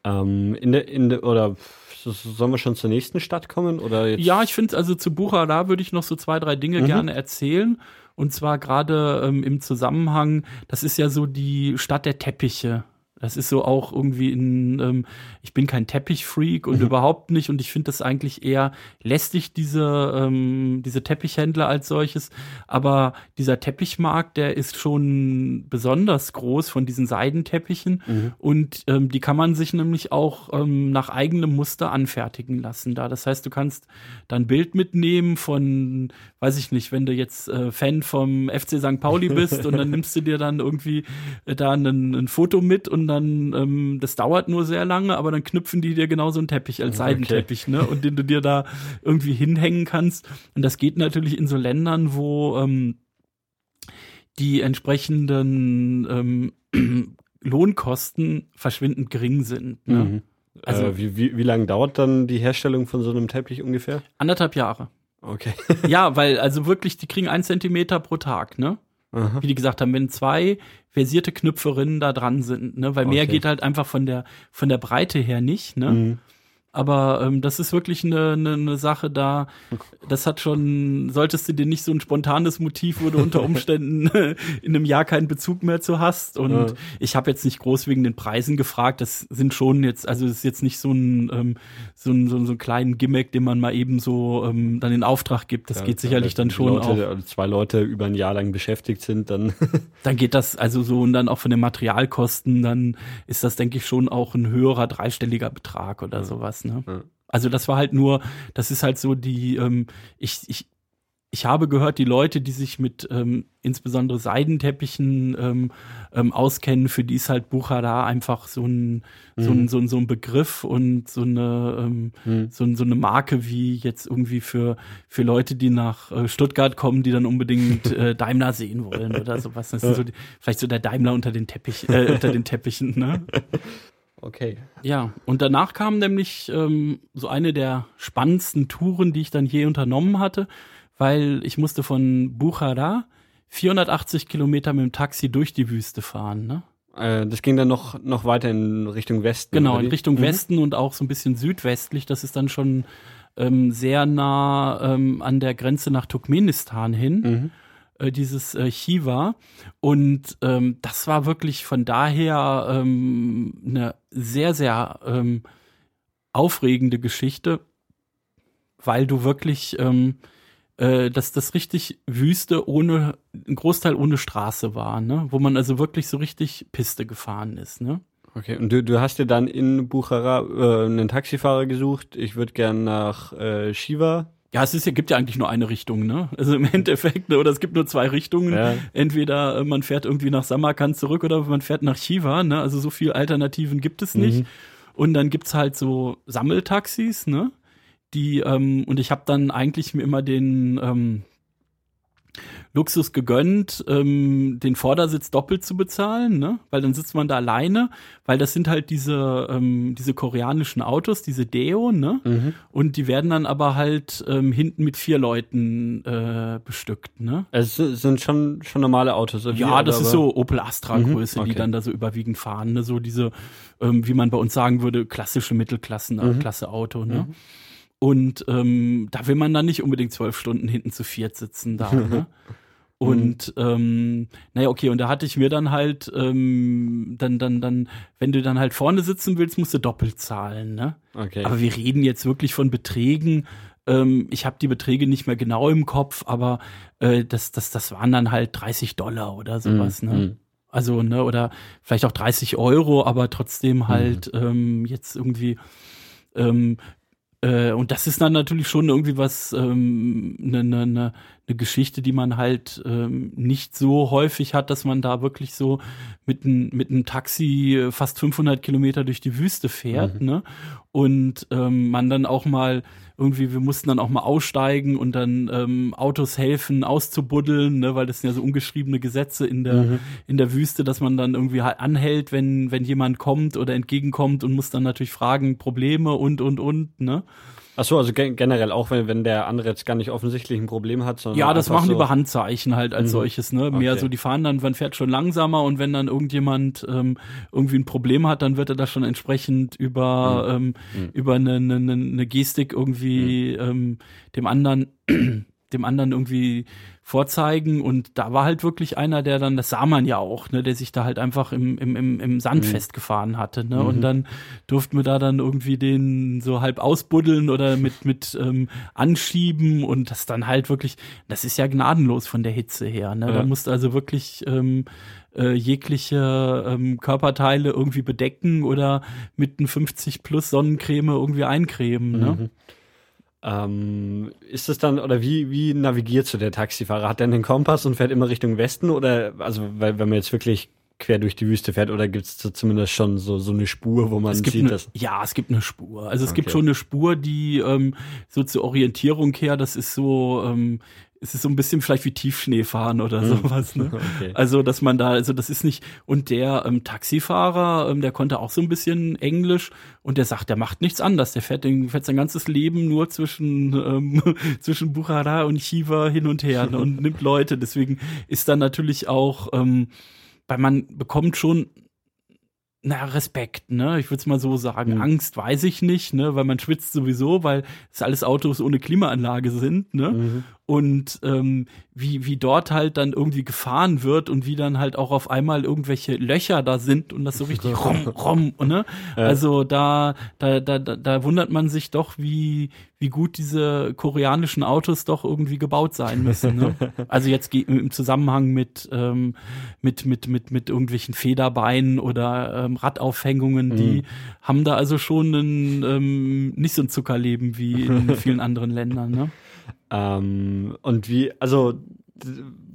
Ähm, in der, in der, oder sollen wir schon zur nächsten Stadt kommen? Oder jetzt? Ja, ich finde, also zu Buchara würde ich noch so zwei, drei Dinge mhm. gerne erzählen. Und zwar gerade ähm, im Zusammenhang, das ist ja so die Stadt der Teppiche. Das ist so auch irgendwie ein, ähm, ich bin kein Teppichfreak und mhm. überhaupt nicht und ich finde das eigentlich eher lästig, diese, ähm, diese Teppichhändler als solches. Aber dieser Teppichmarkt, der ist schon besonders groß von diesen Seidenteppichen mhm. und ähm, die kann man sich nämlich auch ähm, nach eigenem Muster anfertigen lassen da. Das heißt, du kannst dann Bild mitnehmen von, weiß ich nicht, wenn du jetzt äh, Fan vom FC St. Pauli bist und dann [laughs] nimmst du dir dann irgendwie äh, da ein, ein Foto mit und dann, ähm, das dauert nur sehr lange, aber dann knüpfen die dir genauso einen Teppich als Seidenteppich, okay. ne? Und den du dir da irgendwie hinhängen kannst. Und das geht natürlich in so Ländern, wo ähm, die entsprechenden ähm, [clears throat] Lohnkosten verschwindend gering sind. Ne? Mhm. Also äh, wie, wie, wie lange dauert dann die Herstellung von so einem Teppich ungefähr? Anderthalb Jahre. Okay. ja, weil also wirklich, die kriegen ein Zentimeter pro Tag, ne? Aha. Wie die gesagt haben, wenn zwei versierte Knüpferinnen da dran sind, ne? Weil okay. mehr geht halt einfach von der von der Breite her nicht, ne? Mhm. Aber ähm, das ist wirklich eine, eine, eine Sache da. Das hat schon, solltest du dir nicht so ein spontanes Motiv, wo du unter Umständen [laughs] in einem Jahr keinen Bezug mehr zu hast. Und ja. ich habe jetzt nicht groß wegen den Preisen gefragt. Das sind schon jetzt, also das ist jetzt nicht so ein, ähm, so ein, so, ein, so ein kleinen Gimmick, den man mal eben so ähm, dann in Auftrag gibt. Das ja, geht sicherlich dann schon Leute, auch. Also zwei Leute über ein Jahr lang beschäftigt sind, dann. [laughs] dann geht das also so und dann auch von den Materialkosten, dann ist das, denke ich, schon auch ein höherer dreistelliger Betrag oder ja. sowas was, ne? Ja. Also das war halt nur, das ist halt so die, ähm, ich, ich, ich habe gehört, die Leute, die sich mit ähm, insbesondere Seidenteppichen ähm, ähm, auskennen, für die ist halt Buchara einfach so ein, mhm. so, ein, so, ein, so ein Begriff und so eine, ähm, mhm. so, so eine Marke wie jetzt irgendwie für, für Leute, die nach äh, Stuttgart kommen, die dann unbedingt [laughs] äh, Daimler sehen wollen oder sowas. Das ist so die, vielleicht so der Daimler unter den Teppich, äh, unter den Teppichen, ne? [laughs] Okay. Ja, und danach kam nämlich ähm, so eine der spannendsten Touren, die ich dann je unternommen hatte, weil ich musste von Bukhara 480 Kilometer mit dem Taxi durch die Wüste fahren. Ne? Äh, das ging dann noch, noch weiter in Richtung Westen. Genau, in Richtung mhm. Westen und auch so ein bisschen südwestlich. Das ist dann schon ähm, sehr nah ähm, an der Grenze nach Turkmenistan hin. Mhm. Äh, dieses äh, Chiva. Und ähm, das war wirklich von daher ähm, eine sehr, sehr ähm, aufregende Geschichte, weil du wirklich ähm, äh, dass das richtig Wüste ohne, ein Großteil ohne Straße war, ne? Wo man also wirklich so richtig Piste gefahren ist, ne? Okay, und du, du hast dir dann in Buchara äh, einen Taxifahrer gesucht. Ich würde gern nach äh, Shiva ja, es ist, gibt ja eigentlich nur eine Richtung, ne? Also im [laughs] Endeffekt, ne? oder es gibt nur zwei Richtungen. Ja. Entweder äh, man fährt irgendwie nach Samarkand zurück oder man fährt nach Chiva, ne? Also so viele Alternativen gibt es nicht. Mhm. Und dann gibt's halt so Sammeltaxis, ne? Die, ähm, und ich habe dann eigentlich mir immer den, ähm, Luxus gegönnt, ähm, den Vordersitz doppelt zu bezahlen, ne? Weil dann sitzt man da alleine, weil das sind halt diese, ähm, diese koreanischen Autos, diese Deo, ne? Mhm. Und die werden dann aber halt ähm, hinten mit vier Leuten äh, bestückt, ne? Es sind schon, schon normale Autos. Ja, das ist so Opel Astra-Größe, mhm, okay. die dann da so überwiegend fahren, ne? So diese, ähm, wie man bei uns sagen würde, klassische Mittelklassen-Klasse-Auto, mhm. ne? Mhm. Und ähm, da will man dann nicht unbedingt zwölf Stunden hinten zu viert sitzen da. Ne? [laughs] Und mhm. ähm, naja, okay, und da hatte ich mir dann halt, ähm, dann, dann, dann, wenn du dann halt vorne sitzen willst, musst du doppelt zahlen, ne? Okay. Aber wir reden jetzt wirklich von Beträgen. Ähm, ich habe die Beträge nicht mehr genau im Kopf, aber äh, das, das, das waren dann halt 30 Dollar oder sowas, mhm. ne? Mhm. Also, ne, oder vielleicht auch 30 Euro, aber trotzdem halt mhm. ähm, jetzt irgendwie ähm, äh, und das ist dann natürlich schon irgendwie was, ähm, eine ne, ne, ne Geschichte, die man halt ähm, nicht so häufig hat, dass man da wirklich so mit, ein, mit einem Taxi fast 500 Kilometer durch die Wüste fährt, mhm. ne? Und ähm, man dann auch mal irgendwie, wir mussten dann auch mal aussteigen und dann ähm, Autos helfen auszubuddeln, ne, weil das sind ja so ungeschriebene Gesetze in der mhm. in der Wüste, dass man dann irgendwie halt anhält, wenn wenn jemand kommt oder entgegenkommt und muss dann natürlich fragen Probleme und und und, ne? Ach so, also generell auch, wenn, wenn der andere jetzt gar nicht offensichtlich ein Problem hat, sondern. Ja, das machen so die über Handzeichen halt als mhm. solches, ne? Mehr okay. so, die fahren dann, man fährt schon langsamer und wenn dann irgendjemand ähm, irgendwie ein Problem hat, dann wird er das schon entsprechend über, mhm. ähm, mhm. über eine, eine, eine Gestik irgendwie mhm. ähm, dem anderen dem anderen irgendwie vorzeigen und da war halt wirklich einer, der dann, das sah man ja auch, ne, der sich da halt einfach im, im, im, im Sand mhm. festgefahren hatte, ne, mhm. und dann durften wir da dann irgendwie den so halb ausbuddeln oder mit, mit ähm, anschieben und das dann halt wirklich, das ist ja gnadenlos von der Hitze her, ne, ja. da musste also wirklich, ähm, äh, jegliche ähm, Körperteile irgendwie bedecken oder mit einem 50 plus Sonnencreme irgendwie eincremen. Ne? Mhm. Ähm, ist das dann, oder wie, wie navigiert so der Taxifahrer? Hat der einen Kompass und fährt immer Richtung Westen? Oder, also, weil, wenn man jetzt wirklich quer durch die Wüste fährt, oder gibt es zumindest schon so, so eine Spur, wo man sieht, eine, dass. Ja, es gibt eine Spur. Also es okay. gibt schon eine Spur, die ähm, so zur Orientierung her, das ist so, ähm, es ist so ein bisschen vielleicht wie Tiefschneefahren oder hm. sowas. Ne? [laughs] Okay. Also, dass man da, also das ist nicht, und der ähm, Taxifahrer, ähm, der konnte auch so ein bisschen Englisch und der sagt, der macht nichts anders. Der fährt, den, fährt sein ganzes Leben nur zwischen, ähm, [laughs] zwischen Bukhara und Chiva hin und her ne, [laughs] und nimmt Leute. Deswegen ist dann natürlich auch, ähm, weil man bekommt schon na, Respekt, ne? Ich würde es mal so sagen. Mhm. Angst weiß ich nicht, ne? Weil man schwitzt sowieso, weil es alles Autos ohne Klimaanlage sind, ne? Mhm und ähm, wie, wie dort halt dann irgendwie gefahren wird und wie dann halt auch auf einmal irgendwelche Löcher da sind und das so richtig [laughs] rom, rom, ne? Ja. Also da, da, da, da wundert man sich doch, wie, wie gut diese koreanischen Autos doch irgendwie gebaut sein müssen. Ne? [laughs] Also jetzt im Zusammenhang mit, ähm, mit, mit, mit, mit irgendwelchen Federbeinen oder ähm, Radaufhängungen, die mhm. haben da also schon ein, ähm, nicht so ein Zuckerleben wie in vielen anderen Ländern. Ne? Ähm, und wie, also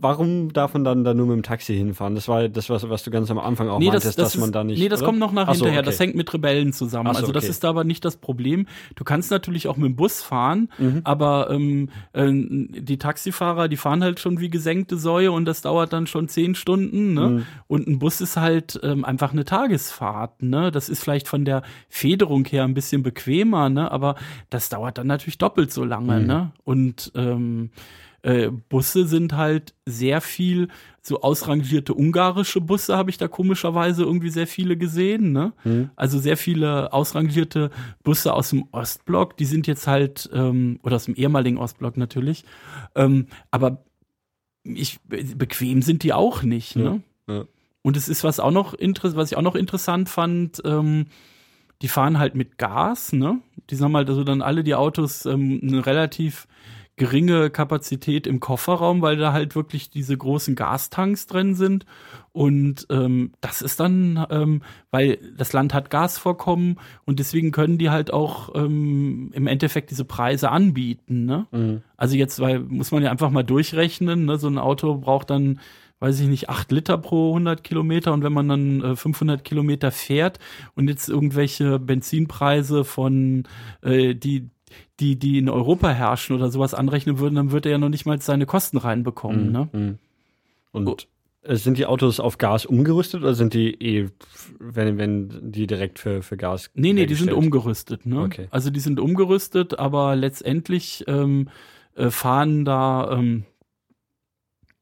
warum darf man dann da nur mit dem Taxi hinfahren? Das war das, was, was du ganz am Anfang auch nee, meintest, das, das dass ist, man da nicht. Nee, das oder? kommt noch nach so, hinterher. Okay. Das hängt mit Rebellen zusammen. So, also das okay. ist da aber nicht das Problem. Du kannst natürlich auch mit dem Bus fahren, mhm. aber ähm, äh, die Taxifahrer, die fahren halt schon wie gesenkte Säue und das dauert dann schon zehn Stunden. Ne? Mhm. Und ein Bus ist halt ähm, einfach eine Tagesfahrt. Ne? Das ist vielleicht von der Federung her ein bisschen bequemer, ne? aber das dauert dann natürlich doppelt so lange. Mhm. Ne? Und ähm, äh, Busse sind halt sehr viel, so ausrangierte ungarische Busse habe ich da komischerweise irgendwie sehr viele gesehen. Ne? Mhm. Also sehr viele ausrangierte Busse aus dem Ostblock, die sind jetzt halt, ähm, oder aus dem ehemaligen Ostblock natürlich, ähm, aber ich, bequem sind die auch nicht. Ne? Ja. Und es ist was auch noch was ich auch noch interessant fand, ähm, die fahren halt mit Gas, ne? Die haben halt also dann alle die Autos ähm, eine relativ geringe Kapazität im Kofferraum, weil da halt wirklich diese großen Gastanks drin sind. Und ähm, das ist dann, ähm, weil das Land hat Gasvorkommen und deswegen können die halt auch ähm, im Endeffekt diese Preise anbieten. Ne? Mhm. Also jetzt, weil muss man ja einfach mal durchrechnen, ne? so ein Auto braucht dann weiß ich nicht, acht Liter pro 100 Kilometer und wenn man dann äh, 500 Kilometer fährt und jetzt irgendwelche Benzinpreise von, äh, die die, die in Europa herrschen oder sowas anrechnen würden, dann würde er ja noch nicht mal seine Kosten reinbekommen. Mhm. Ne? Mhm. Und oh. sind die Autos auf Gas umgerüstet oder sind die eh, wenn, wenn die direkt für, für Gas? Nee, nee, die sind umgerüstet. Ne? Okay. Also die sind umgerüstet, aber letztendlich ähm, äh, fahren da ähm,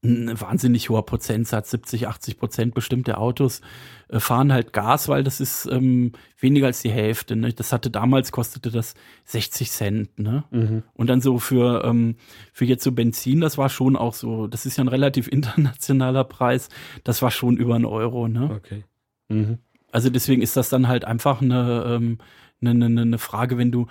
ein wahnsinnig hoher Prozentsatz, 70, 80 Prozent bestimmte Autos äh, fahren halt Gas, weil das ist ähm, weniger als die Hälfte. Ne? Das hatte damals kostete das 60 Cent. Ne? Mhm. Und dann so für ähm, für jetzt so Benzin, das war schon auch so. Das ist ja ein relativ [laughs] internationaler Preis. Das war schon über einen Euro. Ne? Okay. Mhm. Also deswegen ist das dann halt einfach eine ähm, eine, eine, eine Frage, wenn du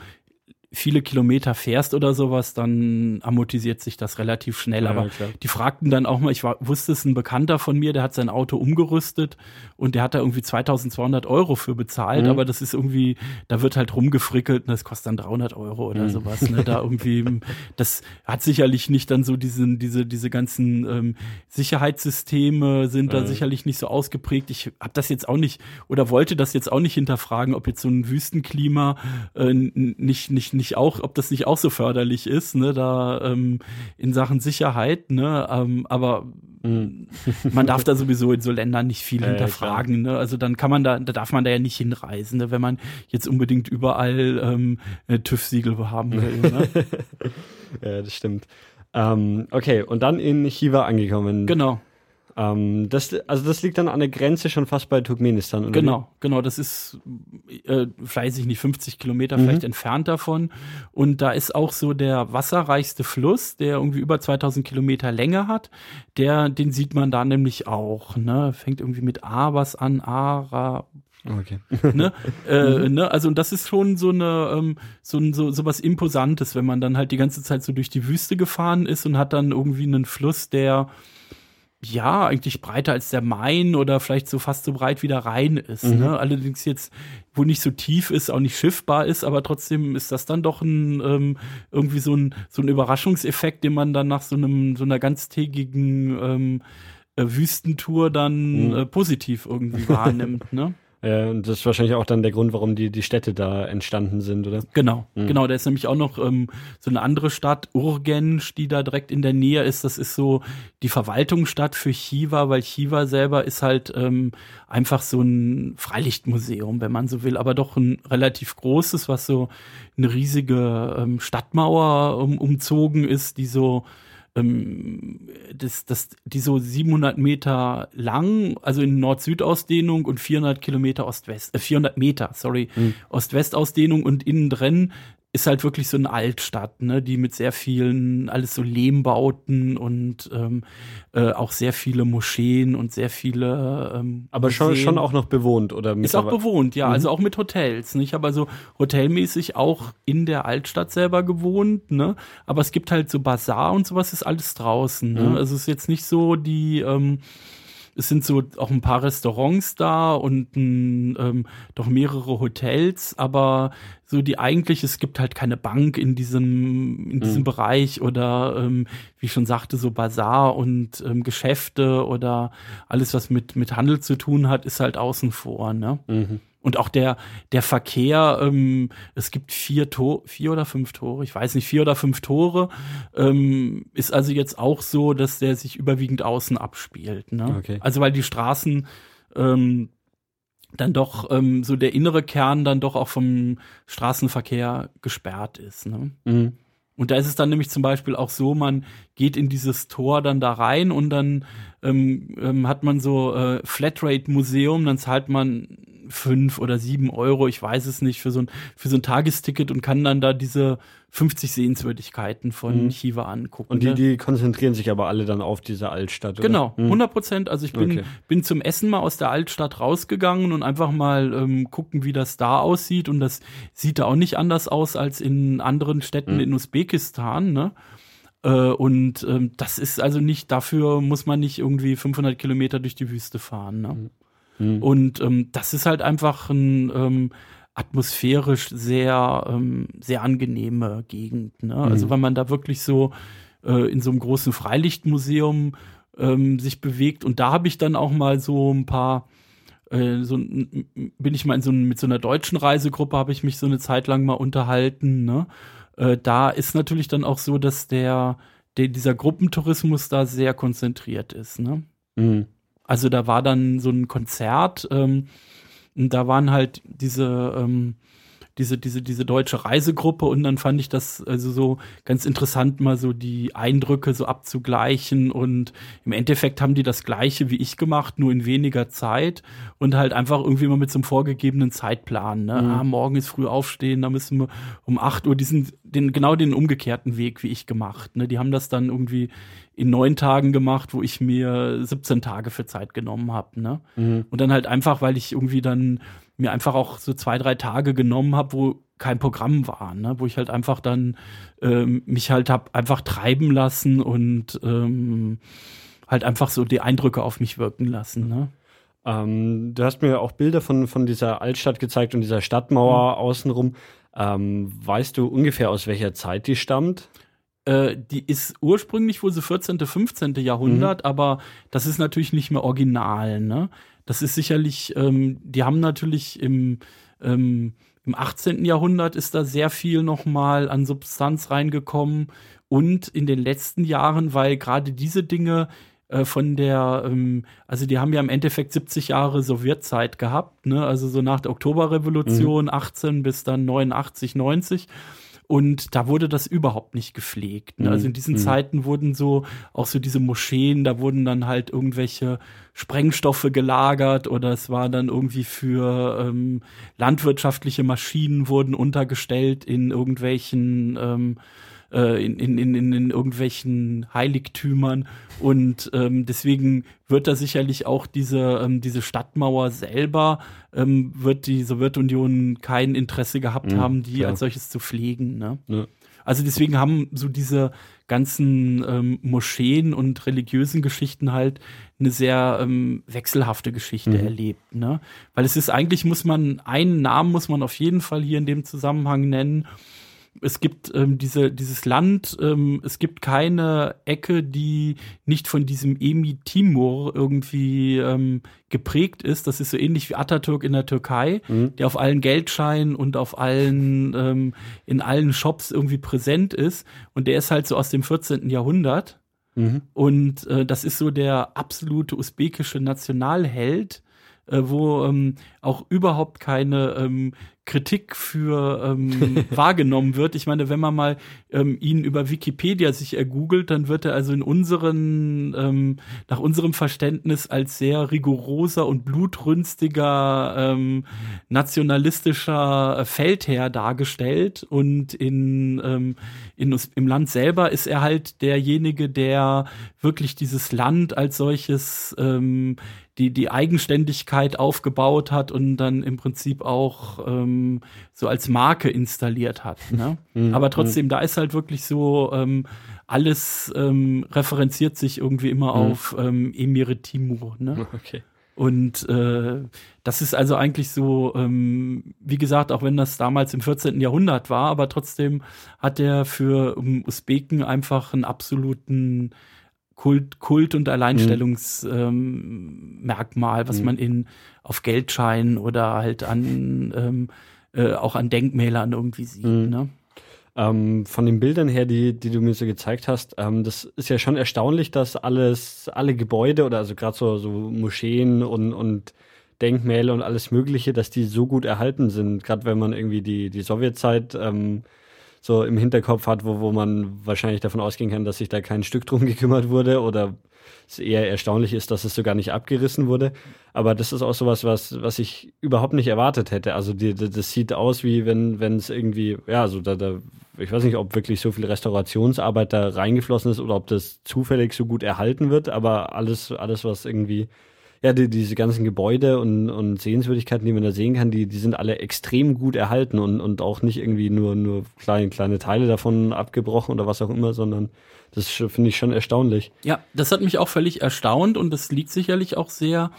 viele Kilometer fährst oder sowas, dann amortisiert sich das relativ schnell. Ja, Aber klar. die fragten dann auch mal, ich war, wusste es ein Bekannter von mir, der hat sein Auto umgerüstet und der hat da irgendwie 2200 Euro für bezahlt. Mhm. Aber das ist irgendwie, da wird halt rumgefrickelt und das kostet dann 300 Euro oder mhm. sowas. Ne? Da irgendwie, [laughs] das hat sicherlich nicht dann so diesen, diese, diese ganzen ähm, Sicherheitssysteme sind da sicherlich nicht so ausgeprägt. Ich habe das jetzt auch nicht oder wollte das jetzt auch nicht hinterfragen, ob jetzt so ein Wüstenklima äh, nicht, nicht, nicht auch, ob das nicht auch so förderlich ist, ne, da ähm, in Sachen Sicherheit, ne, ähm, aber mhm. man darf [laughs] da sowieso in so Ländern nicht viel hinterfragen, ja, ne, also dann kann man da, da darf man da ja nicht hinreisen, ne, wenn man jetzt unbedingt überall ähm, TÜV-Siegel haben will, ne? [laughs] ja, das stimmt. Ähm, okay, und dann in Chiva angekommen. Genau. Ähm, das, also das liegt dann an der Grenze schon fast bei Turkmenistan, oder? Genau, wie? genau. Das ist, äh, weiß ich nicht, 50 Kilometer mhm. vielleicht entfernt davon. Und da ist auch so der wasserreichste Fluss, der irgendwie über 2000 Kilometer Länge hat. Der, den sieht man da nämlich auch. Ne? Fängt irgendwie mit A was an, Ara, Okay. ne? [laughs] Äh, ne? Also und das ist schon so eine ähm, so, so so was Imposantes, wenn man dann halt die ganze Zeit so durch die Wüste gefahren ist und hat dann irgendwie einen Fluss, der ja, eigentlich breiter als der Main oder vielleicht so fast so breit wie der Rhein ist. Mhm. Ne? Allerdings jetzt, wo nicht so tief ist, auch nicht schiffbar ist, aber trotzdem ist das dann doch ein ähm, irgendwie so ein so ein Überraschungseffekt, den man dann nach so einem so einer ganztägigen ähm, äh, Wüstentour dann mhm. äh, positiv irgendwie wahrnimmt. Ne? [laughs] Äh, und das ist wahrscheinlich auch dann der Grund, warum die, die Städte da entstanden sind, oder? Genau, mhm. genau. Da ist nämlich auch noch ähm, so eine andere Stadt, Urgench, die da direkt in der Nähe ist. Das ist so die Verwaltungsstadt für Chiva, weil Chiva selber ist halt ähm, einfach so ein Freilichtmuseum, wenn man so will, aber doch ein relativ großes, was so eine riesige ähm, Stadtmauer um, umzogen ist, die so ähm, das, das, die so 700 Meter lang, also in Nord-Süd-Ausdehnung und 400 Kilometer Ost-West, äh, 400 Meter, sorry, mhm. Ost-West-Ausdehnung und innen drin ist halt wirklich so eine Altstadt, ne, die mit sehr vielen, alles so Lehmbauten und ähm, äh, auch sehr viele Moscheen und sehr viele. Ähm, Aber schon, schon auch noch bewohnt, oder? Ist auch bewohnt, ja, mhm. also auch mit Hotels. Ne? Ich habe also hotelmäßig auch in der Altstadt selber gewohnt, ne? Aber es gibt halt so Bazar und sowas ist alles draußen. Ne? Mhm. Also es ist jetzt nicht so die. Ähm, es sind so auch ein paar Restaurants da und ein, ähm, doch mehrere Hotels, aber so die eigentlich, es gibt halt keine Bank in diesem, in diesem mhm. Bereich oder ähm, wie ich schon sagte, so Bazar und ähm, Geschäfte oder alles, was mit, mit Handel zu tun hat, ist halt außen vor, ne? Mhm. Und auch der, der Verkehr, ähm, es gibt vier Tore, vier oder fünf Tore, ich weiß nicht, vier oder fünf Tore, ähm, ist also jetzt auch so, dass der sich überwiegend außen abspielt. Ne? Okay. Also weil die Straßen ähm, dann doch ähm, so der innere Kern dann doch auch vom Straßenverkehr gesperrt ist. Ne? Mhm. Und da ist es dann nämlich zum Beispiel auch so, man geht in dieses Tor dann da rein und dann ähm, ähm, hat man so äh, Flatrate-Museum, dann zahlt man fünf oder sieben Euro, ich weiß es nicht, für so ein, für so ein Tagesticket und kann dann da diese 50 Sehenswürdigkeiten von mhm. Chiva angucken. Und die, ne? die konzentrieren sich aber alle dann auf diese Altstadt, oder? Genau, mhm. 100 Prozent. Also ich bin, okay. bin zum Essen mal aus der Altstadt rausgegangen und einfach mal ähm, gucken, wie das da aussieht. Und das sieht da auch nicht anders aus als in anderen Städten mhm. in Usbekistan, ne? Äh, und ähm, das ist also nicht, dafür muss man nicht irgendwie 500 Kilometer durch die Wüste fahren. Ne? Mhm. Und ähm, das ist halt einfach ein ähm, atmosphärisch sehr, ähm, sehr angenehme Gegend. Ne? Also mhm. Also wenn man da wirklich so äh, in so einem großen Freilichtmuseum ähm, sich bewegt. Und da habe ich dann auch mal so ein paar äh, so bin ich mal in so mit so einer deutschen Reisegruppe habe ich mich so eine Zeit lang mal unterhalten. Ne? Äh, da ist natürlich dann auch so, dass der, der dieser Gruppentourismus da sehr konzentriert ist. Ne? Mhm. Also da war dann so ein Konzert ähm, und da waren halt diese ähm, diese, diese, diese deutsche Reisegruppe und dann fand ich das also so ganz interessant, mal so die Eindrücke so abzugleichen und im Endeffekt haben die das Gleiche wie ich gemacht, nur in weniger Zeit und halt einfach irgendwie mal mit so einem vorgegebenen Zeitplan. Ne? Mhm. Ah, morgen ist früh aufstehen, da müssen wir um 8 Uhr diesen, den, genau den umgekehrten Weg wie ich gemacht. Ne? Die haben das dann irgendwie in neun Tagen gemacht, wo ich mir 17 Tage für Zeit genommen habe. Ne? Mhm. Und dann halt einfach, weil ich irgendwie dann mir einfach auch so zwei, drei Tage genommen habe, wo kein Programm war, ne? wo ich halt einfach dann ähm, mich halt hab einfach treiben lassen und ähm, halt einfach so die Eindrücke auf mich wirken lassen. Ne? Ähm, du hast mir auch Bilder von, von dieser Altstadt gezeigt und dieser Stadtmauer mhm. außenrum. Ähm, weißt du ungefähr, aus welcher Zeit die stammt? Äh, die ist ursprünglich wohl so 14., 15. Jahrhundert, mhm. aber das ist natürlich nicht mehr original. Ne? Das ist sicherlich, ähm, die haben natürlich im, ähm, im 18. Jahrhundert ist da sehr viel nochmal an Substanz reingekommen und in den letzten Jahren, weil gerade diese Dinge äh, von der, ähm, also die haben ja im Endeffekt 70 Jahre Sowjetzeit gehabt, ne? also so nach der Oktoberrevolution mhm. 18 bis dann 89, 90 Und da wurde das überhaupt nicht gepflegt. Ne? Also in diesen mhm. Zeiten wurden so auch so diese Moscheen, da wurden dann halt irgendwelche Sprengstoffe gelagert oder es war dann irgendwie für ähm, landwirtschaftliche Maschinen wurden untergestellt in irgendwelchen ähm, äh, in, in, in, in irgendwelchen Heiligtümern. Und ähm, deswegen wird da sicherlich auch diese, ähm, diese Stadtmauer selber, ähm, wird die Sowjetunion kein Interesse gehabt mhm, haben, die klar. als solches zu pflegen. Ne? Ja. Also deswegen haben so diese ganzen ähm, Moscheen und religiösen Geschichten halt eine sehr ähm, wechselhafte Geschichte mhm. erlebt, ne? Weil es ist eigentlich muss man einen Namen muss man auf jeden Fall hier in dem Zusammenhang nennen es gibt ähm, diese, dieses Land, ähm, es gibt keine Ecke, die nicht von diesem Emi Timur irgendwie ähm, geprägt ist. Das ist so ähnlich wie Atatürk in der Türkei, mhm. der auf allen Geldscheinen und auf allen, ähm, in allen Shops irgendwie präsent ist. Und der ist halt so aus dem 14. Jahrhundert. Mhm. Und äh, das ist so der absolute usbekische Nationalheld, äh, wo ähm, auch überhaupt keine ähm, Kritik für ähm, [laughs] wahrgenommen wird. Ich meine, wenn man mal ähm, ihn über Wikipedia sich ergoogelt, dann wird er also in unseren, ähm, nach unserem Verständnis als sehr rigoroser und blutrünstiger ähm, nationalistischer Feldherr dargestellt. Und in, ähm, in, im Land selber ist er halt derjenige, der wirklich dieses Land als solches ähm, die, die Eigenständigkeit aufgebaut hat und dann im Prinzip auch ähm, so als Marke installiert hat. Ne? [laughs] Mhm. Aber trotzdem, mhm. da ist halt wirklich so, ähm, alles ähm, referenziert sich irgendwie immer mhm. auf ähm, Emir Timur. Ne? [laughs] Okay. Und äh, das ist also eigentlich so, ähm, wie gesagt, auch wenn das damals im 14. Jahrhundert war, aber trotzdem hat er für um, Usbeken einfach einen absoluten Kult, Kult und Alleinstellungsmerkmal, mhm. ähm, was mhm. man in auf Geldscheinen oder halt an ähm, äh, auch an Denkmälern irgendwie sieht. Mhm. Ne? Ähm, von den Bildern her, die, die du mir so gezeigt hast, ähm, das ist ja schon erstaunlich, dass alles, alle Gebäude oder also gerade so, so Moscheen und, und Denkmäler und alles Mögliche, dass die so gut erhalten sind. Gerade wenn man irgendwie die, die Sowjetzeit ähm, so im Hinterkopf hat, wo, wo man wahrscheinlich davon ausgehen kann, dass sich da kein Stück drum [laughs] gekümmert wurde oder es eher erstaunlich ist, dass es sogar nicht abgerissen wurde. Aber das ist auch sowas, was, was ich überhaupt nicht erwartet hätte. Also die, die, das sieht aus wie wenn, es irgendwie, ja, so da, da, ich weiß nicht, ob wirklich so viel Restaurationsarbeit da reingeflossen ist oder ob das zufällig so gut erhalten wird, aber alles, alles, was irgendwie ja, die, diese ganzen Gebäude und, und Sehenswürdigkeiten, die man da sehen kann, die, die sind alle extrem gut erhalten und, und auch nicht irgendwie nur, nur kleine, kleine Teile davon abgebrochen oder was auch immer, sondern das finde ich schon erstaunlich. Ja, das hat mich auch völlig erstaunt und das liegt sicherlich auch sehr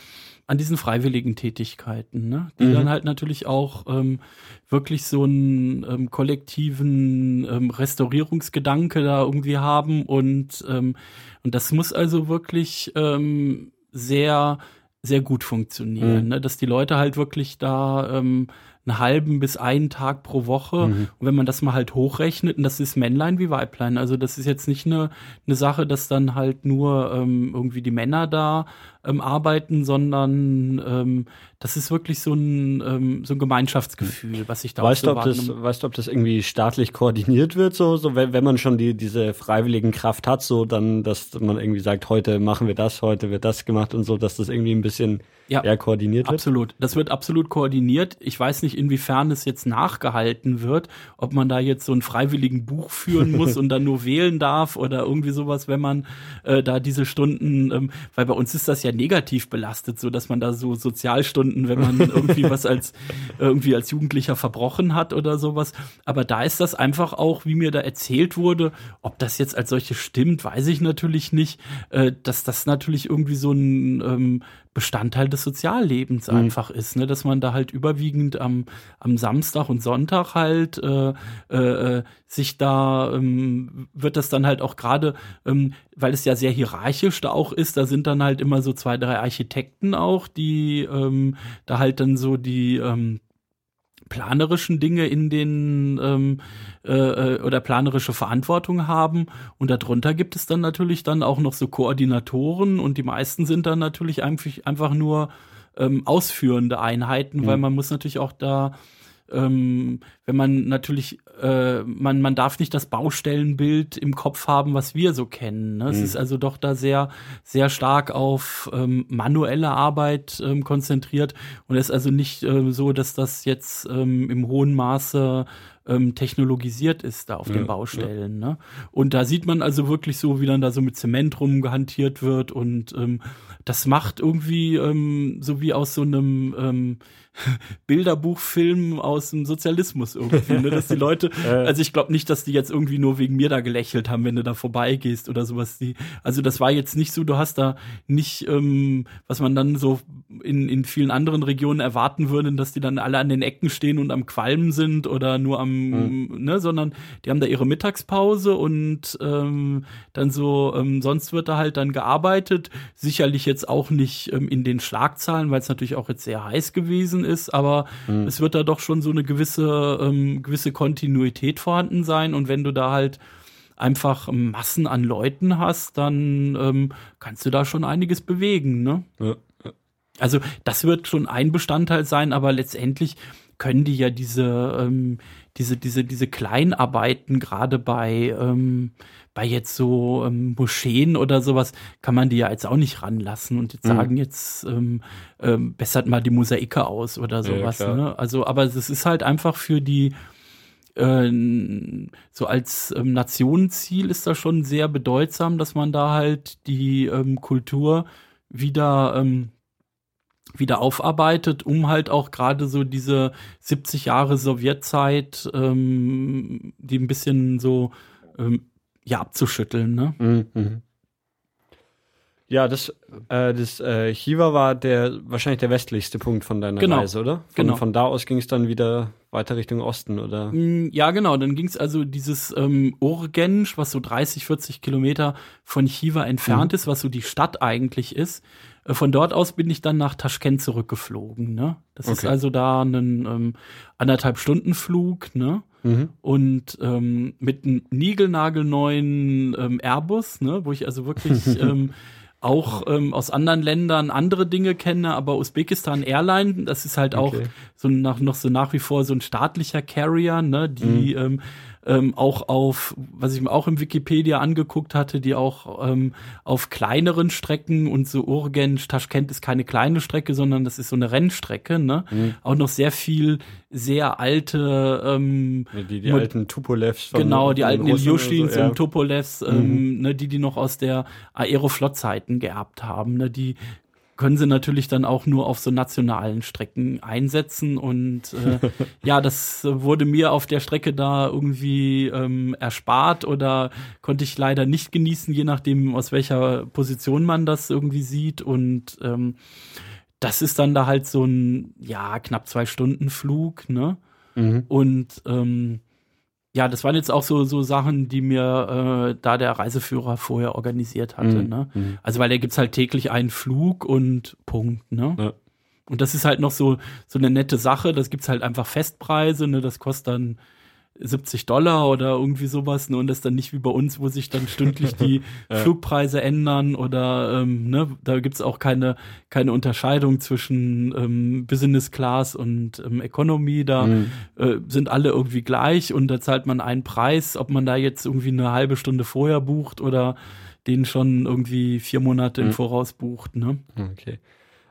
an diesen freiwilligen Tätigkeiten, ne? die mhm. dann halt natürlich auch ähm, wirklich so einen ähm, kollektiven ähm, Restaurierungsgedanke da irgendwie haben und ähm, und das muss also wirklich ähm, sehr, sehr gut funktionieren. Mhm. Ne? Dass die Leute halt wirklich da ähm, einen halben bis einen Tag pro Woche. Mhm. Und wenn man das mal halt hochrechnet, und das ist Männlein wie Weiblein. Also das ist jetzt nicht eine, eine Sache, dass dann halt nur ähm, irgendwie die Männer da ähm, arbeiten, sondern ähm, das ist wirklich so ein, ähm, so ein Gemeinschaftsgefühl, was ich da weißt auch so ob das, Weißt du, ob das irgendwie staatlich koordiniert wird, so, so wenn, wenn man schon die, diese freiwilligen Kraft hat, so dann, dass man irgendwie sagt, heute machen wir das, heute wird das gemacht und so, dass das irgendwie ein bisschen ja, eher koordiniert wird? Absolut. Das wird absolut koordiniert. Ich weiß nicht, inwiefern es jetzt nachgehalten wird, ob man da jetzt so ein freiwilligen Buch führen [laughs] muss und dann nur wählen darf oder irgendwie sowas, wenn man äh, da diese Stunden, ähm, weil bei uns ist das ja negativ belastet, so dass man da so Sozialstunden, wenn man [laughs] irgendwie was als irgendwie als Jugendlicher verbrochen hat oder sowas. Aber da ist das einfach auch, wie mir da erzählt wurde, ob das jetzt als solche stimmt, weiß ich natürlich nicht, äh, dass das natürlich irgendwie so ein ähm, Bestandteil des Soziallebens mhm. einfach ist, ne? dass man da halt überwiegend am, am Samstag und Sonntag halt äh, äh, äh, sich da ähm, wird das dann halt auch gerade, ähm, weil es ja sehr hierarchisch da auch ist, da sind dann halt immer so zwei, drei Architekten auch, die ähm, da halt dann so die ähm, planerischen Dinge in den ähm, äh, äh, oder planerische Verantwortung haben. Und darunter gibt es dann natürlich dann auch noch so Koordinatoren und die meisten sind dann natürlich einfach, einfach nur ähm, ausführende Einheiten, mhm. weil man muss natürlich auch da ähm, wenn man natürlich, äh, man, man darf nicht das Baustellenbild im Kopf haben, was wir so kennen. Ne? Mhm. Es ist also doch da sehr, sehr stark auf ähm, manuelle Arbeit ähm, konzentriert und es ist also nicht äh, so, dass das jetzt ähm, im hohen Maße ähm, technologisiert ist da auf ja, den Baustellen. Ja. Ne? Und da sieht man also wirklich so, wie dann da so mit Zement rumgehantiert wird und ähm, das macht irgendwie so wie aus so einem [laughs] Bilderbuchfilm aus dem Sozialismus irgendwie, ne? dass die [laughs] Leute, also ich glaube nicht, dass die jetzt irgendwie nur wegen mir da gelächelt haben, wenn du da vorbeigehst oder sowas. Die, also das war jetzt nicht so, du hast da nicht, ähm, was man dann so in, in vielen anderen Regionen erwarten würde, dass die dann alle an den Ecken stehen und am Qualmen sind oder nur am, mhm. ne, sondern die haben da ihre Mittagspause und ähm, dann so, ähm, sonst wird da halt dann gearbeitet. Sicherlich jetzt auch nicht ähm, in den Schlagzahlen, weil es natürlich auch jetzt sehr heiß gewesen gewesen ist, aber mhm. es wird da doch schon so eine gewisse, ähm, gewisse Kontinuität vorhanden sein. Und wenn du da halt einfach Massen an Leuten hast, dann ähm, kannst du da schon einiges bewegen, ne? Ja. Also das wird schon ein Bestandteil sein, aber letztendlich können die ja diese, ähm, diese, diese, diese Kleinarbeiten gerade bei, ähm, bei jetzt so ähm, Moscheen oder sowas kann man die ja jetzt auch nicht ranlassen und jetzt mhm. sagen jetzt ähm, ähm, bessert mal die Mosaike aus oder sowas. Ja, ne? Also, aber es ist halt einfach für die äh, so als ähm, Nationenziel ist das schon sehr bedeutsam, dass man da halt die ähm, Kultur wieder ähm, wieder aufarbeitet, um halt auch gerade so diese 70 Jahre Sowjetzeit, ähm, die ein bisschen so ähm, ja abzuschütteln. Ne? Mhm. mhm. Ja, das, äh, das äh, Chiva war der wahrscheinlich der westlichste Punkt von deiner genau. Reise, oder? Von, genau. Von da aus ging es dann wieder weiter Richtung Osten, oder? Mm, ja, genau. Dann ging es also dieses ähm, Urgensch, was so 30, 40 Kilometer von Chiva entfernt mhm. ist, was so die Stadt eigentlich ist. Äh, von dort aus bin ich dann nach Taschkent zurückgeflogen. Ne? Das okay. ist also da ein ähm, anderthalb Stunden Flug. Ne? Mhm. Und ähm, mit einem niegelnagelneuen ähm, Airbus, ne, wo ich also wirklich [laughs] ähm, auch ähm, aus anderen Ländern andere Dinge kenne, aber Usbekistan Airline, das ist halt okay. auch so nach, noch so nach wie vor so ein staatlicher Carrier, ne, die mhm. ähm, ähm, auch auf, was ich mir auch im Wikipedia angeguckt hatte, die auch ähm, auf kleineren Strecken und so Urgen, Taschkent ist keine kleine Strecke, sondern das ist so eine Rennstrecke, ne? Mhm. Auch noch sehr viel sehr alte ähm, die, die alten Tupolevs von, genau die alten Iljushins so, ja. und Tupolevs ähm, mhm. ne, die die noch aus der Aeroflot-Zeiten geerbt haben ne, die können sie natürlich dann auch nur auf so nationalen Strecken einsetzen. Und äh, [laughs] ja, das wurde mir auf der Strecke da irgendwie ähm, erspart oder konnte ich leider nicht genießen, je nachdem, aus welcher Position man das irgendwie sieht. Und ähm, das ist dann da halt so ein, ja, knapp zwei Stunden Flug, ne? Mhm. Und ähm, ja, das waren jetzt auch so, so Sachen, die mir äh, da der Reiseführer vorher organisiert hatte. Mhm. Ne? Mhm. Also, weil da gibt's halt täglich einen Flug und Punkt. Ne? Ja. Und das ist halt noch so, so eine nette Sache. Das gibt's halt einfach Festpreise. Ne? Das kostet dann 70 Dollar oder irgendwie sowas, ne? Und das dann nicht wie bei uns, wo sich dann stündlich die [laughs] ja. Flugpreise ändern oder ähm, ne, da gibt's auch keine, keine Unterscheidung zwischen ähm, Business Class und ähm, Economy. Da mhm. äh, sind alle irgendwie gleich und da zahlt man einen Preis, ob man da jetzt irgendwie eine halbe Stunde vorher bucht oder den schon irgendwie vier Monate mhm. im Voraus bucht. Ne? Okay.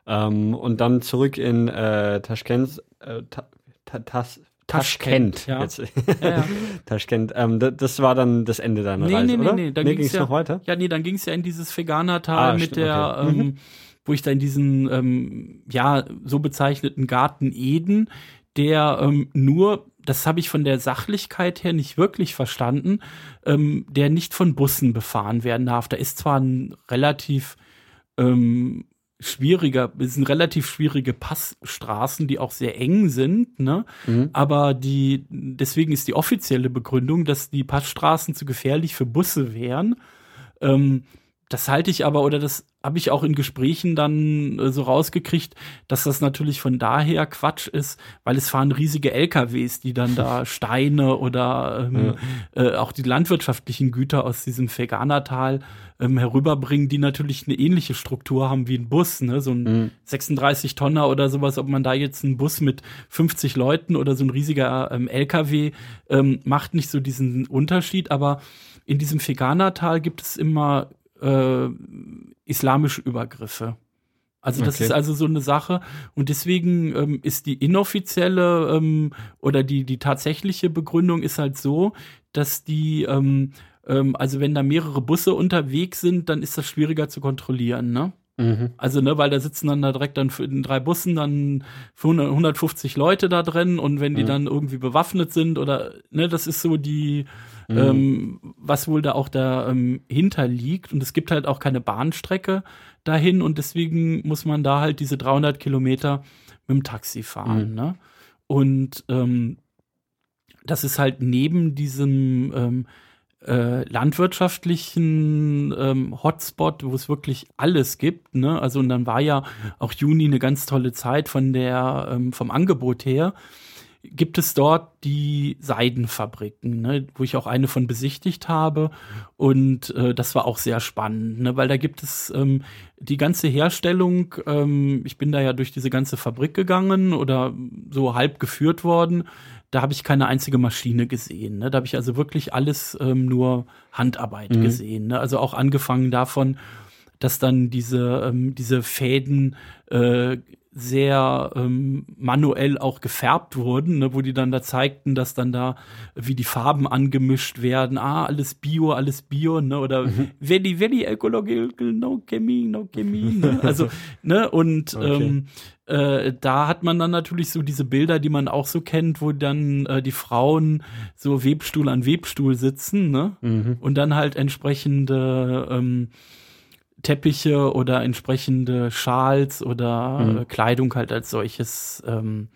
Ähm, und dann zurück in äh, Taschkent. Äh, ta, ta, tas, Taschkent. Ja. Jetzt. Ja, [laughs] ja. Taschkent. Ähm, das war dann das Ende deiner nee, Reise, nee, nee, oder? Nee, dann nee, ging es ja, noch weiter? Ja, nee, dann ging es ja in dieses Veganertal ah, mit stimmt, der, okay. ähm, mhm. wo ich da in diesen, ähm, ja, so bezeichneten Garten Eden, der ähm, nur, das habe ich von der Sachlichkeit her nicht wirklich verstanden, ähm, der nicht von Bussen befahren werden darf. Da ist zwar ein relativ ähm, schwieriger, es sind relativ schwierige Passstraßen, die auch sehr eng sind, ne? Mhm. Aber die, deswegen ist die offizielle Begründung, dass die Passstraßen zu gefährlich für Busse wären. Ähm, das halte ich aber, oder das habe ich auch in Gesprächen dann äh, so rausgekriegt, dass das natürlich von daher Quatsch ist, weil es fahren riesige LKWs, die dann da [laughs] Steine oder ähm, ja. äh, auch die landwirtschaftlichen Güter aus diesem Ferganatal ähm, herüberbringen, die natürlich eine ähnliche Struktur haben wie ein Bus, ne? so ein mhm. 36 Tonner oder sowas, ob man da jetzt einen Bus mit 50 Leuten oder so ein riesiger ähm, LKW ähm, macht nicht so diesen Unterschied, aber in diesem Ferganatal gibt es immer äh, islamische Übergriffe. Also das okay. ist also so eine Sache und deswegen ähm, ist die inoffizielle ähm, oder die die tatsächliche Begründung ist halt so, dass die ähm, ähm, also wenn da mehrere Busse unterwegs sind, dann ist das schwieriger zu kontrollieren, ne? Mhm. Also, ne, weil da sitzen dann da direkt dann in drei Bussen dann 150 Leute da drin und wenn die mhm. dann irgendwie bewaffnet sind oder, ne, das ist so die, mhm. ähm, was wohl da auch dahinter ähm, liegt. Und es gibt halt auch keine Bahnstrecke dahin und deswegen muss man da halt diese 300 Kilometer mit dem Taxi fahren. Mhm. Ne? Und ähm, das ist halt neben diesem ähm, äh, landwirtschaftlichen ähm, Hotspot, wo es wirklich alles gibt. Ne? Also und dann war ja auch Juni eine ganz tolle Zeit von der ähm, vom Angebot her gibt es dort die Seidenfabriken, ne, wo ich auch eine von besichtigt habe. Und äh, das war auch sehr spannend, ne, weil da gibt es ähm, die ganze Herstellung. Ähm, ich bin da ja durch diese ganze Fabrik gegangen oder so halb geführt worden. Da habe ich keine einzige Maschine gesehen. Ne? Da habe ich also wirklich alles ähm, nur Handarbeit mhm. gesehen. Ne? Also auch angefangen davon, dass dann diese, ähm, diese Fäden äh, sehr ähm, manuell auch gefärbt wurden, ne, wo die dann da zeigten, dass dann da wie die Farben angemischt werden, ah, alles Bio, alles Bio, ne, oder mhm. very, very ecological, no chemie, no chemie, ne? also, ne, und [laughs] okay. ähm, äh, da hat man dann natürlich so diese Bilder, die man auch so kennt, wo dann äh, die Frauen so Webstuhl an Webstuhl sitzen, ne, mhm. und dann halt entsprechende ähm, Teppiche oder entsprechende Schals oder mhm. Äh, Kleidung halt als solches ähm,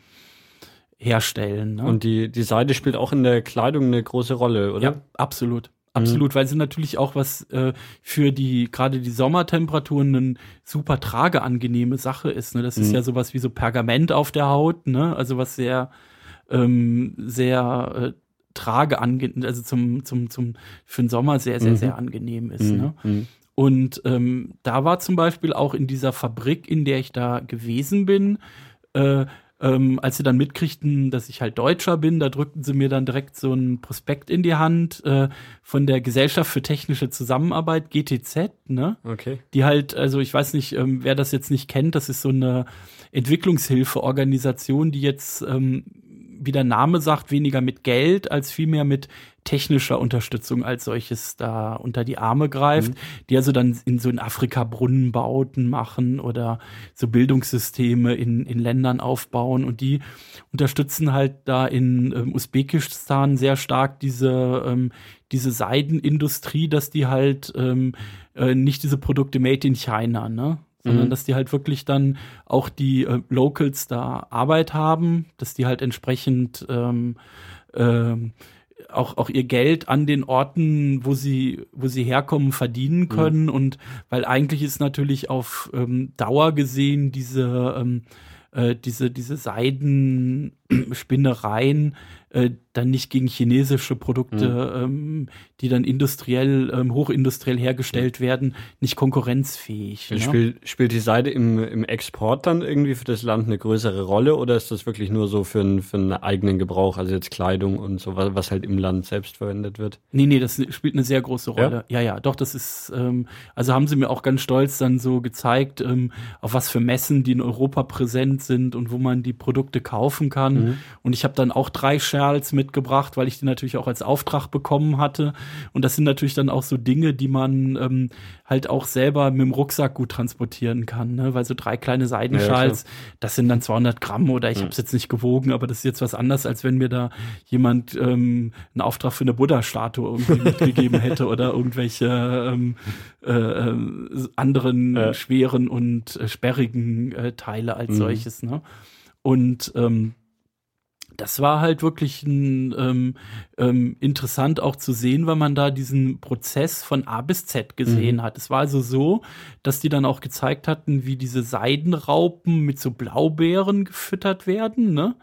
herstellen. Ne? Und die, die Seide spielt auch in der Kleidung eine große Rolle, oder? Ja, absolut. Absolut, mhm. weil sie natürlich auch was äh, für die, gerade die Sommertemperaturen eine super trageangenehme Sache ist. Ne? Das mhm. ist ja sowas wie so Pergament auf der Haut, ne? Also was sehr, ähm, sehr äh, trage also zum, zum, zum, für den Sommer sehr, sehr, mhm. sehr angenehm ist. Mhm. Ne? Und ähm, da war zum Beispiel auch in dieser Fabrik, in der ich da gewesen bin, äh, ähm, als sie dann mitkriegten, dass ich halt Deutscher bin, da drückten sie mir dann direkt so ein Prospekt in die Hand äh, von der Gesellschaft für technische Zusammenarbeit, GTZ, ne? Okay. Die halt, also ich weiß nicht, ähm, wer das jetzt nicht kennt, das ist so eine Entwicklungshilfeorganisation, die jetzt ähm, wie der Name sagt, weniger mit Geld als vielmehr mit technischer Unterstützung als solches da unter die Arme greift, mhm. die also dann in so in Afrika Brunnenbauten machen oder so Bildungssysteme in, in Ländern aufbauen und die unterstützen halt da in ähm, Usbekistan sehr stark diese, ähm, diese Seidenindustrie, dass die halt ähm, äh, nicht diese Produkte made in China, ne? Sondern mhm. dass die halt wirklich dann auch die äh, Locals da Arbeit haben, dass die halt entsprechend ähm, ähm, auch, auch ihr Geld an den Orten, wo sie, wo sie herkommen, verdienen mhm. können. Mhm. Und weil eigentlich ist natürlich auf ähm, Dauer gesehen diese, ähm, äh, diese, diese Seidenspinnereien äh, dann nicht gegen chinesische Produkte, mhm. ähm, die dann industriell, ähm, hochindustriell hergestellt mhm. werden, nicht konkurrenzfähig. Ne? Spielt, spielt die Seide im, im Export dann irgendwie für das Land eine größere Rolle oder ist das wirklich nur so für, für einen eigenen Gebrauch, also jetzt Kleidung und so, was halt im Land selbst verwendet wird? Nee, nee, das spielt eine sehr große Rolle. Ja, ja, ja doch, das ist, ähm, also haben sie mir auch ganz stolz dann so gezeigt, ähm, auf was für Messen die in Europa präsent sind und wo man die Produkte kaufen kann. Mhm. Und ich habe dann auch drei Scherls mitgebracht, weil ich die natürlich auch als Auftrag bekommen hatte. Und das sind natürlich dann auch so Dinge, die man ähm, halt auch selber mit dem Rucksack gut transportieren kann, ne? weil so drei kleine Seidenschals, ja, das sind dann 200 Gramm oder ich ja. habe es jetzt nicht gewogen, aber das ist jetzt was anderes, als wenn mir da jemand ähm, einen Auftrag für eine Buddha-Statue irgendwie mitgegeben hätte [laughs] oder irgendwelche ähm, äh, äh, anderen ja. schweren und äh, sperrigen äh, Teile als mhm. solches. Ne? Und ähm, das war halt wirklich ein, ähm, ähm, interessant auch zu sehen, weil man da diesen Prozess von A bis Z gesehen mhm. hat. Es war also so, dass die dann auch gezeigt hatten, wie diese Seidenraupen mit so Blaubeeren gefüttert werden, ne?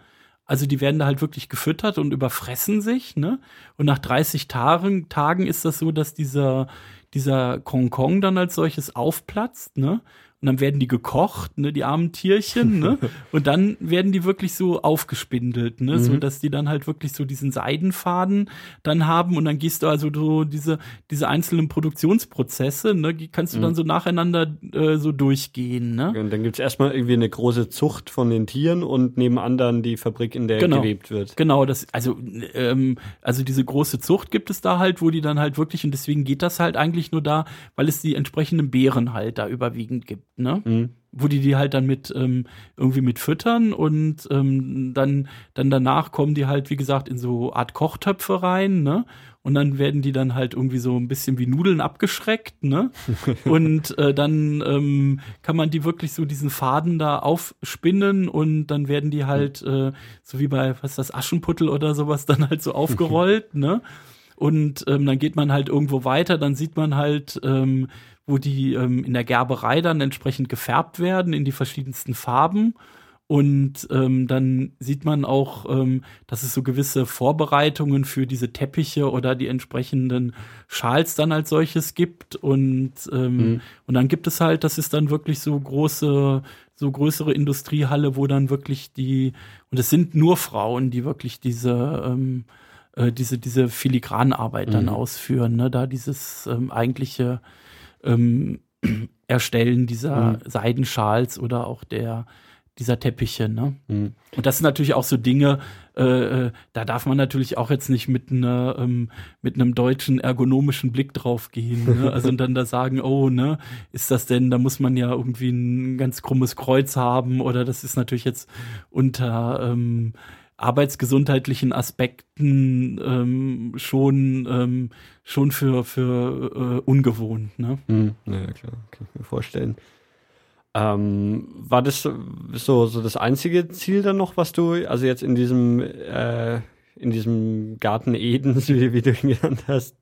Also die werden da halt wirklich gefüttert und überfressen sich, ne? Und nach 30 Tagen, Tagen ist das so, dass dieser, dieser Kongkong dann als solches aufplatzt, ne? Und dann werden die gekocht, ne, die armen Tierchen, ne? [laughs] Und dann werden die wirklich so aufgespindelt, ne? Mhm. So dass die dann halt wirklich so diesen Seidenfaden dann haben und dann gehst du also so diese, diese einzelnen Produktionsprozesse, ne, die kannst du mhm. dann so nacheinander äh, so durchgehen, ne? Und dann gibt's erstmal irgendwie eine große Zucht von den Tieren und nebenan dann die Fabrik, in der genau. gewebt wird. Genau, das, also, ähm, also diese große Zucht gibt es da halt, wo die dann halt wirklich, und deswegen geht das halt eigentlich nur da, weil es die entsprechenden Beeren halt da überwiegend gibt ne? Mhm. Wo die die halt dann mit ähm, irgendwie mit füttern und ähm, dann dann danach kommen die halt wie gesagt in so Art Kochtöpfe rein, ne? Und dann werden die dann halt irgendwie so ein bisschen wie Nudeln abgeschreckt, ne? [laughs] und äh, dann ähm, kann man die wirklich so diesen Faden da aufspinnen und dann werden die halt äh, so wie bei was ist das Aschenputtel oder sowas dann halt so [laughs] aufgerollt, ne? Und ähm, dann geht man halt irgendwo weiter, dann sieht man halt ähm, wo die ähm, in der Gerberei dann entsprechend gefärbt werden in die verschiedensten Farben. Und ähm, dann sieht man auch, ähm, dass es so gewisse Vorbereitungen für diese Teppiche oder die entsprechenden Schals dann als solches gibt. Und, ähm, mhm. und dann gibt es halt, das ist dann wirklich so große, so größere Industriehalle, wo dann wirklich die, und es sind nur Frauen, die wirklich diese, ähm, äh, diese, diese Filigranarbeit mhm. dann ausführen, ne? Da dieses ähm, eigentliche ähm, [clears throat] Erstellen dieser mhm. Seidenschals oder auch der dieser Teppiche, ne? Mhm. Und das sind natürlich auch so Dinge, äh, äh, da darf man natürlich auch jetzt nicht mit einer ähm, mit einem deutschen ergonomischen Blick drauf gehen, ne? [laughs] Also und dann da sagen, oh, ne, ist das denn, da muss man ja irgendwie ein ganz krummes Kreuz haben oder das ist natürlich jetzt unter ähm, arbeitsgesundheitlichen Aspekten ähm, schon, ähm, schon für, für äh, ungewohnt. Ne? Mhm. Ja, klar, kann ich mir vorstellen. Ähm, war das so, so das einzige Ziel dann noch, was du, also jetzt in diesem, äh, in diesem Garten Eden, [laughs] wie, wie du ihn genannt hast?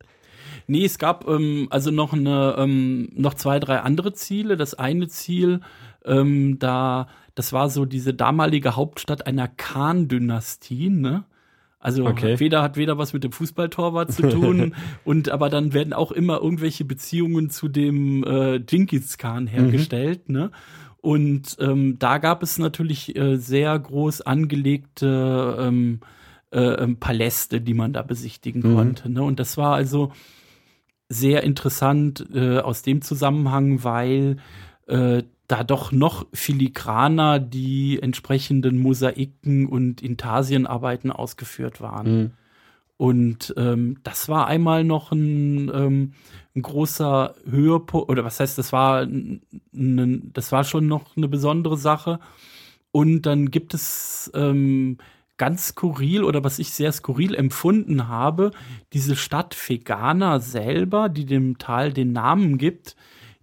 Nee, es gab ähm, also noch eine, ähm, noch zwei, drei andere Ziele. Das eine Ziel, ähm, da das war so diese damalige Hauptstadt einer Khan-Dynastie, ne? Also okay. weder hat weder was mit dem Fußballtorwart zu tun [laughs] und aber dann werden auch immer irgendwelche Beziehungen zu dem äh, Genghis Khan hergestellt, mhm. ne? Und ähm, da gab es natürlich äh, sehr groß angelegte ähm, äh, ähm, Paläste, die man da besichtigen mhm. konnte. Ne? Und das war also sehr interessant äh, aus dem Zusammenhang, weil äh, da doch noch filigraner die entsprechenden Mosaiken und Intarsienarbeiten ausgeführt waren. Mhm. Und ähm, das war einmal noch ein, ähm, ein großer Höhepunkt, oder was heißt, das war, ein, das war schon noch eine besondere Sache. Und dann gibt es ähm, ganz skurril oder was ich sehr skurril empfunden habe, diese Stadt Vegana selber, die dem Tal den Namen gibt,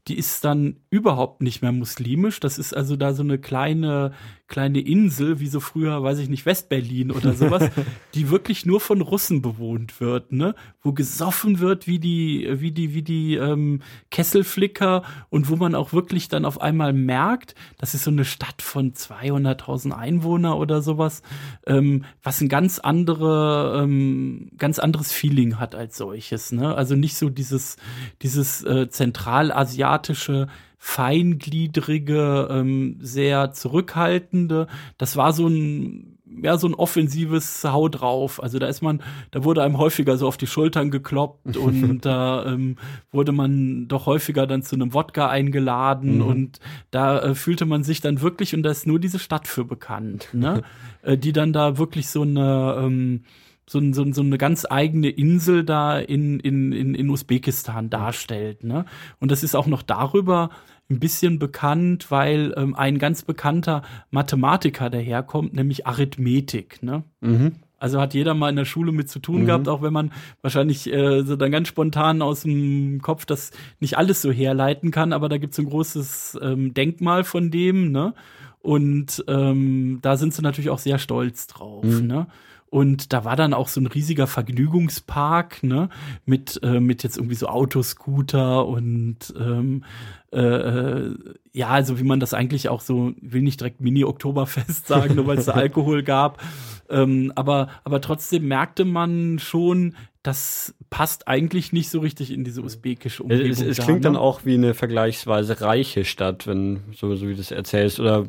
die ist dann überhaupt nicht mehr muslimisch. Das ist also da so eine kleine kleine Insel, wie so früher, weiß ich nicht, Westberlin oder sowas, [laughs] die wirklich nur von Russen bewohnt wird, ne? Wo gesoffen wird wie die, wie die, wie die ähm, Kesselflicker und wo man auch wirklich dann auf einmal merkt, das ist so eine Stadt von 200.000 Einwohner oder sowas, ähm, was ein ganz andere, ähm, ganz anderes Feeling hat als solches, ne? Also nicht so dieses, dieses äh, zentralasiatische feingliedrige, ähm, sehr zurückhaltende. Das war so ein ja, so ein offensives Hau drauf. Also da ist man, da wurde einem häufiger so auf die Schultern gekloppt [laughs] und da ähm, wurde man doch häufiger dann zu einem Wodka eingeladen mhm. und da äh, fühlte man sich dann wirklich, und da ist nur diese Stadt für bekannt, ne? [laughs] äh, die dann da wirklich so eine, ähm, so, so, so eine ganz eigene Insel da in, in, in, in Usbekistan darstellt. Ne? Und das ist auch noch darüber ein bisschen bekannt, weil ähm, ein ganz bekannter Mathematiker daherkommt, nämlich Arithmetik. Ne? Mhm. Also hat jeder mal in der Schule mit zu tun mhm. gehabt, auch wenn man wahrscheinlich äh, so dann ganz spontan aus dem Kopf das nicht alles so herleiten kann, aber da gibt es ein großes ähm, Denkmal von dem, ne? Und ähm, da sind sie natürlich auch sehr stolz drauf. Mhm. Ne? Und da war dann auch so ein riesiger Vergnügungspark, ne, mit, äh, mit jetzt irgendwie so Autoscooter und ähm, äh, äh, ja, also wie man das eigentlich auch so, will nicht direkt Mini-Oktoberfest [laughs] sagen, nur weil es da Alkohol gab. Ähm, aber, aber trotzdem merkte man schon, das passt eigentlich nicht so richtig in diese usbekische Umgebung. Es, es klingt da, ne? dann auch wie eine vergleichsweise reiche Stadt, wenn so, so wie du das erzählst, oder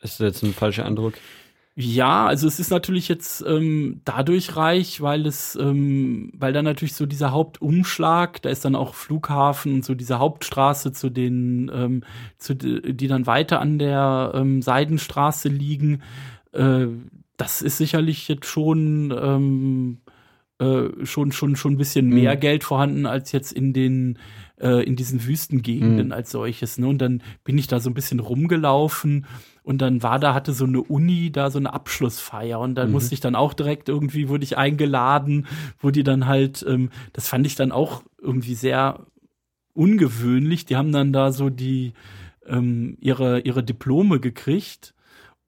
ist das jetzt ein falscher Eindruck? Ja, also es ist natürlich jetzt ähm, dadurch reich, weil es, ähm, weil da natürlich so dieser Hauptumschlag, da ist dann auch Flughafen und so diese Hauptstraße zu den, ähm, zu die dann weiter an der ähm, Seidenstraße liegen. Äh, das ist sicherlich jetzt schon ähm, äh, schon schon schon ein bisschen mehr mhm. Geld vorhanden als jetzt in den äh, in diesen Wüstengegenden mhm. als solches. Ne? Und dann bin ich da so ein bisschen rumgelaufen und dann war da, hatte so eine Uni da so eine Abschlussfeier und dann mhm. musste ich dann auch direkt irgendwie, wurde ich eingeladen, wo die dann halt, ähm, das fand ich dann auch irgendwie sehr ungewöhnlich. Die haben dann da so die, ähm, ihre, ihre Diplome gekriegt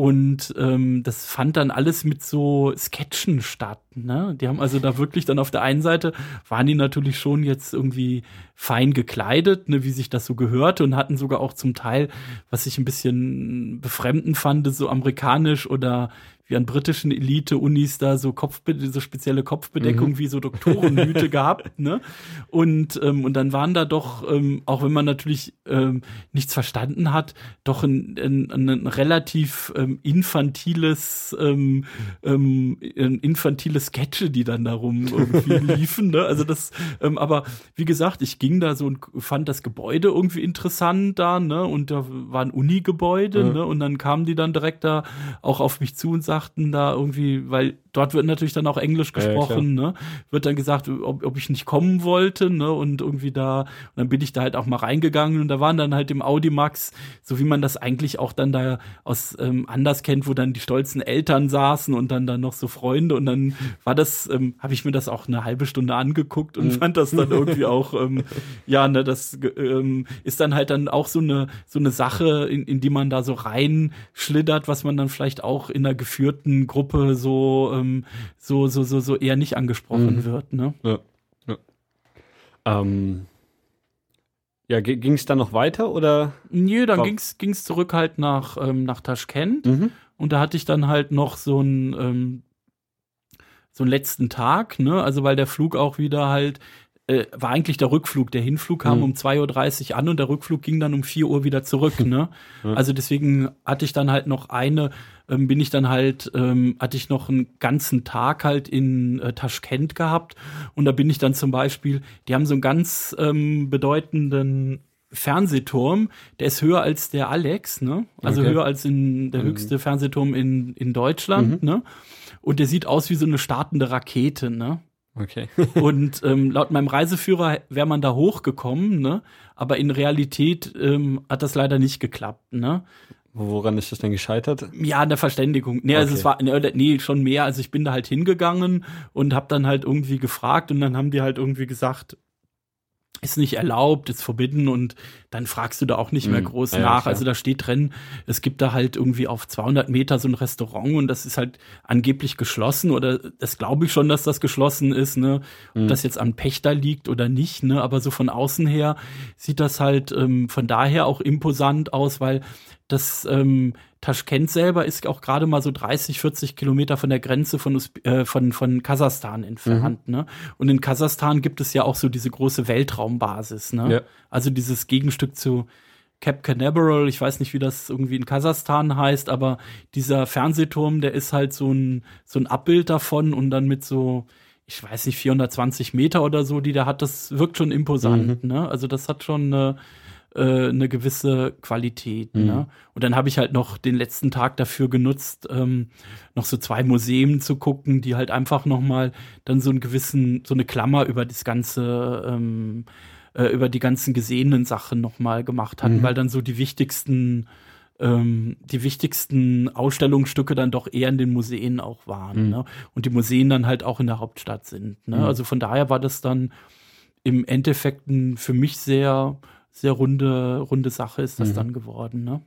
und ähm, das fand dann alles mit so Sketchen statt. Ne? Die haben also da wirklich dann auf der einen Seite waren die natürlich schon jetzt irgendwie fein gekleidet, ne, wie sich das so gehörte und hatten sogar auch zum Teil, was ich ein bisschen befremdend fand, so amerikanisch oder wie an britischen Elite-Unis da so Kopfbe so spezielle Kopfbedeckung mhm. wie so Doktorenhüte [laughs] gehabt, ne? Und, ähm, und dann waren da doch, ähm, auch wenn man natürlich ähm, nichts verstanden hat, doch ein, ein, ein relativ ähm, infantiles, ähm, ähm, infantile Sketche, die dann darum irgendwie [laughs] liefen, ne? Also das, ähm, aber wie gesagt, ich ging da so und fand das Gebäude irgendwie interessant da, ne? Und da war ein Uni-Gebäude, mhm. ne? Und dann kamen die dann direkt da auch auf mich zu und sagten, dachten da irgendwie, weil dort wird natürlich dann auch Englisch gesprochen, ja, ne? Wird dann gesagt, ob, ob ich nicht kommen wollte, ne? Und irgendwie da, und dann bin ich da halt auch mal reingegangen und da waren dann halt im Audimax, so wie man das eigentlich auch dann da aus ähm, anders kennt, wo dann die stolzen Eltern saßen und dann dann noch so Freunde und dann war das, ähm, habe ich mir das auch eine halbe Stunde angeguckt und mhm. fand das dann irgendwie [laughs] auch, ähm, ja, ne, das ähm, ist dann halt dann auch so eine so eine Sache, in, in die man da so reinschlittert, was man dann vielleicht auch in einer geführten Gruppe so ähm, so, so, so, so eher nicht angesprochen mhm. wird. Ne? Ja. Ja, ähm, ja ging es dann noch weiter oder? Nö, dann ging es zurück halt nach, ähm, nach Taschkent. Mhm. Und da hatte ich dann halt noch so ein ähm, so einen letzten Tag, ne? Also weil der Flug auch wieder halt äh, war eigentlich der Rückflug. Der Hinflug kam mhm. um 2.30 Uhr an und der Rückflug ging dann um 4 Uhr wieder zurück. [laughs] Ne? Mhm. Also deswegen hatte ich dann halt noch eine, ähm, bin ich dann halt, ähm, hatte ich noch einen ganzen Tag halt in äh, Taschkent gehabt. Und da bin ich dann zum Beispiel, die haben so einen ganz ähm, bedeutenden Fernsehturm, der ist höher als der Alex, ne? Also okay. höher als in der mhm. höchste. Fernsehturm in, in Deutschland, mhm. ne? Und der sieht aus wie so eine startende Rakete, ne? Okay. [laughs] und ähm, laut meinem Reiseführer wäre man da hochgekommen, ne? Aber in Realität ähm, hat das leider nicht geklappt, ne? Woran ist das denn gescheitert? Ja, an der Verständigung. Nee, okay. also es war nee, schon mehr. Also ich bin da halt hingegangen und habe dann halt irgendwie gefragt und dann haben die halt irgendwie gesagt, ist nicht erlaubt, ist verbieten und dann fragst du da auch nicht mehr mhm. groß ja, nach. Ja, also da steht drin, es gibt da halt irgendwie auf 200 Meter so ein Restaurant und das ist halt angeblich geschlossen oder das glaube ich schon, dass das geschlossen ist, ne? Ob mhm. das jetzt am Pächter liegt oder nicht, ne? Aber so von außen her sieht das halt ähm, von daher auch imposant aus, weil das ähm, Taschkent selber ist auch gerade mal so 30, 40 Kilometer von der Grenze von, äh, von, von Kasachstan entfernt. Mhm. Ne? Und in Kasachstan gibt es ja auch so diese große Weltraumbasis. Ne? Ja. Also dieses Gegenstück zu Cap Canaveral, ich weiß nicht, wie das irgendwie in Kasachstan heißt, aber dieser Fernsehturm, der ist halt so ein, so ein Abbild davon und dann mit so, ich weiß nicht, 420 Meter oder so, die der hat, das wirkt schon imposant. Mhm. Ne? Also das hat schon eine äh, eine gewisse Qualität. Mhm. Ne? Und dann habe ich halt noch den letzten Tag dafür genutzt, ähm, noch so zwei Museen zu gucken, die halt einfach noch mal dann so einen gewissen, so eine Klammer über das ganze ähm, äh, über die ganzen gesehenen Sachen noch mal gemacht hatten, mhm. weil dann so die wichtigsten ähm, die wichtigsten Ausstellungsstücke dann doch eher in den Museen auch waren. Mhm. Ne? Und die Museen dann halt auch in der Hauptstadt sind. Ne? Mhm. Also von daher war das dann im Endeffekt ein für mich sehr sehr runde, runde Sache ist das mhm. dann geworden. Ne?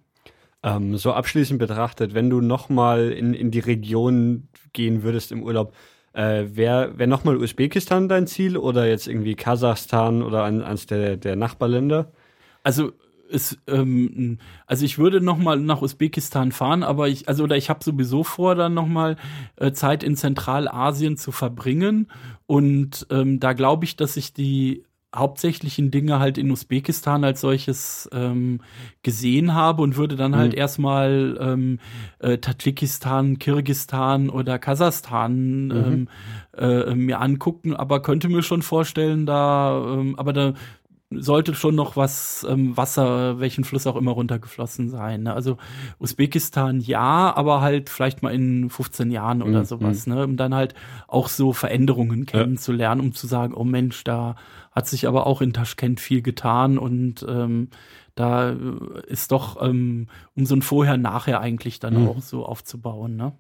Ähm, so abschließend betrachtet, wenn du nochmal in, in die Region gehen würdest im Urlaub, äh, Wäre wär nochmal Usbekistan dein Ziel oder jetzt irgendwie Kasachstan oder eines der, der Nachbarländer? Also es, ähm, also ich würde noch mal nach Usbekistan fahren, aber ich, also oder ich habe sowieso vor, dann noch mal äh, Zeit in Zentralasien zu verbringen und ähm, da glaube ich, dass ich die hauptsächlichen Dinge halt in Usbekistan als solches ähm, gesehen habe und würde dann halt mhm. erstmal ähm, äh, Tadschikistan, Kirgistan oder Kasachstan mhm. ähm, äh, mir angucken, aber könnte mir schon vorstellen, da, ähm, aber da sollte schon noch was ähm, Wasser, welchen Fluss auch immer runtergeflossen sein. Ne? Also Usbekistan ja, aber halt vielleicht mal in 15 Jahren oder mhm. sowas, ne? um dann halt auch so Veränderungen kennenzulernen, um zu sagen, oh Mensch, da hat sich aber auch in Taschkent viel getan und ähm, da ist doch ähm, um so ein Vorher-Nachher eigentlich dann mhm. auch so aufzubauen. Ne?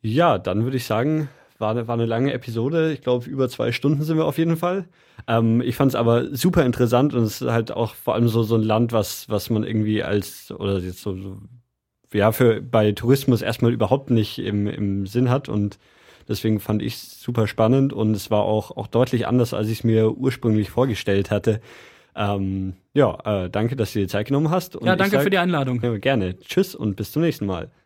Ja, dann würde ich sagen, war, war eine lange Episode. Ich glaube, über zwei Stunden sind wir auf jeden Fall. Ähm, ich fand es aber super interessant und es ist halt auch vor allem so, so ein Land, was, was man irgendwie als, oder jetzt so, so ja, für bei Tourismus erstmal überhaupt nicht im, im Sinn hat und deswegen fand ich es super spannend und es war auch, auch deutlich anders, als ich es mir ursprünglich vorgestellt hatte. Ähm, ja, äh, danke, dass du dir Zeit genommen hast. ja, danke sag, für die Einladung. Ja, gerne. Tschüss und bis zum nächsten Mal.